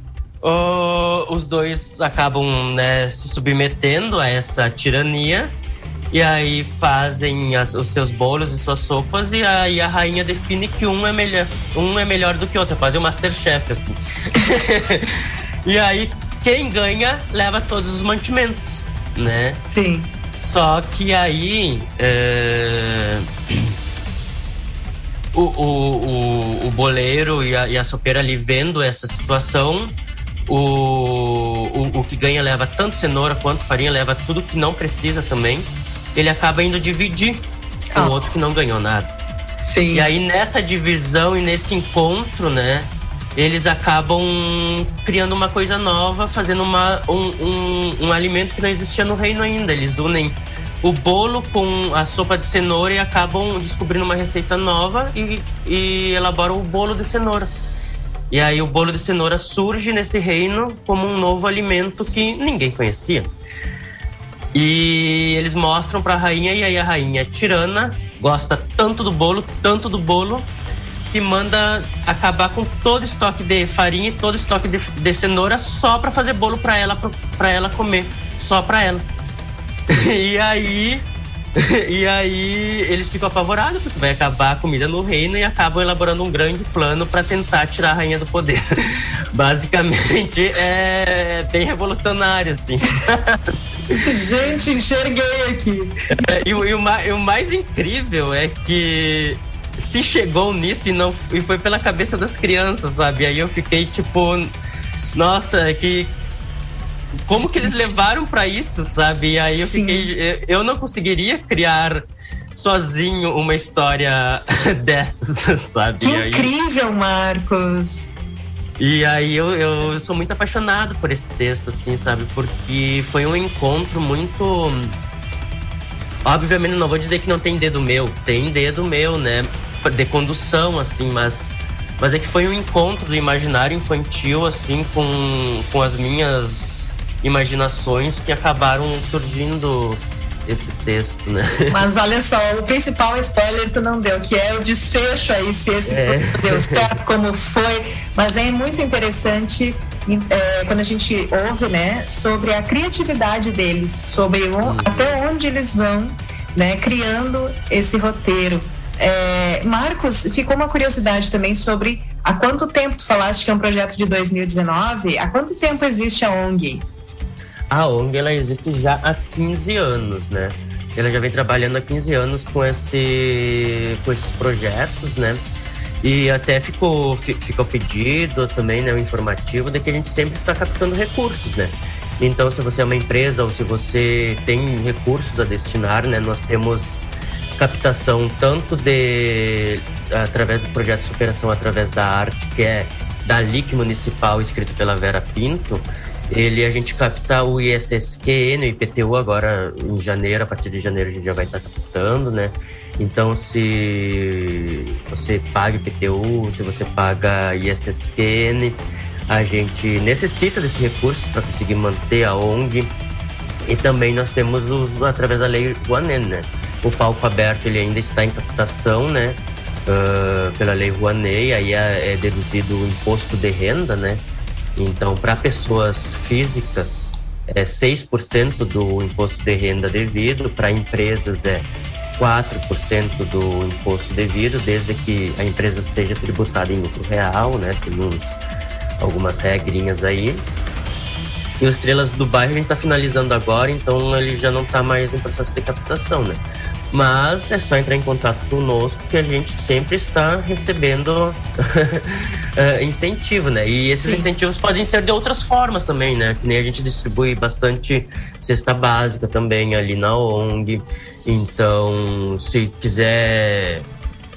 Uh, os dois acabam né, se submetendo a essa tirania. E aí fazem as, os seus bolos e suas sopas e aí a rainha define que um é melhor, um é melhor do que o outro, é quase um Masterchef, assim. e aí quem ganha leva todos os mantimentos, né? Sim. Só que aí é... o, o, o, o, boleiro e a, e a sopeira ali vendo essa situação, o, o, o que ganha leva tanto cenoura quanto farinha, leva tudo que não precisa também. Ele acaba indo dividir com o ah. outro que não ganhou nada. Sim. E aí nessa divisão e nesse encontro, né? Eles acabam criando uma coisa nova, fazendo uma, um, um, um alimento que não existia no reino ainda. Eles unem o bolo com a sopa de cenoura e acabam descobrindo uma receita nova e, e elaboram o bolo de cenoura. E aí o bolo de cenoura surge nesse reino como um novo alimento que ninguém conhecia. E eles mostram para a rainha e aí a rainha tirana, gosta tanto do bolo, tanto do bolo que manda acabar com todo estoque de farinha e todo estoque de, de cenoura só para fazer bolo para ela para ela comer, só para ela. e aí e aí eles ficam apavorados porque vai acabar a comida no reino e acabam elaborando um grande plano para tentar tirar a rainha do poder. Basicamente é bem revolucionário assim. Gente, enxerguei aqui. É, e, e, o, e o mais incrível é que se chegou nisso e não e foi pela cabeça das crianças, sabe? Aí eu fiquei tipo, nossa, que como que eles levaram para isso, sabe? E aí eu Sim. fiquei, eu não conseguiria criar sozinho uma história dessas, sabe? Que incrível, Marcos! E aí eu, eu sou muito apaixonado por esse texto, assim, sabe? Porque foi um encontro muito. Obviamente não vou dizer que não tem dedo meu, tem dedo meu, né? De condução, assim, mas. Mas é que foi um encontro do imaginário infantil, assim, com, com as minhas imaginações que acabaram surgindo esse texto, né? Mas olha só, o principal spoiler tu não deu, que é o desfecho aí, se esse é. deu certo, como foi. Mas é muito interessante é, quando a gente ouve, né, sobre a criatividade deles, sobre o, uhum. até onde eles vão, né, criando esse roteiro. É, Marcos, ficou uma curiosidade também sobre há quanto tempo tu falaste que é um projeto de 2019? Há quanto tempo existe a ONG? A ONG ela existe já há 15 anos, né? Ela já vem trabalhando há 15 anos com, esse, com esses projetos, né? E até ficou, ficou pedido também, né, o informativo, de que a gente sempre está captando recursos, né? Então, se você é uma empresa ou se você tem recursos a destinar, né, nós temos captação tanto de através do projeto Superação através da arte, que é da LIC Municipal, escrito pela Vera Pinto, ele a gente capta o ISSQN no IPTU agora em janeiro, a partir de janeiro a gente já vai estar captando, né? Então se você paga IPTU, se você paga ISSQN, a gente necessita desse recurso para conseguir manter a ONG. E também nós temos os através da lei Rouanet, né? O palco aberto ele ainda está em captação, né? Uh, pela lei Rouanet, aí é, é deduzido o imposto de renda, né? Então, para pessoas físicas, é 6% do imposto de renda devido, para empresas é 4% do imposto devido, desde que a empresa seja tributada em lucro real, né? Tem uns, algumas regrinhas aí. E o Estrelas do Bairro a gente está finalizando agora, então ele já não está mais em processo de captação, né? Mas é só entrar em contato conosco que a gente sempre está recebendo uh, incentivo, né? E esses Sim. incentivos podem ser de outras formas também, né? Que nem a gente distribui bastante cesta básica também ali na ONG. Então, se quiser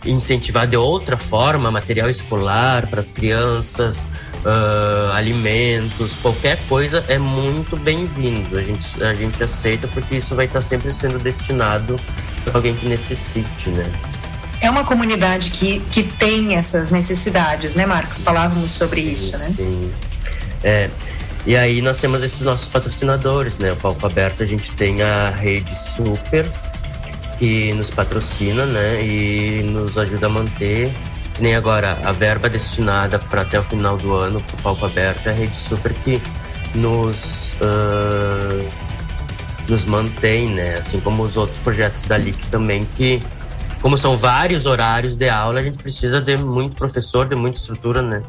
incentivar de outra forma, material escolar para as crianças, uh, alimentos, qualquer coisa é muito bem-vindo. A gente, a gente aceita porque isso vai estar sempre sendo destinado para alguém que necessite, né? é uma comunidade que, que tem essas necessidades, né, Marcos? Falávamos sobre isso, né? Sim. É. E aí nós temos esses nossos patrocinadores, né? O Palco Aberto a gente tem a Rede Super, que nos patrocina, né? E nos ajuda a manter. Nem agora, a verba destinada para até o final do ano para o Palco Aberto é a Rede Super que nos, uh, nos mantém, né? Assim como os outros projetos da LIC também que como são vários horários de aula, a gente precisa de muito professor, de muita estrutura, né?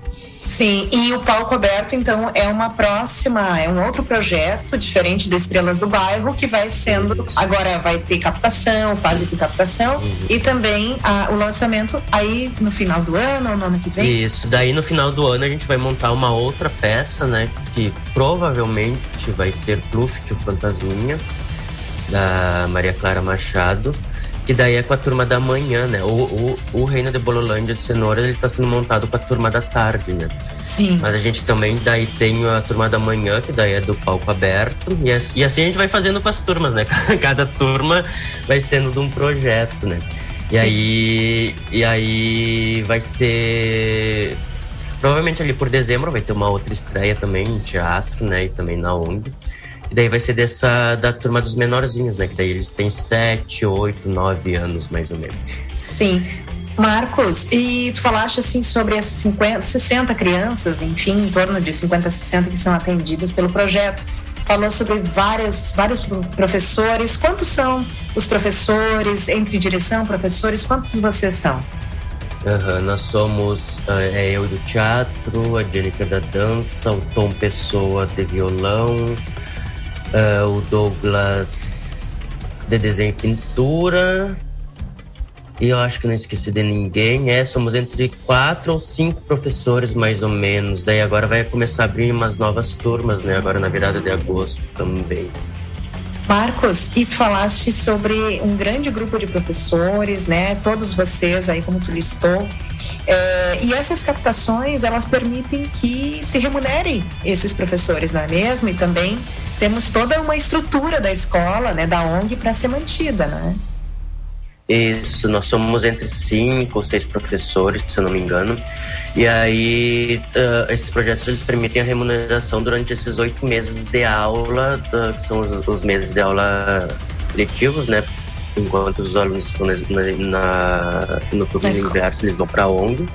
Sim, e o palco aberto, então, é uma próxima, é um outro projeto diferente do Estrelas do Bairro, que vai sendo, agora vai ter captação, fase de captação, uhum. e também a, o lançamento aí no final do ano ou no ano que vem? Isso, daí no final do ano a gente vai montar uma outra peça, né, que provavelmente vai ser Pluft, o Fantasminha, da Maria Clara Machado, que daí é com a turma da manhã, né? O, o, o Reino de Bololândia de Cenoura, ele tá sendo montado com a turma da tarde, né? Sim. Mas a gente também daí tem a turma da manhã, que daí é do palco aberto. E, assim, e assim a gente vai fazendo com as turmas, né? Cada turma vai sendo de um projeto, né? E aí, e aí vai ser... Provavelmente ali por dezembro vai ter uma outra estreia também em teatro, né? E também na ONG. E daí vai ser dessa da turma dos menorzinhos, né? Que daí eles têm 7, 8, 9 anos mais ou menos. Sim. Marcos, e tu falaste assim sobre essas 50, 60 crianças, enfim, em torno de 50, 60 que são atendidas pelo projeto. Falou sobre vários, vários professores. Quantos são os professores, entre direção, professores? Quantos vocês são? Uhum, nós somos é eu do teatro, a Jennifer da dança, o Tom Pessoa de violão, uh, o Douglas de desenho e pintura, E eu acho que não esqueci de ninguém. É, somos entre quatro ou cinco professores, mais ou menos. Daí agora vai começar a abrir umas novas turmas, né? Agora na virada de agosto também. Marcos, e tu falaste sobre um grande grupo de professores, né? Todos vocês aí, como tu listou. É, e essas captações, elas permitem que se remunerem esses professores, não é mesmo? E também temos toda uma estrutura da escola, né, da ONG, para ser mantida, né? Isso, nós somos entre cinco ou seis professores, se eu não me engano. E aí, uh, esses projetos eles permitem a remuneração durante esses oito meses de aula, uh, que são os, os, meses de aula letivos, né? Enquanto os alunos estão na, na no turno inverso, eles vão para a ONG.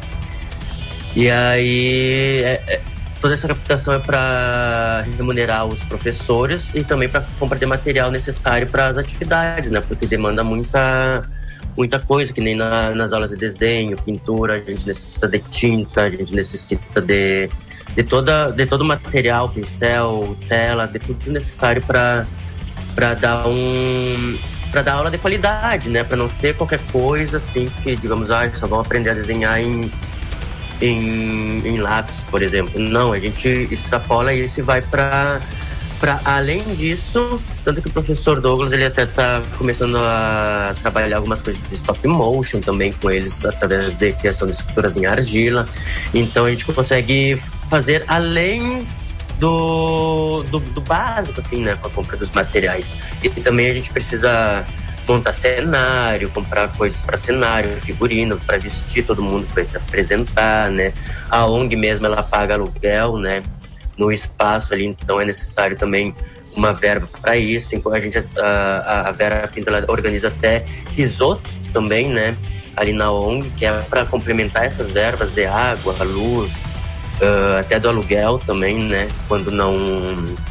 E aí, é, é, toda essa captação é para remunerar os professores e também para compra de material necessário para as atividades, né? Porque demanda muita muita coisa, que nem na, nas aulas de desenho, pintura, a gente necessita de tinta, a gente necessita de, de, toda, de todo o material, pincel, tela, de tudo necessário para dar um para dar aula de qualidade, né? Para não ser qualquer coisa assim que, digamos, ah, só vão aprender a desenhar em, em, em lápis, por exemplo. Não, a gente extrapola isso e vai para para além disso, tanto que o professor Douglas ele até está começando a trabalhar algumas coisas de stop motion também com eles através de criação de esculturas em argila. Então a gente consegue fazer além do, do, do básico, assim, né, com a compra dos materiais. E também a gente precisa montar cenário, comprar coisas para cenário, figurino, para vestir todo mundo para se apresentar, né? A ONG mesmo ela paga aluguel, né? no espaço ali, então é necessário também uma verba para isso. Então a gente a, a Vera Pinto ela organiza até risotos também, né? Ali na ONG, que é para complementar essas verbas de água, luz, uh, até do aluguel também, né? Quando não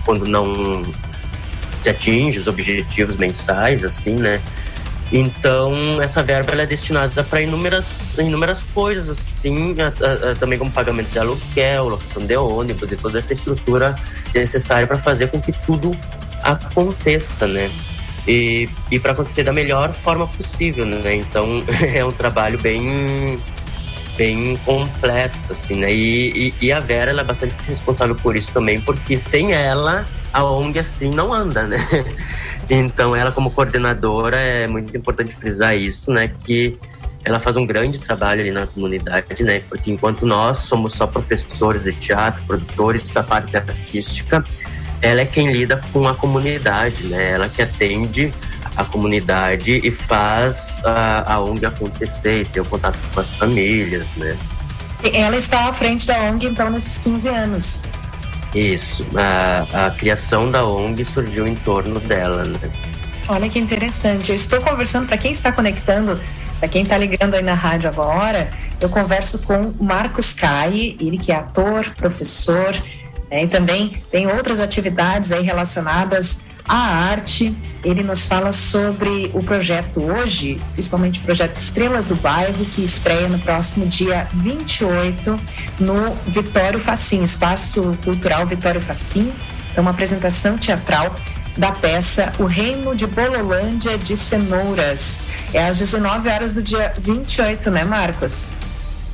quando não se atinge os objetivos mensais, assim, né? Então, essa verba é destinada para inúmeras, inúmeras coisas, assim, a, a, também como pagamento de aluguel, locação de ônibus e toda essa estrutura necessária para fazer com que tudo aconteça, né? E, e para acontecer da melhor forma possível, né? Então, é um trabalho bem bem completo, assim, né? E, e, e, a Vera, ela é bastante responsável por isso também, porque sem ela, a ONG, assim, não anda, né? Então, ela como coordenadora, é muito importante frisar isso, né? Que ela faz um grande trabalho ali na comunidade, né? Porque enquanto nós somos só professores de teatro, produtores da parte artística, ela é quem lida com a comunidade, né? Ela que atende a comunidade e faz a, a ONG acontecer, ter o contato com as famílias, né? Ela está à frente da ONG, então, nesses 15 anos. Isso. A, a criação da ONG surgiu em torno dela, né? Olha que interessante. Eu estou conversando, para quem está conectando, para quem está ligando aí na rádio agora, eu converso com Marcos Cai, ele que é ator, professor, né, e também tem outras atividades aí relacionadas à arte. Ele nos fala sobre o projeto hoje, principalmente o projeto Estrelas do Bairro, que estreia no próximo dia 28 no Vitório Facim, Espaço Cultural Vitório Facim. É uma apresentação teatral da peça O Reino de Bololândia de Cenouras. É às 19 horas do dia 28, né, Marcos?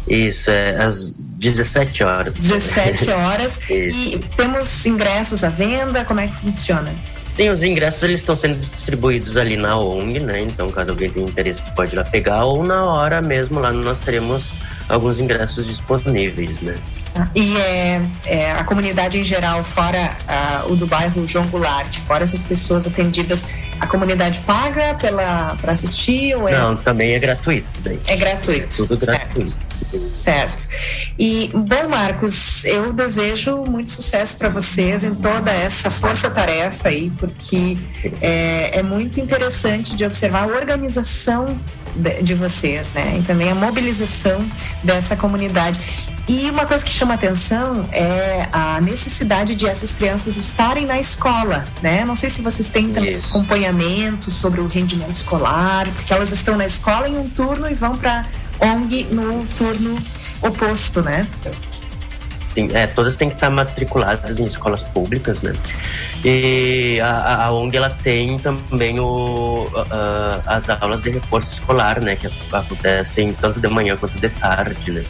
Isso, é às 17 horas. 17 horas. e temos ingressos à venda? Como é que funciona? Tem os ingressos, eles estão sendo distribuídos ali na ONG, né? Então, caso alguém tenha interesse, pode ir lá pegar, ou na hora mesmo lá nós teremos alguns ingressos disponíveis, né? E é, é, a comunidade em geral, fora o do bairro João Goulart, fora essas pessoas atendidas, a comunidade paga para assistir ou é... Não, também é gratuito. Daí. É gratuito. Tudo certo. gratuito. Certo. E, bom, Marcos, eu desejo muito sucesso para vocês em toda essa força-tarefa aí, porque é, é muito interessante de observar a organização de, de vocês, né? E também a mobilização dessa comunidade. E uma coisa que chama atenção é a necessidade de essas crianças estarem na escola, né? Não sei se vocês têm Isso. acompanhamento sobre o rendimento escolar, porque elas estão na escola em um turno e vão para ONG no turno oposto, né? Tem, é, todas têm que estar matriculadas em escolas públicas, né? E a, a ONG ela tem também o, as aulas de reforço escolar, né? Que acontecem tanto de manhã quanto de tarde, né?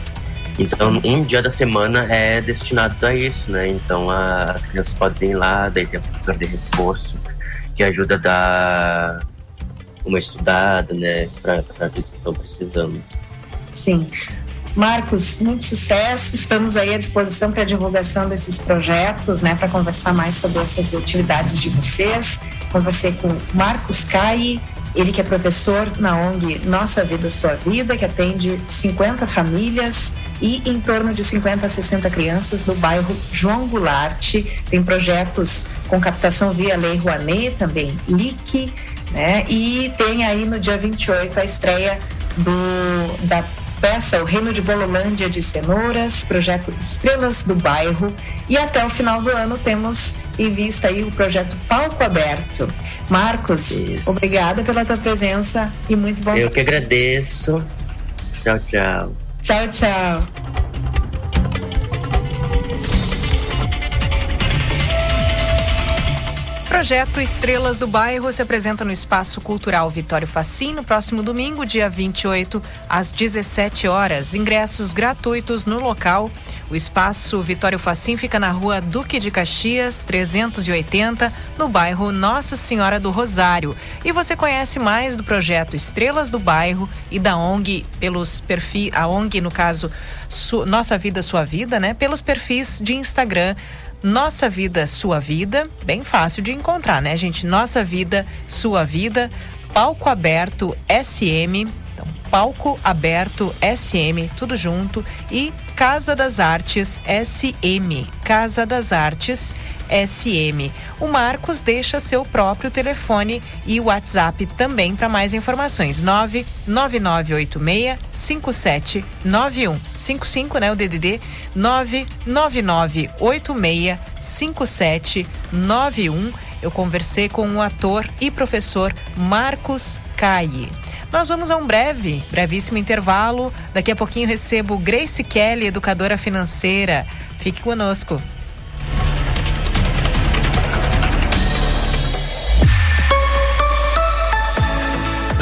Então, um dia da semana é destinado a isso, né? Então, a, as crianças podem ir lá, daí tem a professora de reforço, que ajuda a dar uma estudada, né? Para aqueles que estão precisando. Sim. Marcos, muito sucesso. Estamos aí à disposição para a divulgação desses projetos, né, para conversar mais sobre essas atividades de vocês. Conversei com Marcos Cai, ele que é professor na ONG Nossa Vida Sua Vida, que atende 50 famílias e em torno de 50 a 60 crianças no bairro João Goulart. Tem projetos com captação via Lei Rouanet, também LIC, né? E tem aí no dia 28 a estreia do, da peça O Reino de Bololândia de Cenouras, projeto Estrelas do Bairro. E até o final do ano temos em vista aí o projeto Palco Aberto. Marcos, Isso. obrigada pela tua presença e muito bom. Eu que agradeço. Tchau, tchau. Tchau, tchau. Projeto Estrelas do Bairro se apresenta no Espaço Cultural Vitório Facim no próximo domingo, dia 28, às 17 horas. Ingressos gratuitos no local. O Espaço Vitório Facim fica na rua Duque de Caxias, 380, no bairro Nossa Senhora do Rosário. E você conhece mais do projeto Estrelas do Bairro e da ONG pelos perfis, a ONG no caso Nossa Vida Sua Vida, né? Pelos perfis de Instagram nossa Vida, Sua Vida, bem fácil de encontrar, né, gente? Nossa Vida, Sua Vida, Palco Aberto SM, então, Palco Aberto SM, tudo junto, e Casa das Artes SM, Casa das Artes SM. O Marcos deixa seu próprio telefone e WhatsApp também para mais informações. 99986 5791 55, né, o DDD 99986 5791. Eu conversei com o ator e professor Marcos Caie. Nós vamos a um breve, brevíssimo intervalo. Daqui a pouquinho recebo Grace Kelly, educadora financeira. Fique conosco.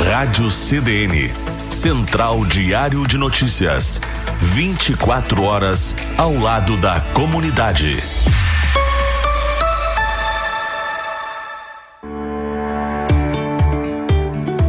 Rádio CDN. Central Diário de Notícias. 24 horas ao lado da comunidade.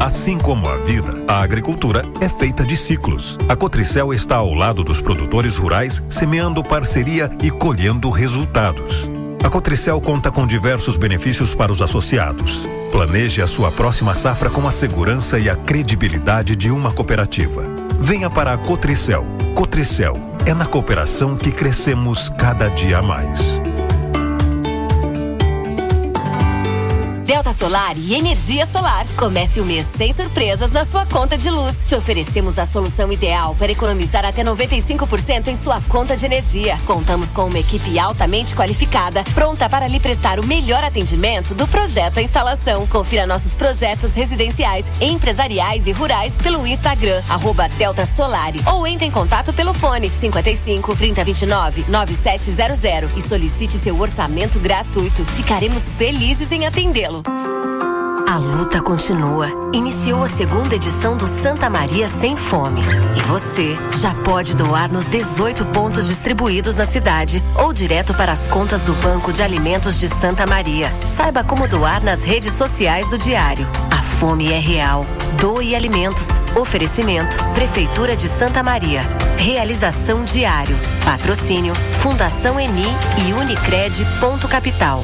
Assim como a vida, a agricultura é feita de ciclos. A Cotricel está ao lado dos produtores rurais, semeando parceria e colhendo resultados. A Cotricel conta com diversos benefícios para os associados. Planeje a sua próxima safra com a segurança e a credibilidade de uma cooperativa. Venha para a Cotricel. Cotricel é na cooperação que crescemos cada dia mais. Solar e Energia Solar. Comece o mês sem surpresas na sua conta de luz. Te oferecemos a solução ideal para economizar até 95% em sua conta de energia. Contamos com uma equipe altamente qualificada, pronta para lhe prestar o melhor atendimento do projeto à instalação. Confira nossos projetos residenciais, empresariais e rurais pelo Instagram, arroba Delta ou entre em contato pelo fone 55 3029 9700 e solicite seu orçamento gratuito. Ficaremos felizes em atendê-lo. A luta continua. Iniciou a segunda edição do Santa Maria Sem Fome. E você já pode doar nos 18 pontos distribuídos na cidade ou direto para as contas do Banco de Alimentos de Santa Maria. Saiba como doar nas redes sociais do Diário. A fome é real. Doe alimentos. Oferecimento: Prefeitura de Santa Maria. Realização Diário. Patrocínio: Fundação Eni e Unicred. Ponto Capital.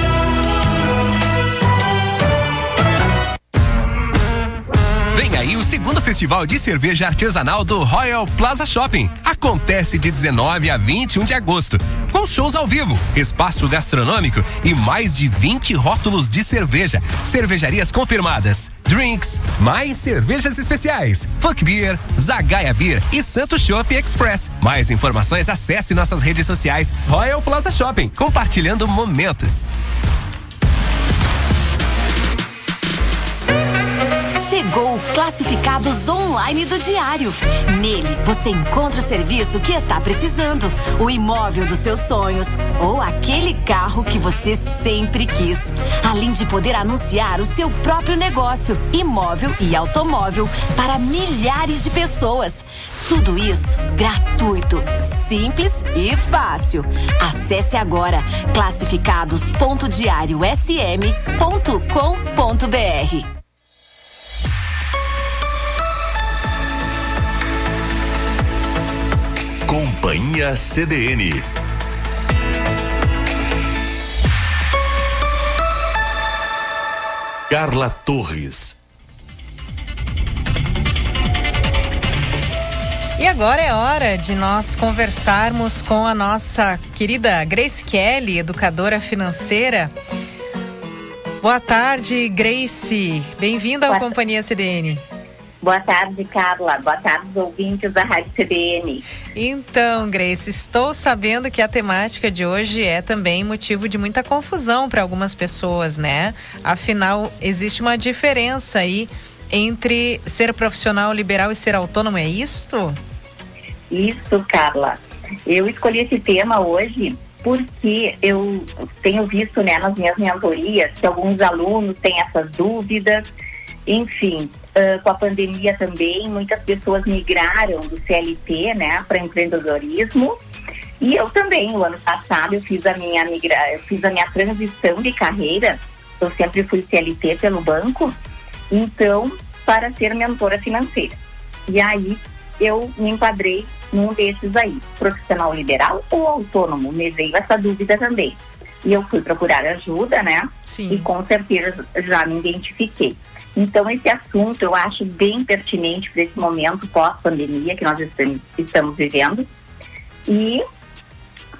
Vem aí o segundo festival de cerveja artesanal do Royal Plaza Shopping. Acontece de 19 a 21 de agosto, com shows ao vivo, espaço gastronômico e mais de 20 rótulos de cerveja. Cervejarias confirmadas, drinks, mais cervejas especiais, Funk Beer, Zagaia Beer e Santo Shop Express. Mais informações acesse nossas redes sociais Royal Plaza Shopping, compartilhando momentos. Chegou o Classificados Online do Diário. Nele você encontra o serviço que está precisando, o imóvel dos seus sonhos ou aquele carro que você sempre quis. Além de poder anunciar o seu próprio negócio, imóvel e automóvel para milhares de pessoas. Tudo isso gratuito, simples e fácil. Acesse agora classificados.diariosm.com.br. Companhia CDN. Carla Torres. E agora é hora de nós conversarmos com a nossa querida Grace Kelly, educadora financeira. Boa tarde, Grace. Bem-vinda à Companhia CDN. Boa tarde, Carla. Boa tarde, ouvintes da Rádio CBN. Então, Grace, estou sabendo que a temática de hoje é também motivo de muita confusão para algumas pessoas, né? Afinal, existe uma diferença aí entre ser profissional liberal e ser autônomo, é isto? Isso, Carla. Eu escolhi esse tema hoje porque eu tenho visto né, nas minhas mentorias que alguns alunos têm essas dúvidas. Enfim, Uh, com a pandemia também, muitas pessoas migraram do CLT, né, para empreendedorismo. E eu também, no ano passado, eu fiz a minha migra, eu fiz a minha transição de carreira. Eu sempre fui CLT pelo banco, então para ser mentora financeira. E aí eu me enquadrei num desses aí, profissional liberal ou autônomo. Me veio essa dúvida também. E eu fui procurar ajuda, né? Sim. E com certeza já me identifiquei. Então, esse assunto eu acho bem pertinente para esse momento pós-pandemia que nós estamos vivendo e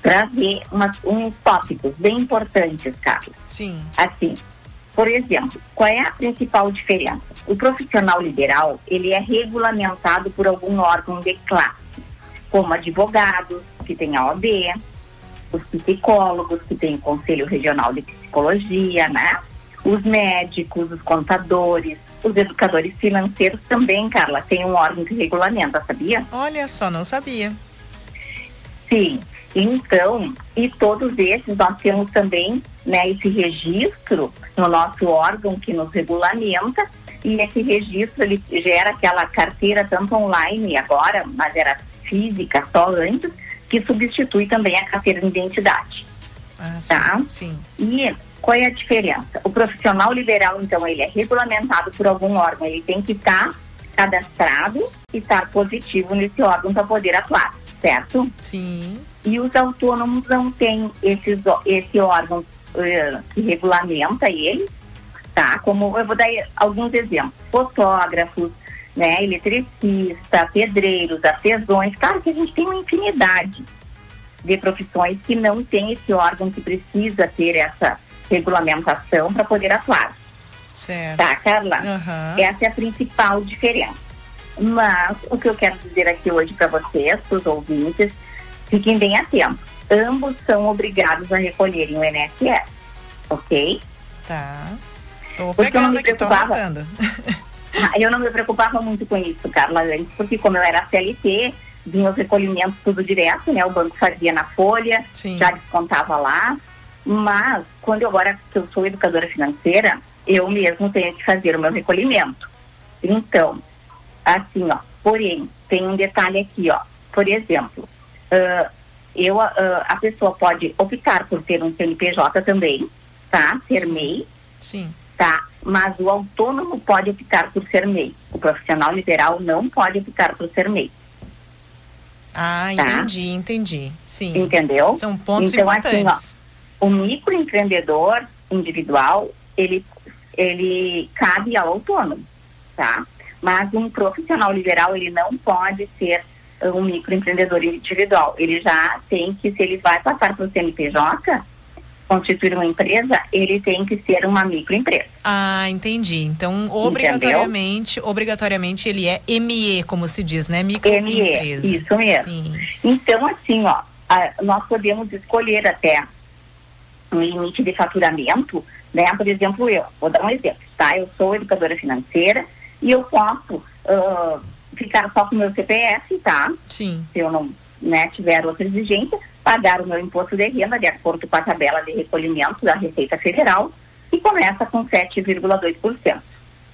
trazer umas, uns tópicos bem importantes, Carlos. Sim. Assim, por exemplo, qual é a principal diferença? O profissional liberal, ele é regulamentado por algum órgão de classe, como advogados, que tem a OAB, os psicólogos, que tem o Conselho Regional de Psicologia, né? Os médicos, os contadores, os educadores financeiros também, Carla, tem um órgão que regulamenta, sabia? Olha só, não sabia. Sim, então, e todos esses nós temos também né, esse registro no nosso órgão que nos regulamenta e esse registro ele gera aquela carteira tanto online agora, mas era física só antes, que substitui também a carteira de identidade. Ah, sim, tá? sim. E qual é a diferença? O profissional liberal, então, ele é regulamentado por algum órgão, ele tem que estar cadastrado e estar positivo nesse órgão para poder atuar, certo? Sim. E os autônomos não têm esses, esse órgão uh, que regulamenta ele, tá? Como eu vou dar alguns exemplos: fotógrafos, né, eletricista, pedreiros, artesãos. Claro que a gente tem uma infinidade de profissões que não tem esse órgão que precisa ter essa regulamentação para poder atuar. Certo. Tá, Carla? Uhum. Essa é a principal diferença. Mas o que eu quero dizer aqui hoje para vocês, para os ouvintes, fiquem bem atentos. Ambos são obrigados a recolherem o INSS, ok? Tá. Tô Porque eu não pegando me aqui, tô preocupava. anotando. Ah, Eu não me preocupava muito com isso, Carla, antes, porque como eu era CLT, vinha os recolhimentos tudo direto, né? O banco fazia na folha, Sim. já descontava lá. Mas, quando eu agora que eu sou educadora financeira, eu mesmo tenho que fazer o meu recolhimento. Então, assim, ó, porém, tem um detalhe aqui, ó. Por exemplo, ah, eu, ah, a pessoa pode optar por ter um CNPJ também, tá? Ser MEI, Sim. tá? Mas o autônomo pode optar por ser MEI. O profissional liberal não pode optar por ser MEI. Ah, Tá. entendi, entendi. Sim. Entendeu? São pontos então, importantes. assim, ó, o microempreendedor individual, ele, ele cabe ao autônomo, tá? Mas um profissional liberal, ele não pode ser um microempreendedor individual. Ele já tem que, se ele vai passar para o CNPJ, constituir uma empresa, ele tem que ser uma microempresa. Ah, entendi. Então, obrigatoriamente, Entendeu? obrigatoriamente ele é ME, como se diz, né? Microempresa. ME, isso mesmo. Sim. Então, assim, ó, a, nós podemos escolher até um limite de faturamento, né? Por exemplo, eu, vou dar um exemplo, tá? Eu sou educadora financeira e eu posso uh, ficar só com o meu CPF, tá? Sim. Se eu não né, tiver outra exigência, pagar o meu imposto de renda de acordo com a tabela de recolhimento da Receita Federal e começa com 7,2%,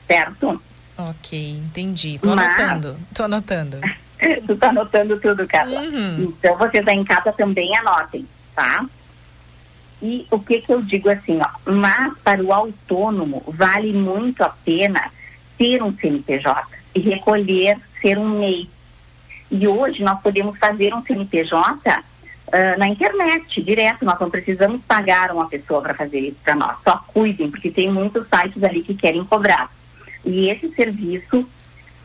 certo? Ok, entendi. Tô Mas... anotando, tô anotando. tu tá anotando tudo, Carla. Uhum. Então vocês aí em casa também anotem, tá? E o que que eu digo assim, ó, mas para o autônomo vale muito a pena ter um CNPJ e recolher, ser um MEI. E hoje nós podemos fazer um CNPJ uh, na internet, direto. Nós não precisamos pagar uma pessoa para fazer isso para nós. Só cuidem, porque tem muitos sites ali que querem cobrar. E esse serviço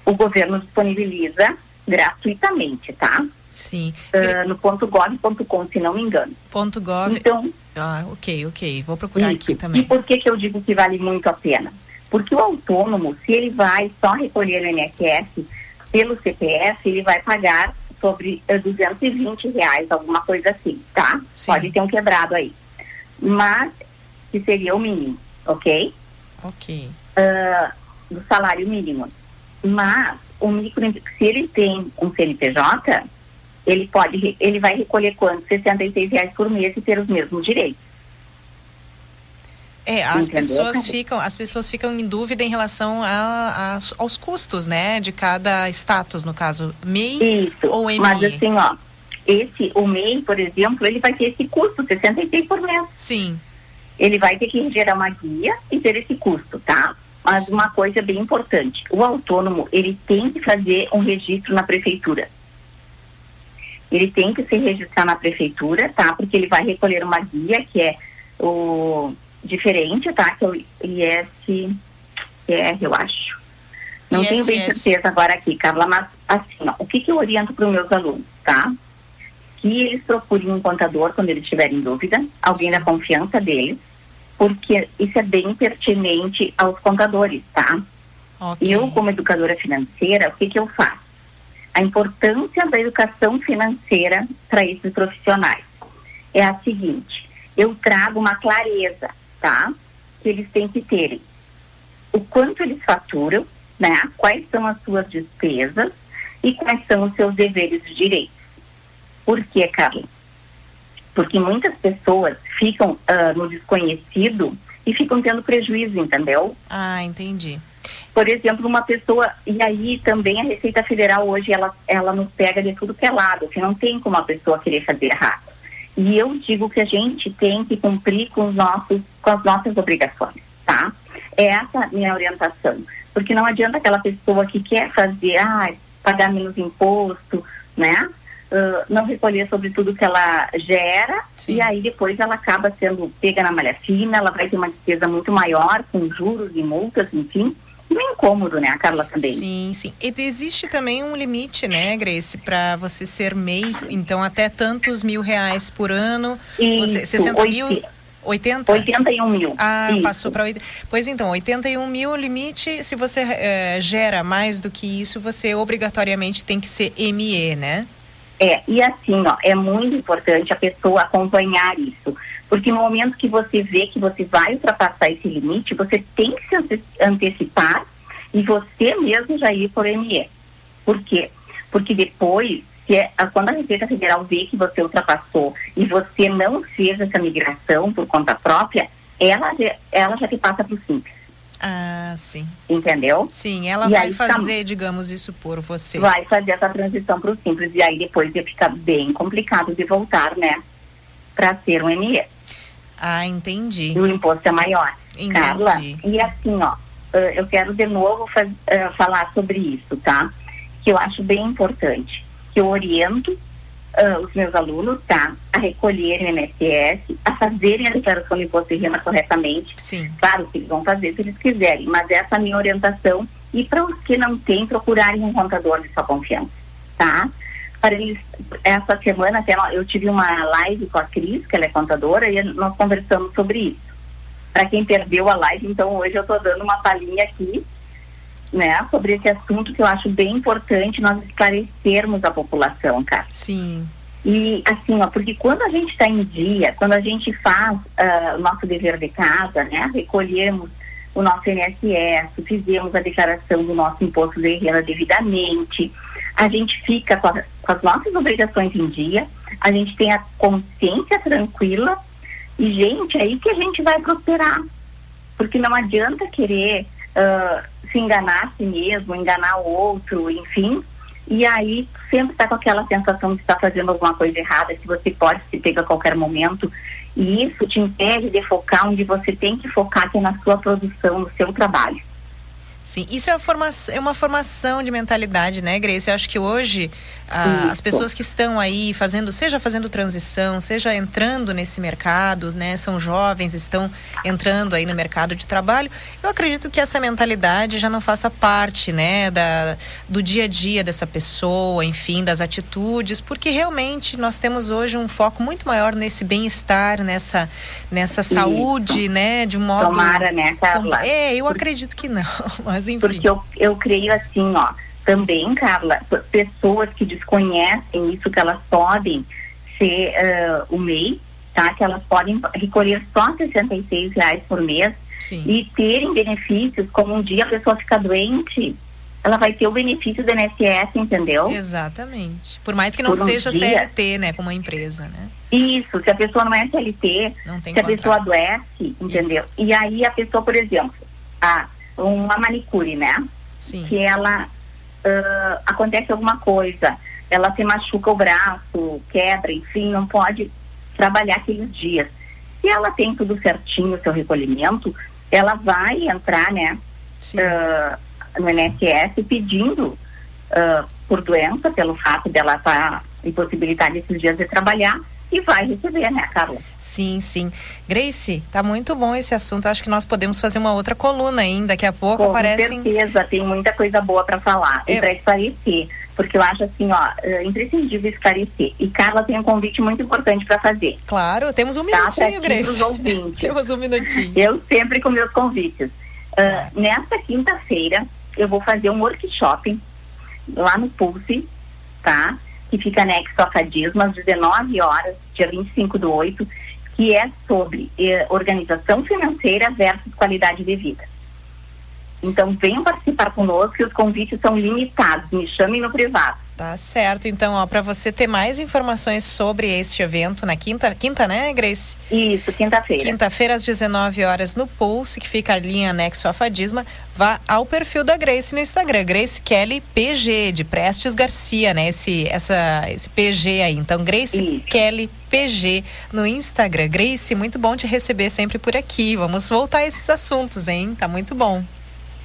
o governo disponibiliza gratuitamente, tá? Sim. Uh, no ponto .gov.com, se não me engano. Ponto .gov. Então. Ah, ok, ok. Vou procurar isso. aqui também. E por que que eu digo que vale muito a pena? Porque o autônomo, se ele vai só recolher o INSS pelo CPF, ele vai pagar sobre uh, eh, 220 reais, alguma coisa assim, tá? Sim. Pode ter um quebrado aí. Mas, que seria o mínimo, ok? Ok. Uh, do salário mínimo. Mas, o micro, se ele tem um CNPJ, ele pode, ele vai recolher quanto? 66 reais por mês e ter os mesmos direitos. É, as pessoas ficam, as pessoas ficam em dúvida em relação a, a, aos custos, né, de cada status, no caso, MEI Isso, ou MI. Mas assim, ó, esse, o MEI, por exemplo, ele vai ter esse custo, 66 por mês. Sim. Ele vai ter que gerar uma guia e ter esse custo, tá? Mas uma coisa bem importante, o autônomo, ele tem que fazer um registro na prefeitura. Ele tem que se registrar na prefeitura, tá? Porque ele vai recolher uma guia que é o diferente, tá? Que é o ISR, eu acho. Não ISS. tenho bem certeza agora aqui, Carla, mas assim, ó, o que, que eu oriento para os meus alunos, tá? Que eles procurem um contador quando eles tiverem dúvida, alguém da confiança deles, porque isso é bem pertinente aos contadores, tá? Okay. Eu, como educadora financeira, o que, que eu faço? A importância da educação financeira para esses profissionais é a seguinte: eu trago uma clareza tá? Que eles têm que terem o quanto eles faturam, né? Quais são as suas despesas e quais são os seus deveres e direitos. Por quê, Carla? Porque muitas pessoas ficam uh, no desconhecido e ficam tendo prejuízo, entendeu? Ah, entendi. Por exemplo, uma pessoa, e aí também a Receita Federal hoje ela, ela nos pega de tudo que é lado, que não tem como a pessoa querer fazer errado. E eu digo que a gente tem que cumprir com, os nossos, com as nossas obrigações, tá? É essa minha orientação. Porque não adianta aquela pessoa que quer fazer, ah, pagar menos imposto, né? Uh, não recolher sobre tudo que ela gera Sim. e aí depois ela acaba sendo pega na malha fina, ela vai ter uma despesa muito maior com juros e multas, enfim, um incômodo, né, a Carla também. Sim, sim. E existe também um limite, né, Grace, para você ser MEI, então até tantos mil reais por ano, Isso, você, 60 mil... 80? 81 mil. Ah, Isso. passou para 80. Pois então, 81 mil limite, se você é, gera mais do que isso, você obrigatoriamente tem que ser ME, né? É, e assim, ó, é muito importante a pessoa acompanhar isso. Porque no momento que você vê que você vai ultrapassar esse limite, você tem que se antecipar e você mesmo já ir por ME. Por quê? Porque depois, se é, quando a Receita Federal vê que você ultrapassou e você não fez essa migração por conta própria, ela, ela já te passa para o Simples. Ah, sim. Entendeu? Sim, ela e vai fazer, tá, digamos, isso por você. Vai fazer essa transição para o Simples. E aí depois ia ficar bem complicado de voltar, né? Para ser um ME. Ah, entendi. E o imposto é maior. Entendi. Carla, e assim, ó, eu quero de novo faz, uh, falar sobre isso, tá? Que eu acho bem importante. Que eu oriento uh, os meus alunos, tá? A recolherem o INSS, a fazerem a declaração do imposto de renda corretamente. Sim. Claro que eles vão fazer se eles quiserem, mas essa é a minha orientação E para os que não têm, procurarem um contador de sua confiança, tá? Para eles, essa semana até eu tive uma live com a Cris, que ela é contadora, e nós conversamos sobre isso. Para quem perdeu a live, então hoje eu estou dando uma palhinha aqui, né, sobre esse assunto que eu acho bem importante nós esclarecermos a população, cara. Sim. E assim, ó, porque quando a gente está em dia, quando a gente faz uh, o nosso dever de casa, né, recolhemos o nosso INSS, fizemos a declaração do nosso imposto de renda devidamente, a gente fica com, a, com as nossas obrigações em dia, a gente tem a consciência tranquila e, gente, é aí que a gente vai prosperar. Porque não adianta querer uh, se enganar a si mesmo, enganar o outro, enfim, e aí sempre está com aquela sensação de estar fazendo alguma coisa errada, que você pode se pegar a qualquer momento. E isso te impede de focar onde você tem que focar, que é na sua produção, no seu trabalho. Sim, isso é uma, formação, é uma formação de mentalidade, né, Grace? Eu acho que hoje ah, as pessoas que estão aí fazendo, seja fazendo transição, seja entrando nesse mercado, né, são jovens, estão entrando aí no mercado de trabalho. Eu acredito que essa mentalidade já não faça parte, né, da, do dia a dia dessa pessoa, enfim, das atitudes, porque realmente nós temos hoje um foco muito maior nesse bem-estar, nessa, nessa saúde, né, de um modo. Tomara, né, Carla? É, eu acredito que não, mas enfim. Porque eu, eu creio assim, ó também, Carla, pessoas que desconhecem isso, que elas podem ser uh, o MEI, tá? Que elas podem recolher só 66 reais por mês Sim. e terem benefícios, como um dia a pessoa fica doente, ela vai ter o benefício do NSS, entendeu? Exatamente. Por mais que não um seja dia. CLT, né, como uma empresa, né? Isso, se a pessoa não é CLT, Não se a contrato. pessoa adoece, entendeu? E aí a pessoa, por exemplo, a, uma manicure, né? Sim. Que ela ah, acontece alguma coisa, ela se machuca o braço, quebra, enfim, não pode trabalhar aqueles dias. Se ela tem tudo certinho, seu recolhimento, ela vai entrar, né, ah, no INSS pedindo ah, por doença, pelo fato dela estar impossibilitada esses dias de trabalhar, e vai receber, né, Carla? Sim, sim. Grace, tá muito bom esse assunto. Acho que nós podemos fazer uma outra coluna ainda. Daqui a pouco Com aparecem. certeza, tem muita coisa boa para falar e É. para esclarecer, porque eu acho assim, ó, é imprescindível esclarecer. E Carla tem um convite muito importante para fazer. Claro, temos um Tá, minutinho, pros Grace. ouvintes. temos um minutinho. Eu sempre com meus convites. Ah, nesta quinta-feira, eu vou fazer um workshop lá no Pulse, tá? Que fica anexo a Cadismo, às 19 horas, dia 25 do 8, que é sobre eh, organização financeira versus qualidade de vida. Então, venham participar conosco e os convites são limitados. Me chamem no privado. Tá certo. Então, ó, para você ter mais informações sobre este evento na quinta, quinta, né, Grace? Isso, quinta-feira. Quinta-feira às 19 horas no Pulse, que fica ali em anexo à Fadisma, vá ao perfil da Grace no Instagram, Grace Kelly PG de Prestes Garcia, né? Esse essa esse PG aí. Então, Grace Kelly PG no Instagram. Grace, muito bom te receber sempre por aqui. Vamos voltar a esses assuntos, hein? Tá muito bom.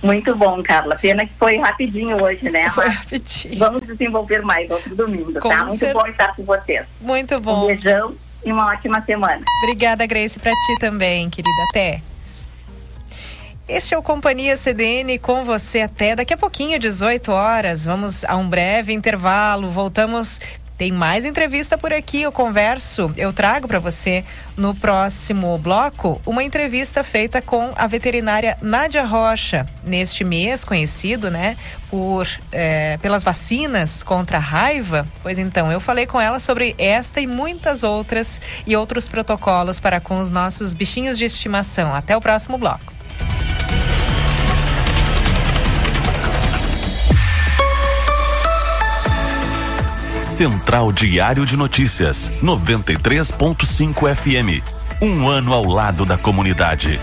Muito bom, Carla. Pena que foi rapidinho hoje, né? Foi rapidinho. Vamos desenvolver mais outro domingo, Com tá? Muito cer- bom estar com vocês. Muito bom. Um beijão e uma ótima semana. Obrigada, Grace, para ti também, querida. Até. Este é o Companhia CDN com você até daqui a pouquinho, 18 horas. Vamos a um breve intervalo. Voltamos. Tem mais entrevista por aqui. Eu converso, eu trago para você no próximo bloco uma entrevista feita com a veterinária Nádia Rocha. Neste mês, conhecido, né, por eh, pelas vacinas contra a raiva. Pois então, eu falei com ela sobre esta e muitas outras e outros protocolos para com os nossos bichinhos de estimação. Até o próximo bloco. Central Diário de Notícias, 93.5 FM. Um ano ao lado da comunidade.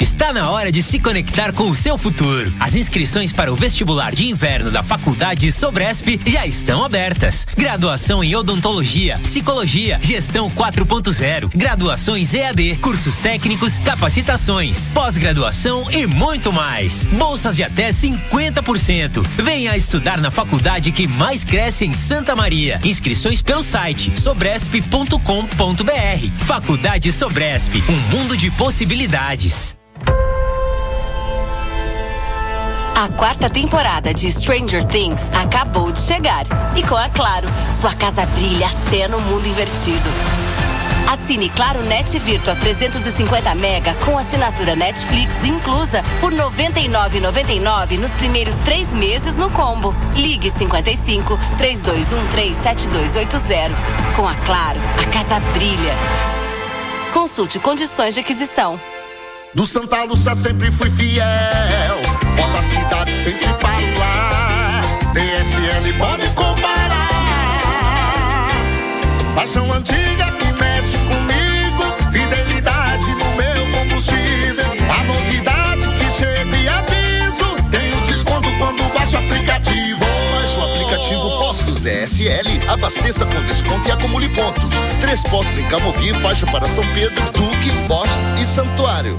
Está Tá na hora de se conectar com o seu futuro. As inscrições para o vestibular de inverno da Faculdade Sobresp já estão abertas. Graduação em odontologia, psicologia, gestão 4.0, graduações EAD, cursos técnicos, capacitações, pós-graduação e muito mais. Bolsas de até 50%. Venha estudar na faculdade que mais cresce em Santa Maria. Inscrições pelo site sobresp.com.br. Faculdade Sobresp, um mundo de possibilidades. A quarta temporada de Stranger Things acabou de chegar. E com a Claro, sua casa brilha até no mundo invertido. Assine Claro Net Virtua 350 mega com assinatura Netflix inclusa por R$ 99,99 nos primeiros três meses no combo. Ligue 55 3213 7280. Com a Claro, a casa brilha. Consulte condições de aquisição. Do Santa Lúcia sempre fui fiel. Bota a cidade sempre para o lar. DSL pode comparar. Paixão antiga DSL. Abasteça com desconto e acumule pontos. Três postos em Camobi, faixa para São Pedro, Duque, Borges e Santuário.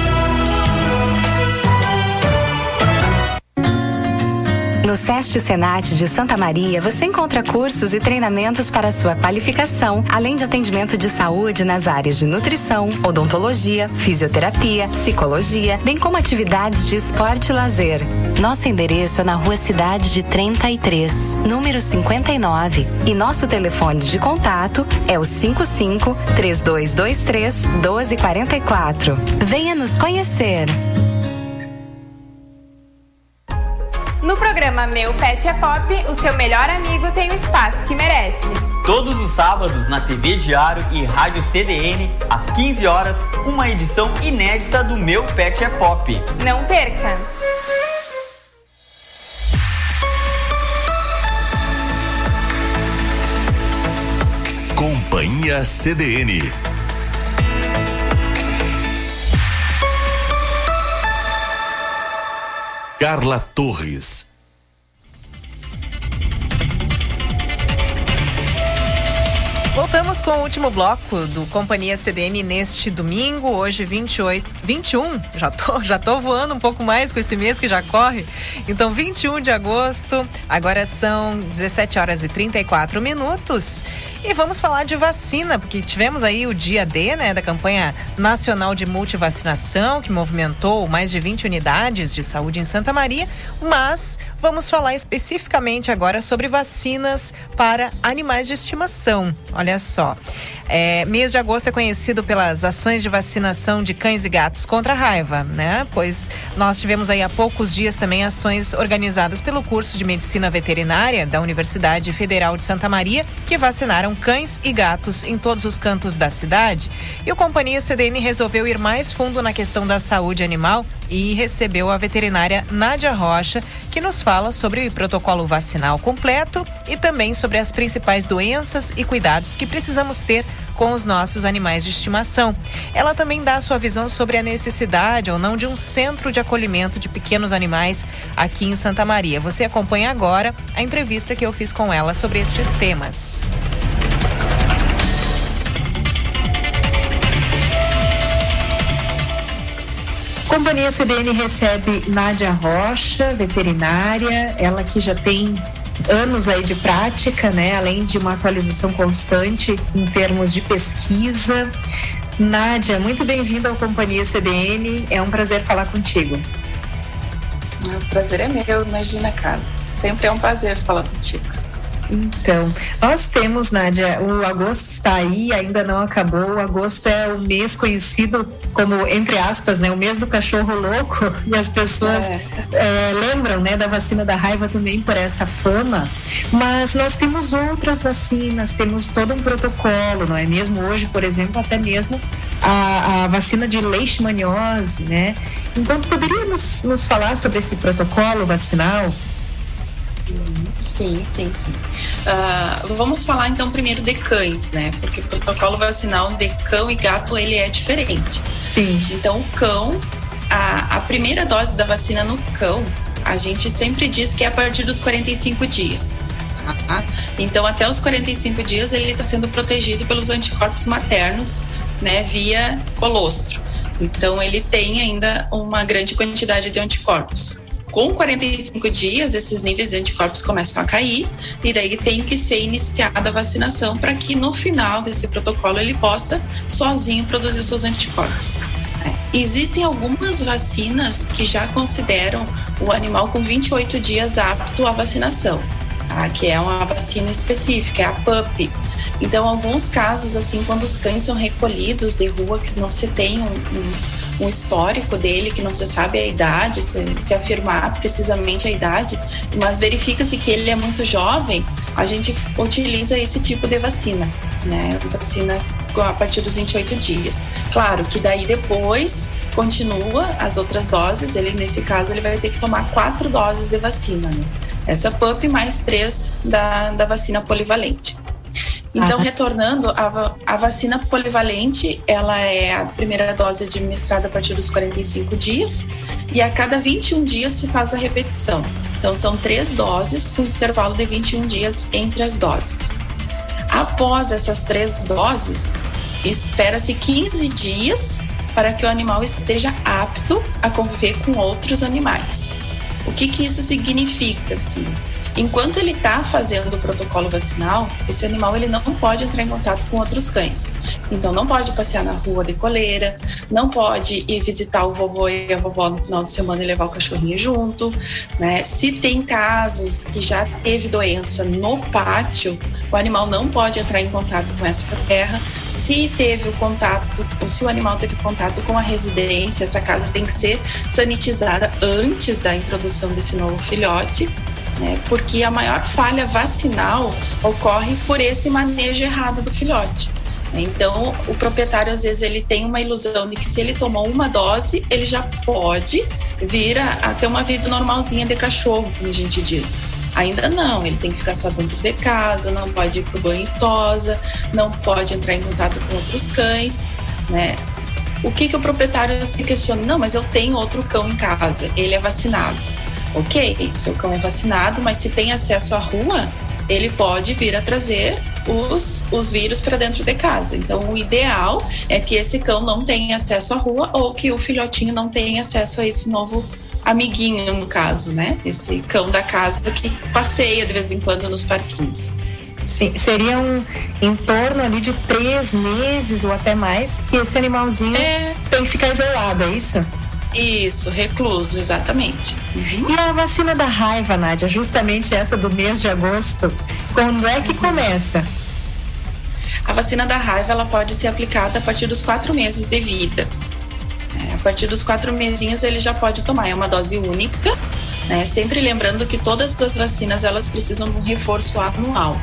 No SEST Senat de Santa Maria, você encontra cursos e treinamentos para sua qualificação, além de atendimento de saúde nas áreas de nutrição, odontologia, fisioterapia, psicologia, bem como atividades de esporte e lazer. Nosso endereço é na Rua Cidade de 33, número 59, e nosso telefone de contato é o 55 3223 1244. Venha nos conhecer. No programa Meu Pet é Pop, o seu melhor amigo tem o espaço que merece. Todos os sábados na TV Diário e Rádio CDN, às 15 horas, uma edição inédita do Meu Pet é Pop. Não perca! Companhia CDN. Carla Torres. Voltamos com o último bloco do Companhia CDN neste domingo, hoje 28, 21, já tô, já tô voando um pouco mais com esse mês que já corre. Então, 21 de agosto, agora são 17 horas e 34 minutos. E vamos falar de vacina, porque tivemos aí o dia D, né, da campanha nacional de multivacinação, que movimentou mais de 20 unidades de saúde em Santa Maria, mas vamos falar especificamente agora sobre vacinas para animais de estimação. Olha só. É, mês de agosto é conhecido pelas ações de vacinação de cães e gatos contra a raiva, né? Pois nós tivemos aí há poucos dias também ações organizadas pelo curso de medicina veterinária da Universidade Federal de Santa Maria, que vacinaram cães e gatos em todos os cantos da cidade. E o Companhia CDN resolveu ir mais fundo na questão da saúde animal e recebeu a veterinária Nádia Rocha, que nos fala sobre o protocolo vacinal completo e também sobre as principais doenças e cuidados que precisamos ter com os nossos animais de estimação. Ela também dá sua visão sobre a necessidade ou não de um centro de acolhimento de pequenos animais aqui em Santa Maria. Você acompanha agora a entrevista que eu fiz com ela sobre estes temas. Companhia CBN recebe Nádia Rocha, veterinária, ela que já tem anos aí de prática, né? Além de uma atualização constante em termos de pesquisa. Nádia, muito bem-vinda ao Companhia CBN. É um prazer falar contigo. O prazer é meu, imagina, cara. Sempre é um prazer falar contigo. Então, nós temos, Nádia, o agosto está aí, ainda não acabou. O agosto é o mês conhecido como, entre aspas, né, o mês do cachorro louco. E as pessoas é. É, lembram né, da vacina da raiva também por essa fama. Mas nós temos outras vacinas, temos todo um protocolo, não é mesmo? Hoje, por exemplo, até mesmo a, a vacina de leishmaniose, né? Então, nos, nos falar sobre esse protocolo vacinal? Sim, sim, sim. Uh, vamos falar então primeiro de cães, né? Porque o protocolo vacinal de cão e gato ele é diferente. Sim. Então o cão, a, a primeira dose da vacina no cão, a gente sempre diz que é a partir dos 45 dias. Tá? Então até os 45 dias ele está sendo protegido pelos anticorpos maternos, né? Via colostro. Então ele tem ainda uma grande quantidade de anticorpos com 45 dias, esses níveis de anticorpos começam a cair e daí tem que ser iniciada a vacinação para que no final desse protocolo ele possa sozinho produzir seus anticorpos. É. Existem algumas vacinas que já consideram o animal com 28 dias apto à vacinação, tá? que é uma vacina específica, é a PUP. Então, alguns casos, assim, quando os cães são recolhidos de rua, que não se tem um, um um histórico dele, que não se sabe a idade, se, se afirmar precisamente a idade, mas verifica-se que ele é muito jovem, a gente utiliza esse tipo de vacina, né? Vacina a partir dos 28 dias. Claro que daí depois continua as outras doses, ele nesse caso ele vai ter que tomar quatro doses de vacina, né? Essa PUP mais três da, da vacina polivalente. Então, ah. retornando, a, a vacina polivalente, ela é a primeira dose administrada a partir dos 45 dias e a cada 21 dias se faz a repetição. Então, são três doses com intervalo de 21 dias entre as doses. Após essas três doses, espera-se 15 dias para que o animal esteja apto a conviver com outros animais. O que, que isso significa? Assim? Enquanto ele está fazendo o protocolo vacinal, esse animal ele não pode entrar em contato com outros cães. Então não pode passear na rua de coleira, não pode ir visitar o vovô e a vovó no final de semana e levar o cachorrinho junto, né? Se tem casos que já teve doença no pátio, o animal não pode entrar em contato com essa terra. Se teve o contato, se o animal teve contato com a residência, essa casa tem que ser sanitizada antes da introdução desse novo filhote né? Porque a maior falha vacinal ocorre por esse manejo errado do filhote. Então, o proprietário às vezes ele tem uma ilusão de que se ele tomou uma dose, ele já pode vir a, a ter uma vida normalzinha de cachorro, como a gente diz. Ainda não, ele tem que ficar só dentro de casa, não pode ir para o banho tosa, não pode entrar em contato com outros cães, né? O que, que o proprietário se questiona? Não, mas eu tenho outro cão em casa, ele é vacinado ok, seu cão é vacinado, mas se tem acesso à rua, ele pode vir a trazer os, os vírus para dentro de casa. Então, o ideal é que esse cão não tenha acesso à rua ou que o filhotinho não tenha acesso a esse novo amiguinho, no caso, né? Esse cão da casa que passeia de vez em quando nos parquinhos. Sim, seriam em torno ali de três meses ou até mais que esse animalzinho é... tem que ficar isolado, é isso? Isso, recluso, exatamente. Uhum. E a vacina da raiva, Nádia, justamente essa do mês de agosto, quando é que começa? A vacina da raiva ela pode ser aplicada a partir dos quatro meses de vida. É, a partir dos quatro mesinhos ele já pode tomar. É uma dose única, né? Sempre lembrando que todas as vacinas elas precisam de um reforço anual.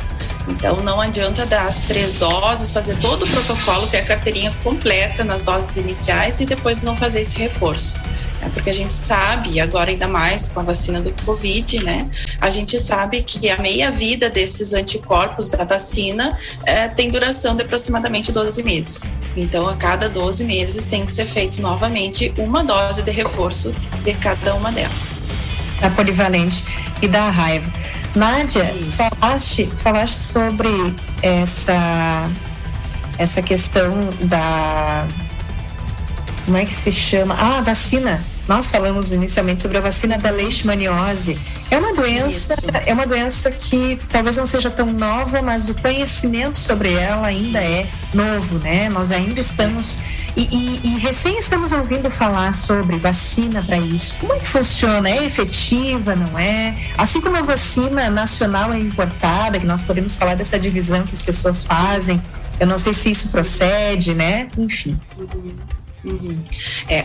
Então não adianta dar as três doses, fazer todo o protocolo, ter a carteirinha completa nas doses iniciais e depois não fazer esse reforço. É porque a gente sabe, agora ainda mais com a vacina do Covid, né? A gente sabe que a meia-vida desses anticorpos da vacina é, tem duração de aproximadamente 12 meses. Então, a cada 12 meses tem que ser feito novamente uma dose de reforço de cada uma delas. Da polivalente e da raiva. Nádia, falaste, falaste sobre essa, essa questão da. Como é que se chama? Ah, vacina. Nós falamos inicialmente sobre a vacina da leishmaniose. É uma doença, Isso. é uma doença que talvez não seja tão nova, mas o conhecimento sobre ela ainda é novo, né? Nós ainda estamos E, e, e, recém estamos ouvindo falar sobre vacina para isso. Como é que funciona? É efetiva, não é? Assim como a vacina nacional é importada, que nós podemos falar dessa divisão que as pessoas fazem, eu não sei se isso procede, né? Enfim. Uhum. Uhum. É,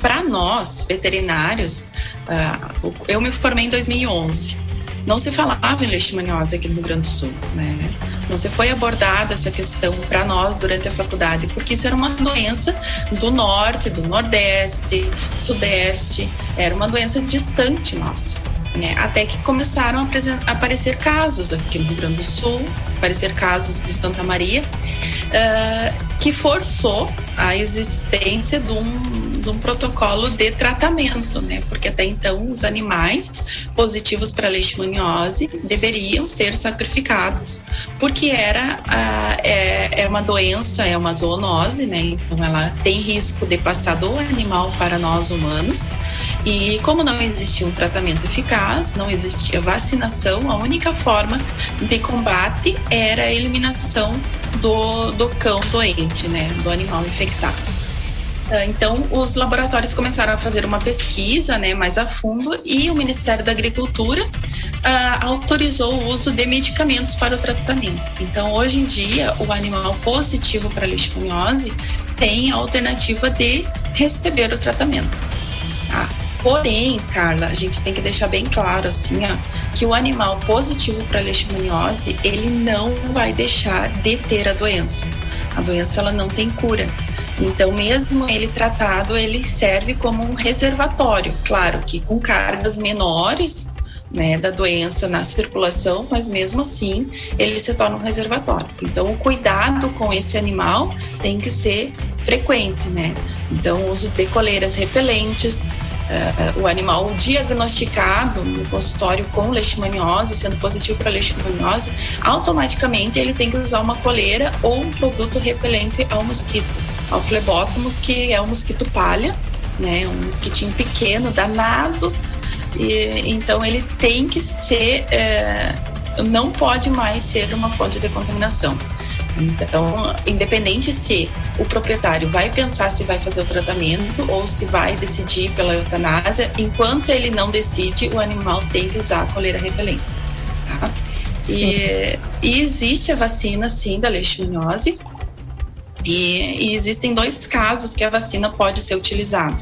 para nós, veterinários, uh, eu me formei em 2011 não se falava em leishmaniose aqui no Rio Grande do Sul, né? Não se foi abordada essa questão para nós durante a faculdade, porque isso era uma doença do norte, do nordeste, sudeste, era uma doença distante nossa. Né? Até que começaram a aparecer casos aqui no Rio Grande do Sul, aparecer casos de Santa Maria, uh, que forçou a existência de um, de um protocolo de tratamento, né? Porque até então os animais positivos para leishmaniose deveriam ser sacrificados, porque era a, é, é uma doença, é uma zoonose, né? Então ela tem risco de passar do animal para nós humanos. E como não existia um tratamento eficaz, não existia vacinação, a única forma de combate era a eliminação do, do cão doente, né, do animal infectado. Ah, então, os laboratórios começaram a fazer uma pesquisa né, mais a fundo e o Ministério da Agricultura uh, autorizou o uso de medicamentos para o tratamento. Então, hoje em dia, o animal positivo para leishmaniose tem a alternativa de receber o tratamento. Tá? Porém, Carla, a gente tem que deixar bem claro assim, ó, que o animal positivo para leishmaniose, ele não vai deixar de ter a doença. A doença ela não tem cura. Então, mesmo ele tratado, ele serve como um reservatório, claro que com cargas menores, né, da doença na circulação, mas mesmo assim ele se torna um reservatório. Então, o cuidado com esse animal tem que ser frequente, né? Então, uso de coleiras repelentes, uh, o animal diagnosticado no consultório com leishmaniose, sendo positivo para leishmaniose, automaticamente ele tem que usar uma coleira ou um produto repelente ao mosquito, ao flebótomo, que é o mosquito palha, né, um mosquitinho pequeno, danado, e, então ele tem que ser, uh, não pode mais ser uma fonte de contaminação. Então, independente se o proprietário vai pensar se vai fazer o tratamento ou se vai decidir pela eutanásia, enquanto ele não decide, o animal tem que usar a coleira repelente. Tá? E, e, existe a vacina, sim, da leishmaniose. E, e existem dois casos que a vacina pode ser utilizada.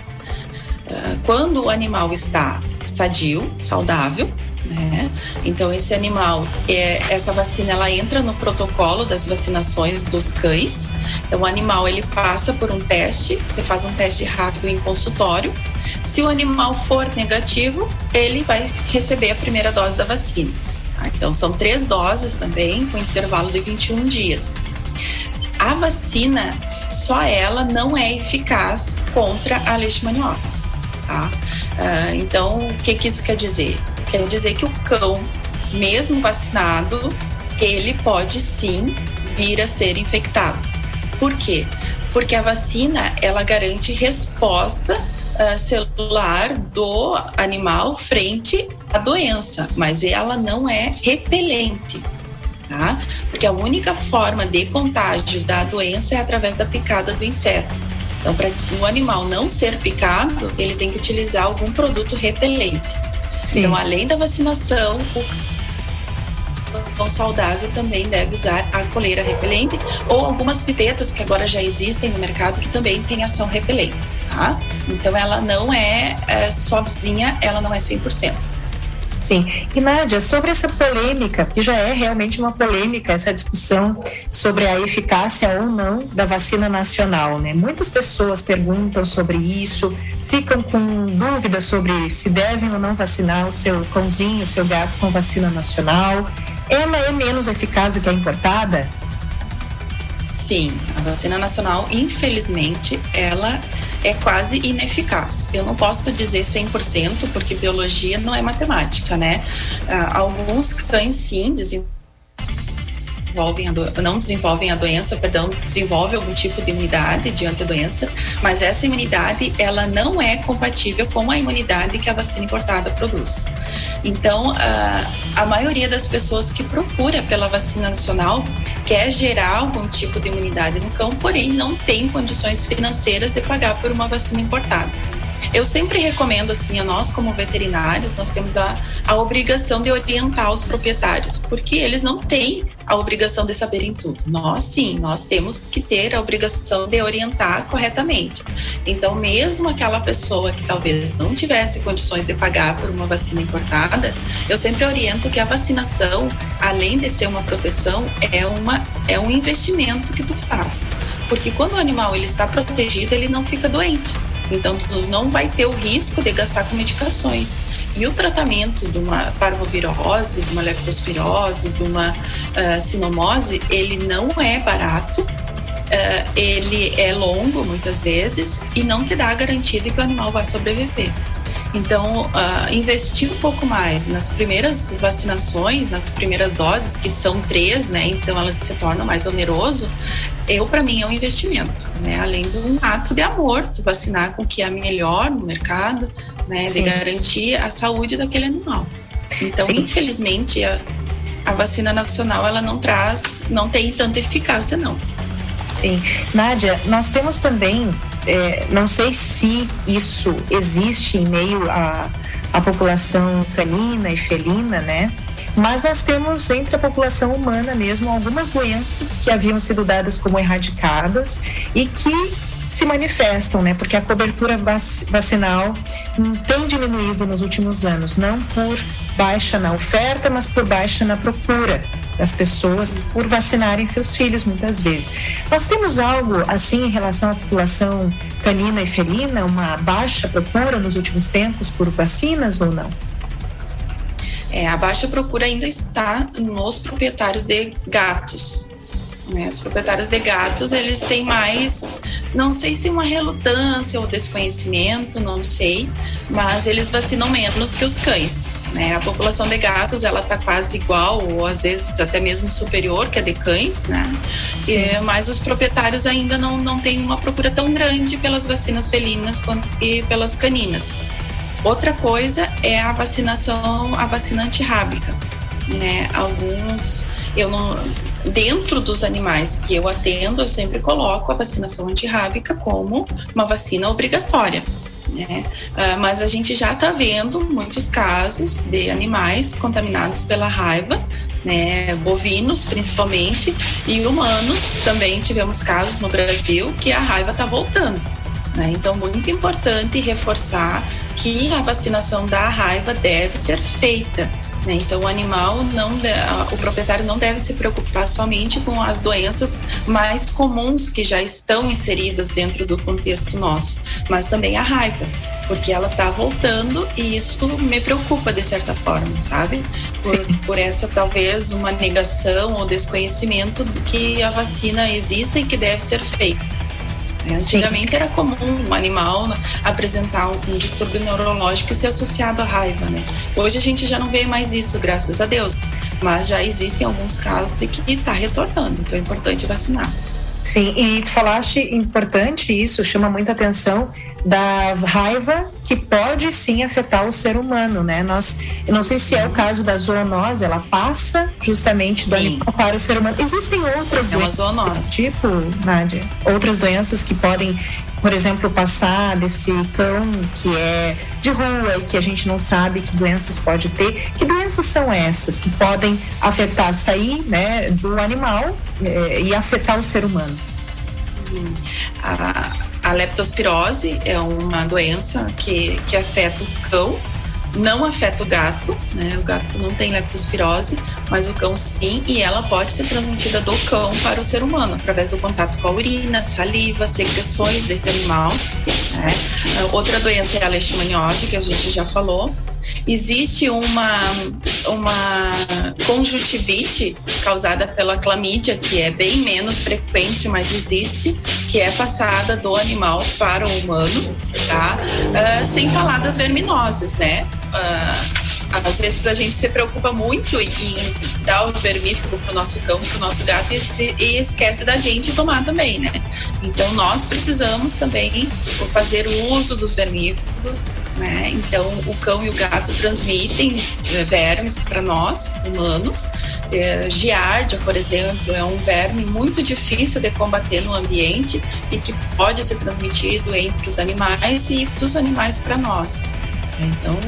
Uh, quando o animal está sadio, saudável, né? Então esse animal, é, essa vacina, ela entra no protocolo das vacinações dos cães. Então o animal ele passa por um teste, você faz um teste rápido em consultório. Se o animal for negativo, ele vai receber a primeira dose da vacina. Tá? Então são três doses também, com intervalo de 21 dias. A vacina, só ela não é eficaz contra a leishmaniose. Tá? Uh, então, o que, que isso quer dizer? Quer dizer que o cão, mesmo vacinado, ele pode sim vir a ser infectado. Por quê? Porque a vacina ela garante resposta uh, celular do animal frente à doença, mas ela não é repelente. Tá? Porque a única forma de contágio da doença é através da picada do inseto. Então, para o animal não ser picado, ele tem que utilizar algum produto repelente. Sim. Então, além da vacinação, o cão saudável também deve usar a coleira repelente ou algumas pipetas que agora já existem no mercado que também tem ação repelente, tá? Então, ela não é, é sozinha, ela não é 100%. Sim. E Nádia, sobre essa polêmica, que já é realmente uma polêmica, essa discussão sobre a eficácia ou não da vacina nacional, né? Muitas pessoas perguntam sobre isso, ficam com dúvidas sobre se devem ou não vacinar o seu cãozinho, o seu gato com vacina nacional. Ela é menos eficaz do que a importada? Sim, a vacina nacional, infelizmente, ela é quase ineficaz. Eu não posso dizer 100% porque biologia não é matemática, né? Ah, alguns cães sim desenvolvem desenvolvem a do... não desenvolvem a doença, perdão, desenvolve algum tipo de imunidade diante da doença, mas essa imunidade ela não é compatível com a imunidade que a vacina importada produz. Então, a, maioria das pessoas que procura pela vacina nacional quer gerar algum tipo de imunidade no cão, porém não tem condições financeiras de pagar por uma vacina importada. Eu sempre recomendo, assim, a nós como veterinários, nós temos a, a obrigação de orientar os proprietários, porque eles não têm a obrigação de saberem tudo. Nós, sim, nós temos que ter a obrigação de orientar corretamente. Então, mesmo aquela pessoa que talvez não tivesse condições de pagar por uma vacina importada, eu sempre oriento que a vacinação, além de ser uma proteção, é, uma, é um investimento que tu faz. Porque quando o animal ele está protegido, ele não fica doente. Então, tu não vai ter o risco de gastar com medicações. E o tratamento de uma parvovirose, de uma leptospirose, de uma uh, sinomose, ele não é barato, uh, ele é longo muitas vezes e não te dá a garantia de que o animal vai sobreviver. Então, uh, investir um pouco mais nas primeiras vacinações, nas primeiras doses, que são três, né? Então elas se tornam mais oneroso. Eu, para mim, é um investimento, né? Além de um ato de amor, de vacinar com o que é melhor no mercado, né? Sim. De garantir a saúde daquele animal. Então, Sim. infelizmente, a, a vacina nacional ela não traz, não tem tanta eficácia, não. Sim. Nádia, nós temos também é, não sei se isso existe em meio à, à população canina e felina, né? Mas nós temos entre a população humana mesmo algumas doenças que haviam sido dadas como erradicadas e que se manifestam, né? Porque a cobertura vacinal tem diminuído nos últimos anos, não por baixa na oferta, mas por baixa na procura das pessoas por vacinarem seus filhos muitas vezes. Nós temos algo assim em relação à população canina e felina, uma baixa procura nos últimos tempos por vacinas ou não? É, a baixa procura ainda está nos proprietários de gatos. Né? Os proprietários de gatos, eles têm mais, não sei se uma relutância ou desconhecimento, não sei, mas eles vacinam menos que os cães. Né? A população de gatos, ela está quase igual, ou às vezes até mesmo superior que a de cães, né? E, mas os proprietários ainda não, não têm uma procura tão grande pelas vacinas felinas quanto e pelas caninas. Outra coisa é a vacinação, a vacina antirrábica. Né? Alguns, eu não, dentro dos animais que eu atendo, eu sempre coloco a vacinação antirrábica como uma vacina obrigatória. Né? Uh, mas a gente já está vendo muitos casos de animais contaminados pela raiva, né? bovinos principalmente, e humanos também tivemos casos no Brasil que a raiva está voltando. Né? Então, muito importante reforçar que a vacinação da raiva deve ser feita né? Então, o animal não, o proprietário não deve se preocupar somente com as doenças mais comuns que já estão inseridas dentro do contexto nosso, mas também a raiva, porque ela está voltando e isso me preocupa de certa forma, sabe? Por, por essa talvez uma negação ou desconhecimento de que a vacina existe e que deve ser feita. É, antigamente Sim. era comum um animal apresentar um, um distúrbio neurológico e ser associado à raiva, né? Hoje a gente já não vê mais isso, graças a Deus. Mas já existem alguns casos e que está retornando, então é importante vacinar. Sim, e tu falaste importante isso, chama muita atenção da raiva que pode sim afetar o ser humano, né? Nós, eu não sei se é o caso da zoonose, ela passa justamente do animal para o ser humano. Existem outras é doenças desse tipo, Nádia? Outras doenças que podem, por exemplo, passar desse cão que é de rua e que a gente não sabe que doenças pode ter. Que doenças são essas que podem afetar, sair né, do animal eh, e afetar o ser humano? Hum. A a leptospirose é uma doença que, que afeta o cão, não afeta o gato, né? O gato não tem leptospirose, mas o cão sim, e ela pode ser transmitida do cão para o ser humano, através do contato com a urina, saliva, secreções desse animal. Né? Outra doença é a leishmaniose, que a gente já falou. Existe uma, uma conjuntivite causada pela clamídia, que é bem menos frequente, mas existe, que é passada do animal para o humano, tá? Uh, sem falar das verminoses, né? Uh, às vezes a gente se preocupa muito em dar o vermífugo para o nosso cão, para o nosso gato e, e, esquece da gente tomar também, né? Então nós precisamos também fazer o uso dos vermífugos, né? Então o cão e o gato transmitem é, vermes para nós, humanos. É, giardia, por exemplo, é um verme muito difícil de combater no ambiente e que pode ser transmitido entre os animais e dos animais para nós. Então,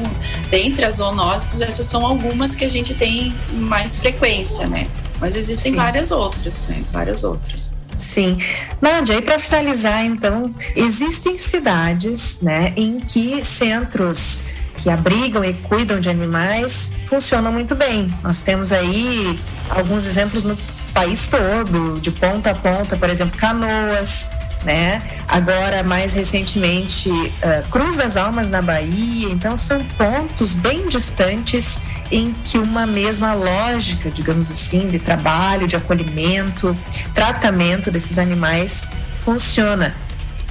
dentre as zoonoses, essas são algumas que a gente tem mais frequência, né? Mas existem Sim. várias outras, né? Várias outras. Sim. Nádia, e para finalizar, então, existem cidades né, em que centros que abrigam e cuidam de animais funcionam muito bem. Nós temos aí alguns exemplos no país todo, de ponta a ponta, por exemplo, Canoas, né? Agora, mais recentemente, uh, Cruz das Almas na Bahia. Então, são pontos bem distantes em que uma mesma lógica, digamos assim, de trabalho, de acolhimento, tratamento desses animais funciona.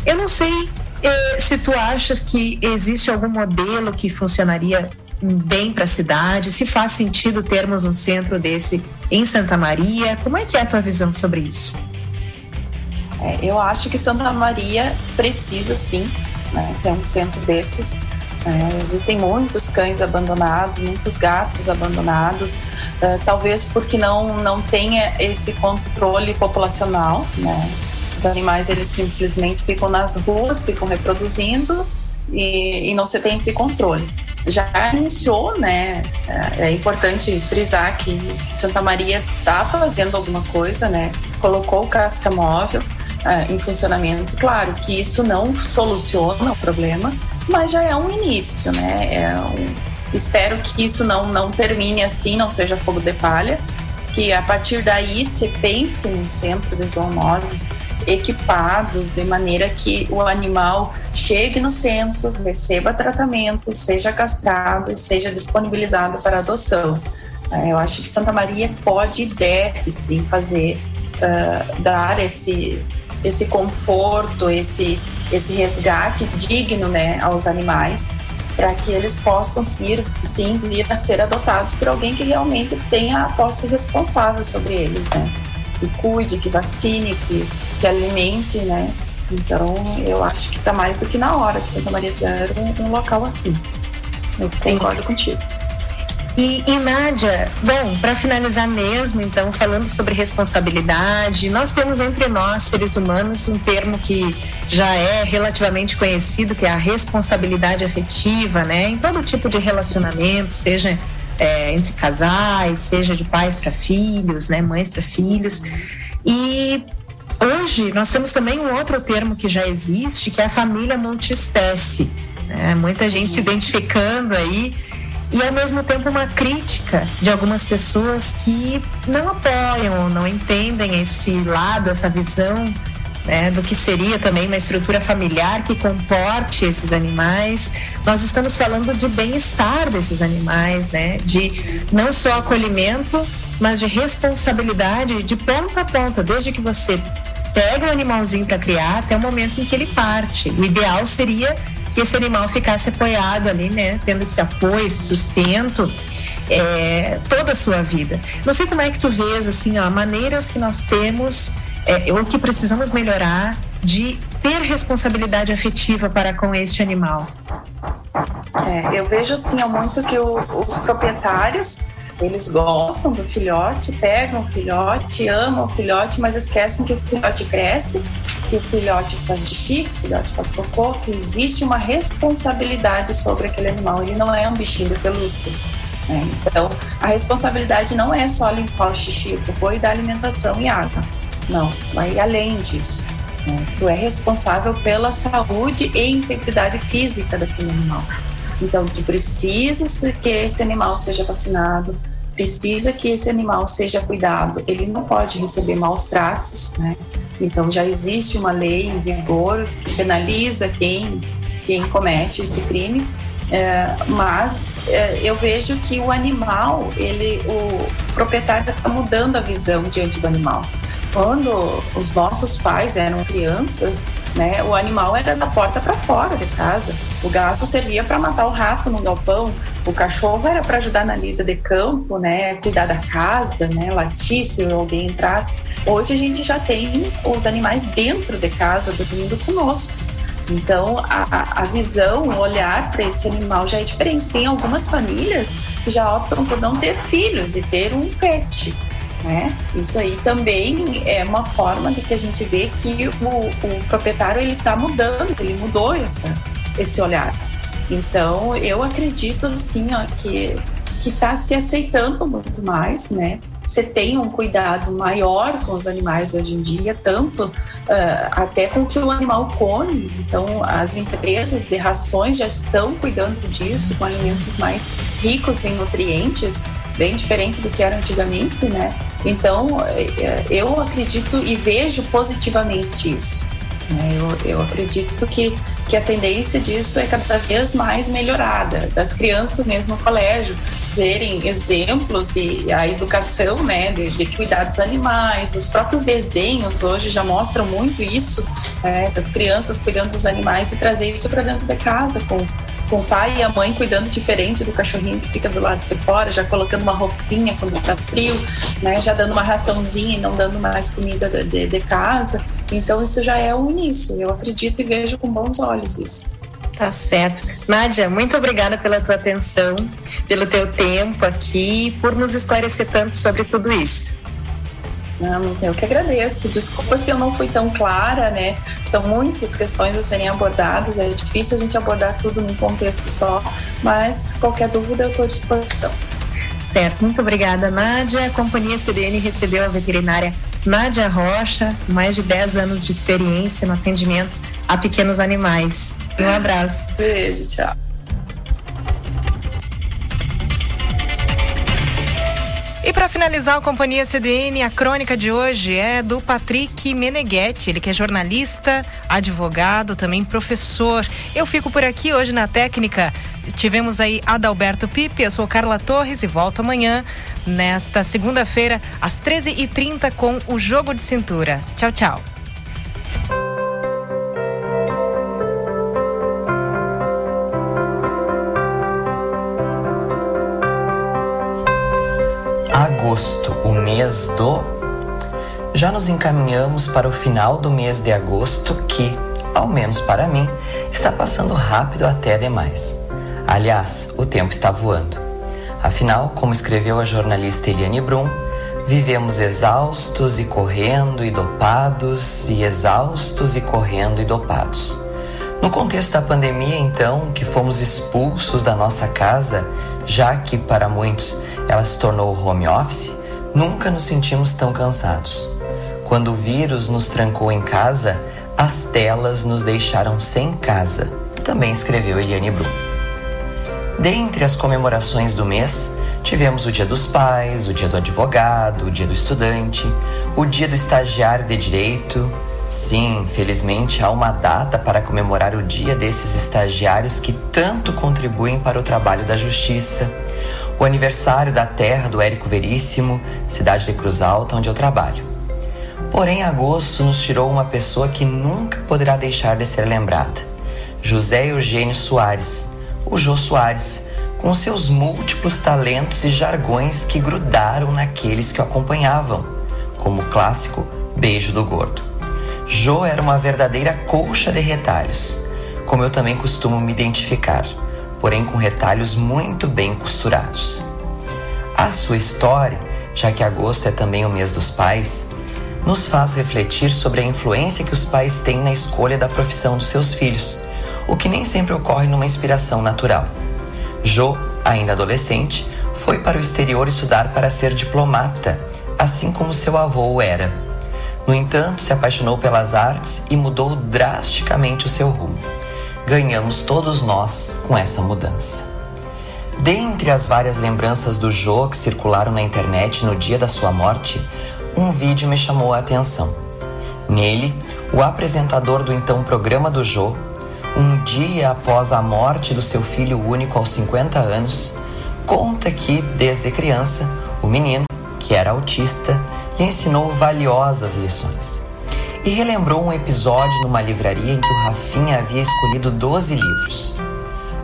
Eu não sei eh, se tu achas que existe algum modelo que funcionaria bem para a cidade, se faz sentido termos um centro desse em Santa Maria. Como é que é a tua visão sobre isso? É, eu acho que Santa Maria precisa sim né, ter um centro desses. É, existem muitos cães abandonados, muitos gatos abandonados, é, talvez porque não, não tenha esse controle populacional. Né? Os animais eles simplesmente ficam nas ruas, ficam reproduzindo e, e não se tem esse controle. Já iniciou, né? É, é importante frisar que Santa Maria está fazendo alguma coisa, né? Colocou o castramóvel, é, em funcionamento. Claro que isso não soluciona o problema, mas já é um início, né? É um, espero que isso não, não termine assim, não seja fogo de palha, que a partir daí se pense num centro de zoonoses equipados de maneira que o animal chegue no centro, receba tratamento, seja castrado e seja disponibilizado para adoção. É, eu acho que Santa Maria pode e deve sim fazer, uh, dar esse, esse conforto, esse, esse resgate digno né, aos animais, para que eles possam ser, sim vir a ser adotados por alguém que realmente tenha a posse responsável sobre eles, né? Que cuide, que vacine, que, que alimente, né? Então, eu acho que está mais do que na hora de Santa Maria ter um, um local assim. Eu concordo sim. contigo. E, e Nádia, bom, para finalizar mesmo, então, falando sobre responsabilidade, nós temos entre nós, seres humanos, um termo que já é relativamente conhecido, que é a responsabilidade afetiva, né? Em todo tipo de relacionamento, seja é, entre casais, seja de pais para filhos, né? Mães para filhos. E hoje nós temos também um outro termo que já existe, que é a família multiespécie. Né? Muita gente se identificando aí e ao mesmo tempo uma crítica de algumas pessoas que não apoiam ou não entendem esse lado, essa visão né, do que seria também uma estrutura familiar que comporte esses animais. Nós estamos falando de bem-estar desses animais, né, de não só acolhimento, mas de responsabilidade de ponta a ponta, desde que você pega o animalzinho para criar até o momento em que ele parte. O ideal seria que esse animal ficasse apoiado ali, né? Tendo esse apoio, esse sustento. É, toda a sua vida. Não sei como é que tu vês, assim, ó, maneiras que nós temos é, ou que precisamos melhorar de ter responsabilidade afetiva para com este animal. É, eu vejo, assim, muito que o, os proprietários eles gostam do filhote, pegam o filhote, amam o filhote, mas esquecem que o filhote cresce, que o filhote faz xixi, que o filhote faz cocô, que existe uma responsabilidade sobre aquele animal. Ele não é um bichinho de pelúcia. Né? Então, a responsabilidade não é só limpar o xixi, o cocô e dar alimentação e água. Não, vai além disso. Né? Tu é responsável pela saúde e integridade física daquele animal. Então, tu precisa que esse animal seja vacinado, precisa que esse animal seja cuidado. Ele não pode receber maus tratos, né? Então já existe uma lei em vigor que penaliza quem quem comete esse crime. É, mas é, eu vejo que o animal, ele, o proprietário está mudando a visão diante do animal. Quando os nossos pais eram crianças, né, o animal era da porta para fora de casa O gato servia para matar o rato no galpão, o cachorro era para ajudar na lida de campo, né, cuidar da casa, né, latir se alguém entrasse. Hoje a gente já tem os animais dentro de casa dormindo conosco. Então, a, a visão, o olhar para esse animal já é diferente. Tem algumas famílias que já optam por não ter filhos e ter um pet. Né? Isso aí também é uma forma de que a gente vê que o, o proprietário ele está mudando, ele mudou essa, esse olhar. Então, eu acredito assim ó, que que está se aceitando muito mais, né? Você tem um cuidado maior com os animais hoje em dia, tanto uh, até com o que o animal come. Então, as empresas de rações já estão cuidando disso, com alimentos mais ricos em nutrientes, bem diferente do que era antigamente, né? Então, eh, eu acredito e vejo positivamente isso. Né? Eu, eu acredito que, que a tendência disso é cada vez mais melhorada, das crianças mesmo no colégio verem exemplos e a educação né, de, de cuidar dos animais, os próprios desenhos hoje já mostram muito isso, né, das crianças cuidando dos animais e trazer isso para dentro da casa com com o pai e a mãe cuidando diferente do cachorrinho que fica do lado de fora, já colocando uma roupinha quando está frio, né, já dando uma raçãozinha e não dando mais comida de, de casa. Então isso já é um início. Eu acredito e vejo com bons olhos isso. Tá certo. Nádia, muito obrigada pela tua atenção, pelo teu tempo aqui, por nos esclarecer tanto sobre tudo isso. Não, eu que agradeço. Desculpa se eu não fui tão clara, né? São muitas questões a serem abordadas, é difícil a gente abordar tudo num contexto só, mas qualquer dúvida eu estou à disposição. Certo, muito obrigada, Nádia. A Companhia CDN recebeu a veterinária Nádia Rocha, mais de 10 anos de experiência no atendimento a pequenos animais. Um abraço. Beijo, tchau. Para finalizar a Companhia CDN, a crônica de hoje é do Patrick Meneghetti, ele que é jornalista, advogado, também professor. Eu fico por aqui hoje na técnica. Tivemos aí Adalberto Pipe, eu sou Carla Torres e volto amanhã, nesta segunda-feira, às 13h30, com o Jogo de Cintura. Tchau, tchau. Agosto, o mês do. Já nos encaminhamos para o final do mês de agosto, que, ao menos para mim, está passando rápido até demais. Aliás, o tempo está voando. Afinal, como escreveu a jornalista Eliane Brum, vivemos exaustos e correndo e dopados, e exaustos e correndo e dopados. No contexto da pandemia, então, que fomos expulsos da nossa casa, já que para muitos ela se tornou home office, nunca nos sentimos tão cansados. Quando o vírus nos trancou em casa, as telas nos deixaram sem casa, também escreveu Eliane Brum. Dentre as comemorações do mês, tivemos o Dia dos Pais, o Dia do Advogado, o Dia do Estudante, o Dia do Estagiário de Direito. Sim, felizmente há uma data para comemorar o dia desses estagiários que tanto contribuem para o trabalho da justiça o aniversário da terra do Érico Veríssimo, cidade de Cruz Alta, onde eu trabalho. Porém, agosto nos tirou uma pessoa que nunca poderá deixar de ser lembrada: José Eugênio Soares, o Jô Soares, com seus múltiplos talentos e jargões que grudaram naqueles que o acompanhavam, como o clássico Beijo do Gordo. Jô era uma verdadeira colcha de retalhos, como eu também costumo me identificar porém com retalhos muito bem costurados. A sua história, já que agosto é também o mês dos pais, nos faz refletir sobre a influência que os pais têm na escolha da profissão dos seus filhos, o que nem sempre ocorre numa inspiração natural. Jo, ainda adolescente, foi para o exterior estudar para ser diplomata, assim como seu avô era. No entanto, se apaixonou pelas artes e mudou drasticamente o seu rumo ganhamos todos nós com essa mudança. Dentre as várias lembranças do Jô que circularam na internet no dia da sua morte, um vídeo me chamou a atenção. Nele, o apresentador do então programa do Jô, um dia após a morte do seu filho único aos 50 anos, conta que, desde criança, o menino, que era autista, lhe ensinou valiosas lições e relembrou um episódio numa livraria em que o Rafinha havia escolhido 12 livros.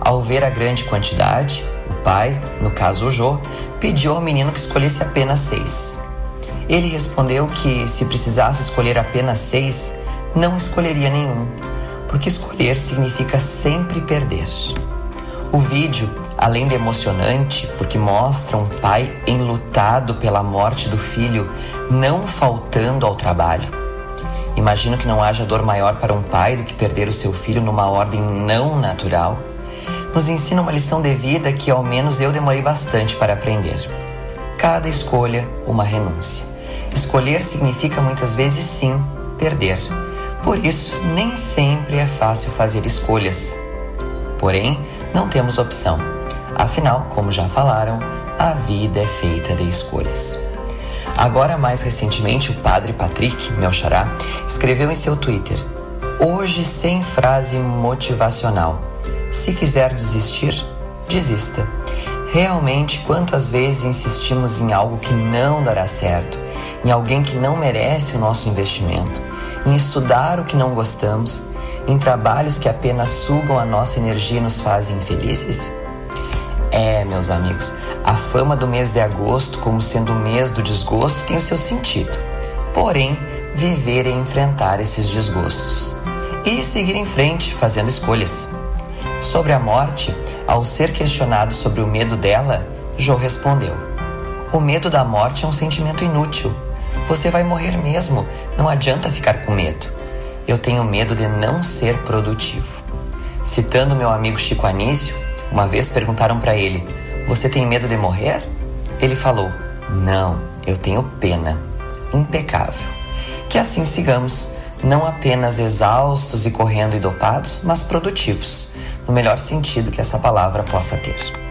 Ao ver a grande quantidade, o pai, no caso o Jô, pediu ao menino que escolhesse apenas seis. Ele respondeu que se precisasse escolher apenas seis, não escolheria nenhum, porque escolher significa sempre perder. O vídeo, além de emocionante, porque mostra um pai enlutado pela morte do filho, não faltando ao trabalho. Imagino que não haja dor maior para um pai do que perder o seu filho numa ordem não natural. Nos ensina uma lição de vida que ao menos eu demorei bastante para aprender. Cada escolha, uma renúncia. Escolher significa muitas vezes sim perder. Por isso, nem sempre é fácil fazer escolhas. Porém, não temos opção. Afinal, como já falaram, a vida é feita de escolhas. Agora, mais recentemente, o padre Patrick, meu escreveu em seu Twitter: Hoje sem frase motivacional. Se quiser desistir, desista. Realmente, quantas vezes insistimos em algo que não dará certo, em alguém que não merece o nosso investimento, em estudar o que não gostamos, em trabalhos que apenas sugam a nossa energia e nos fazem infelizes? É, meus amigos, a fama do mês de agosto como sendo o mês do desgosto tem o seu sentido. Porém, viver e enfrentar esses desgostos e seguir em frente fazendo escolhas. Sobre a morte, ao ser questionado sobre o medo dela, Jo respondeu: O medo da morte é um sentimento inútil. Você vai morrer mesmo, não adianta ficar com medo. Eu tenho medo de não ser produtivo. Citando meu amigo Chico Anísio, uma vez perguntaram para ele: Você tem medo de morrer? Ele falou: Não, eu tenho pena. Impecável. Que assim sigamos, não apenas exaustos e correndo e dopados, mas produtivos, no melhor sentido que essa palavra possa ter.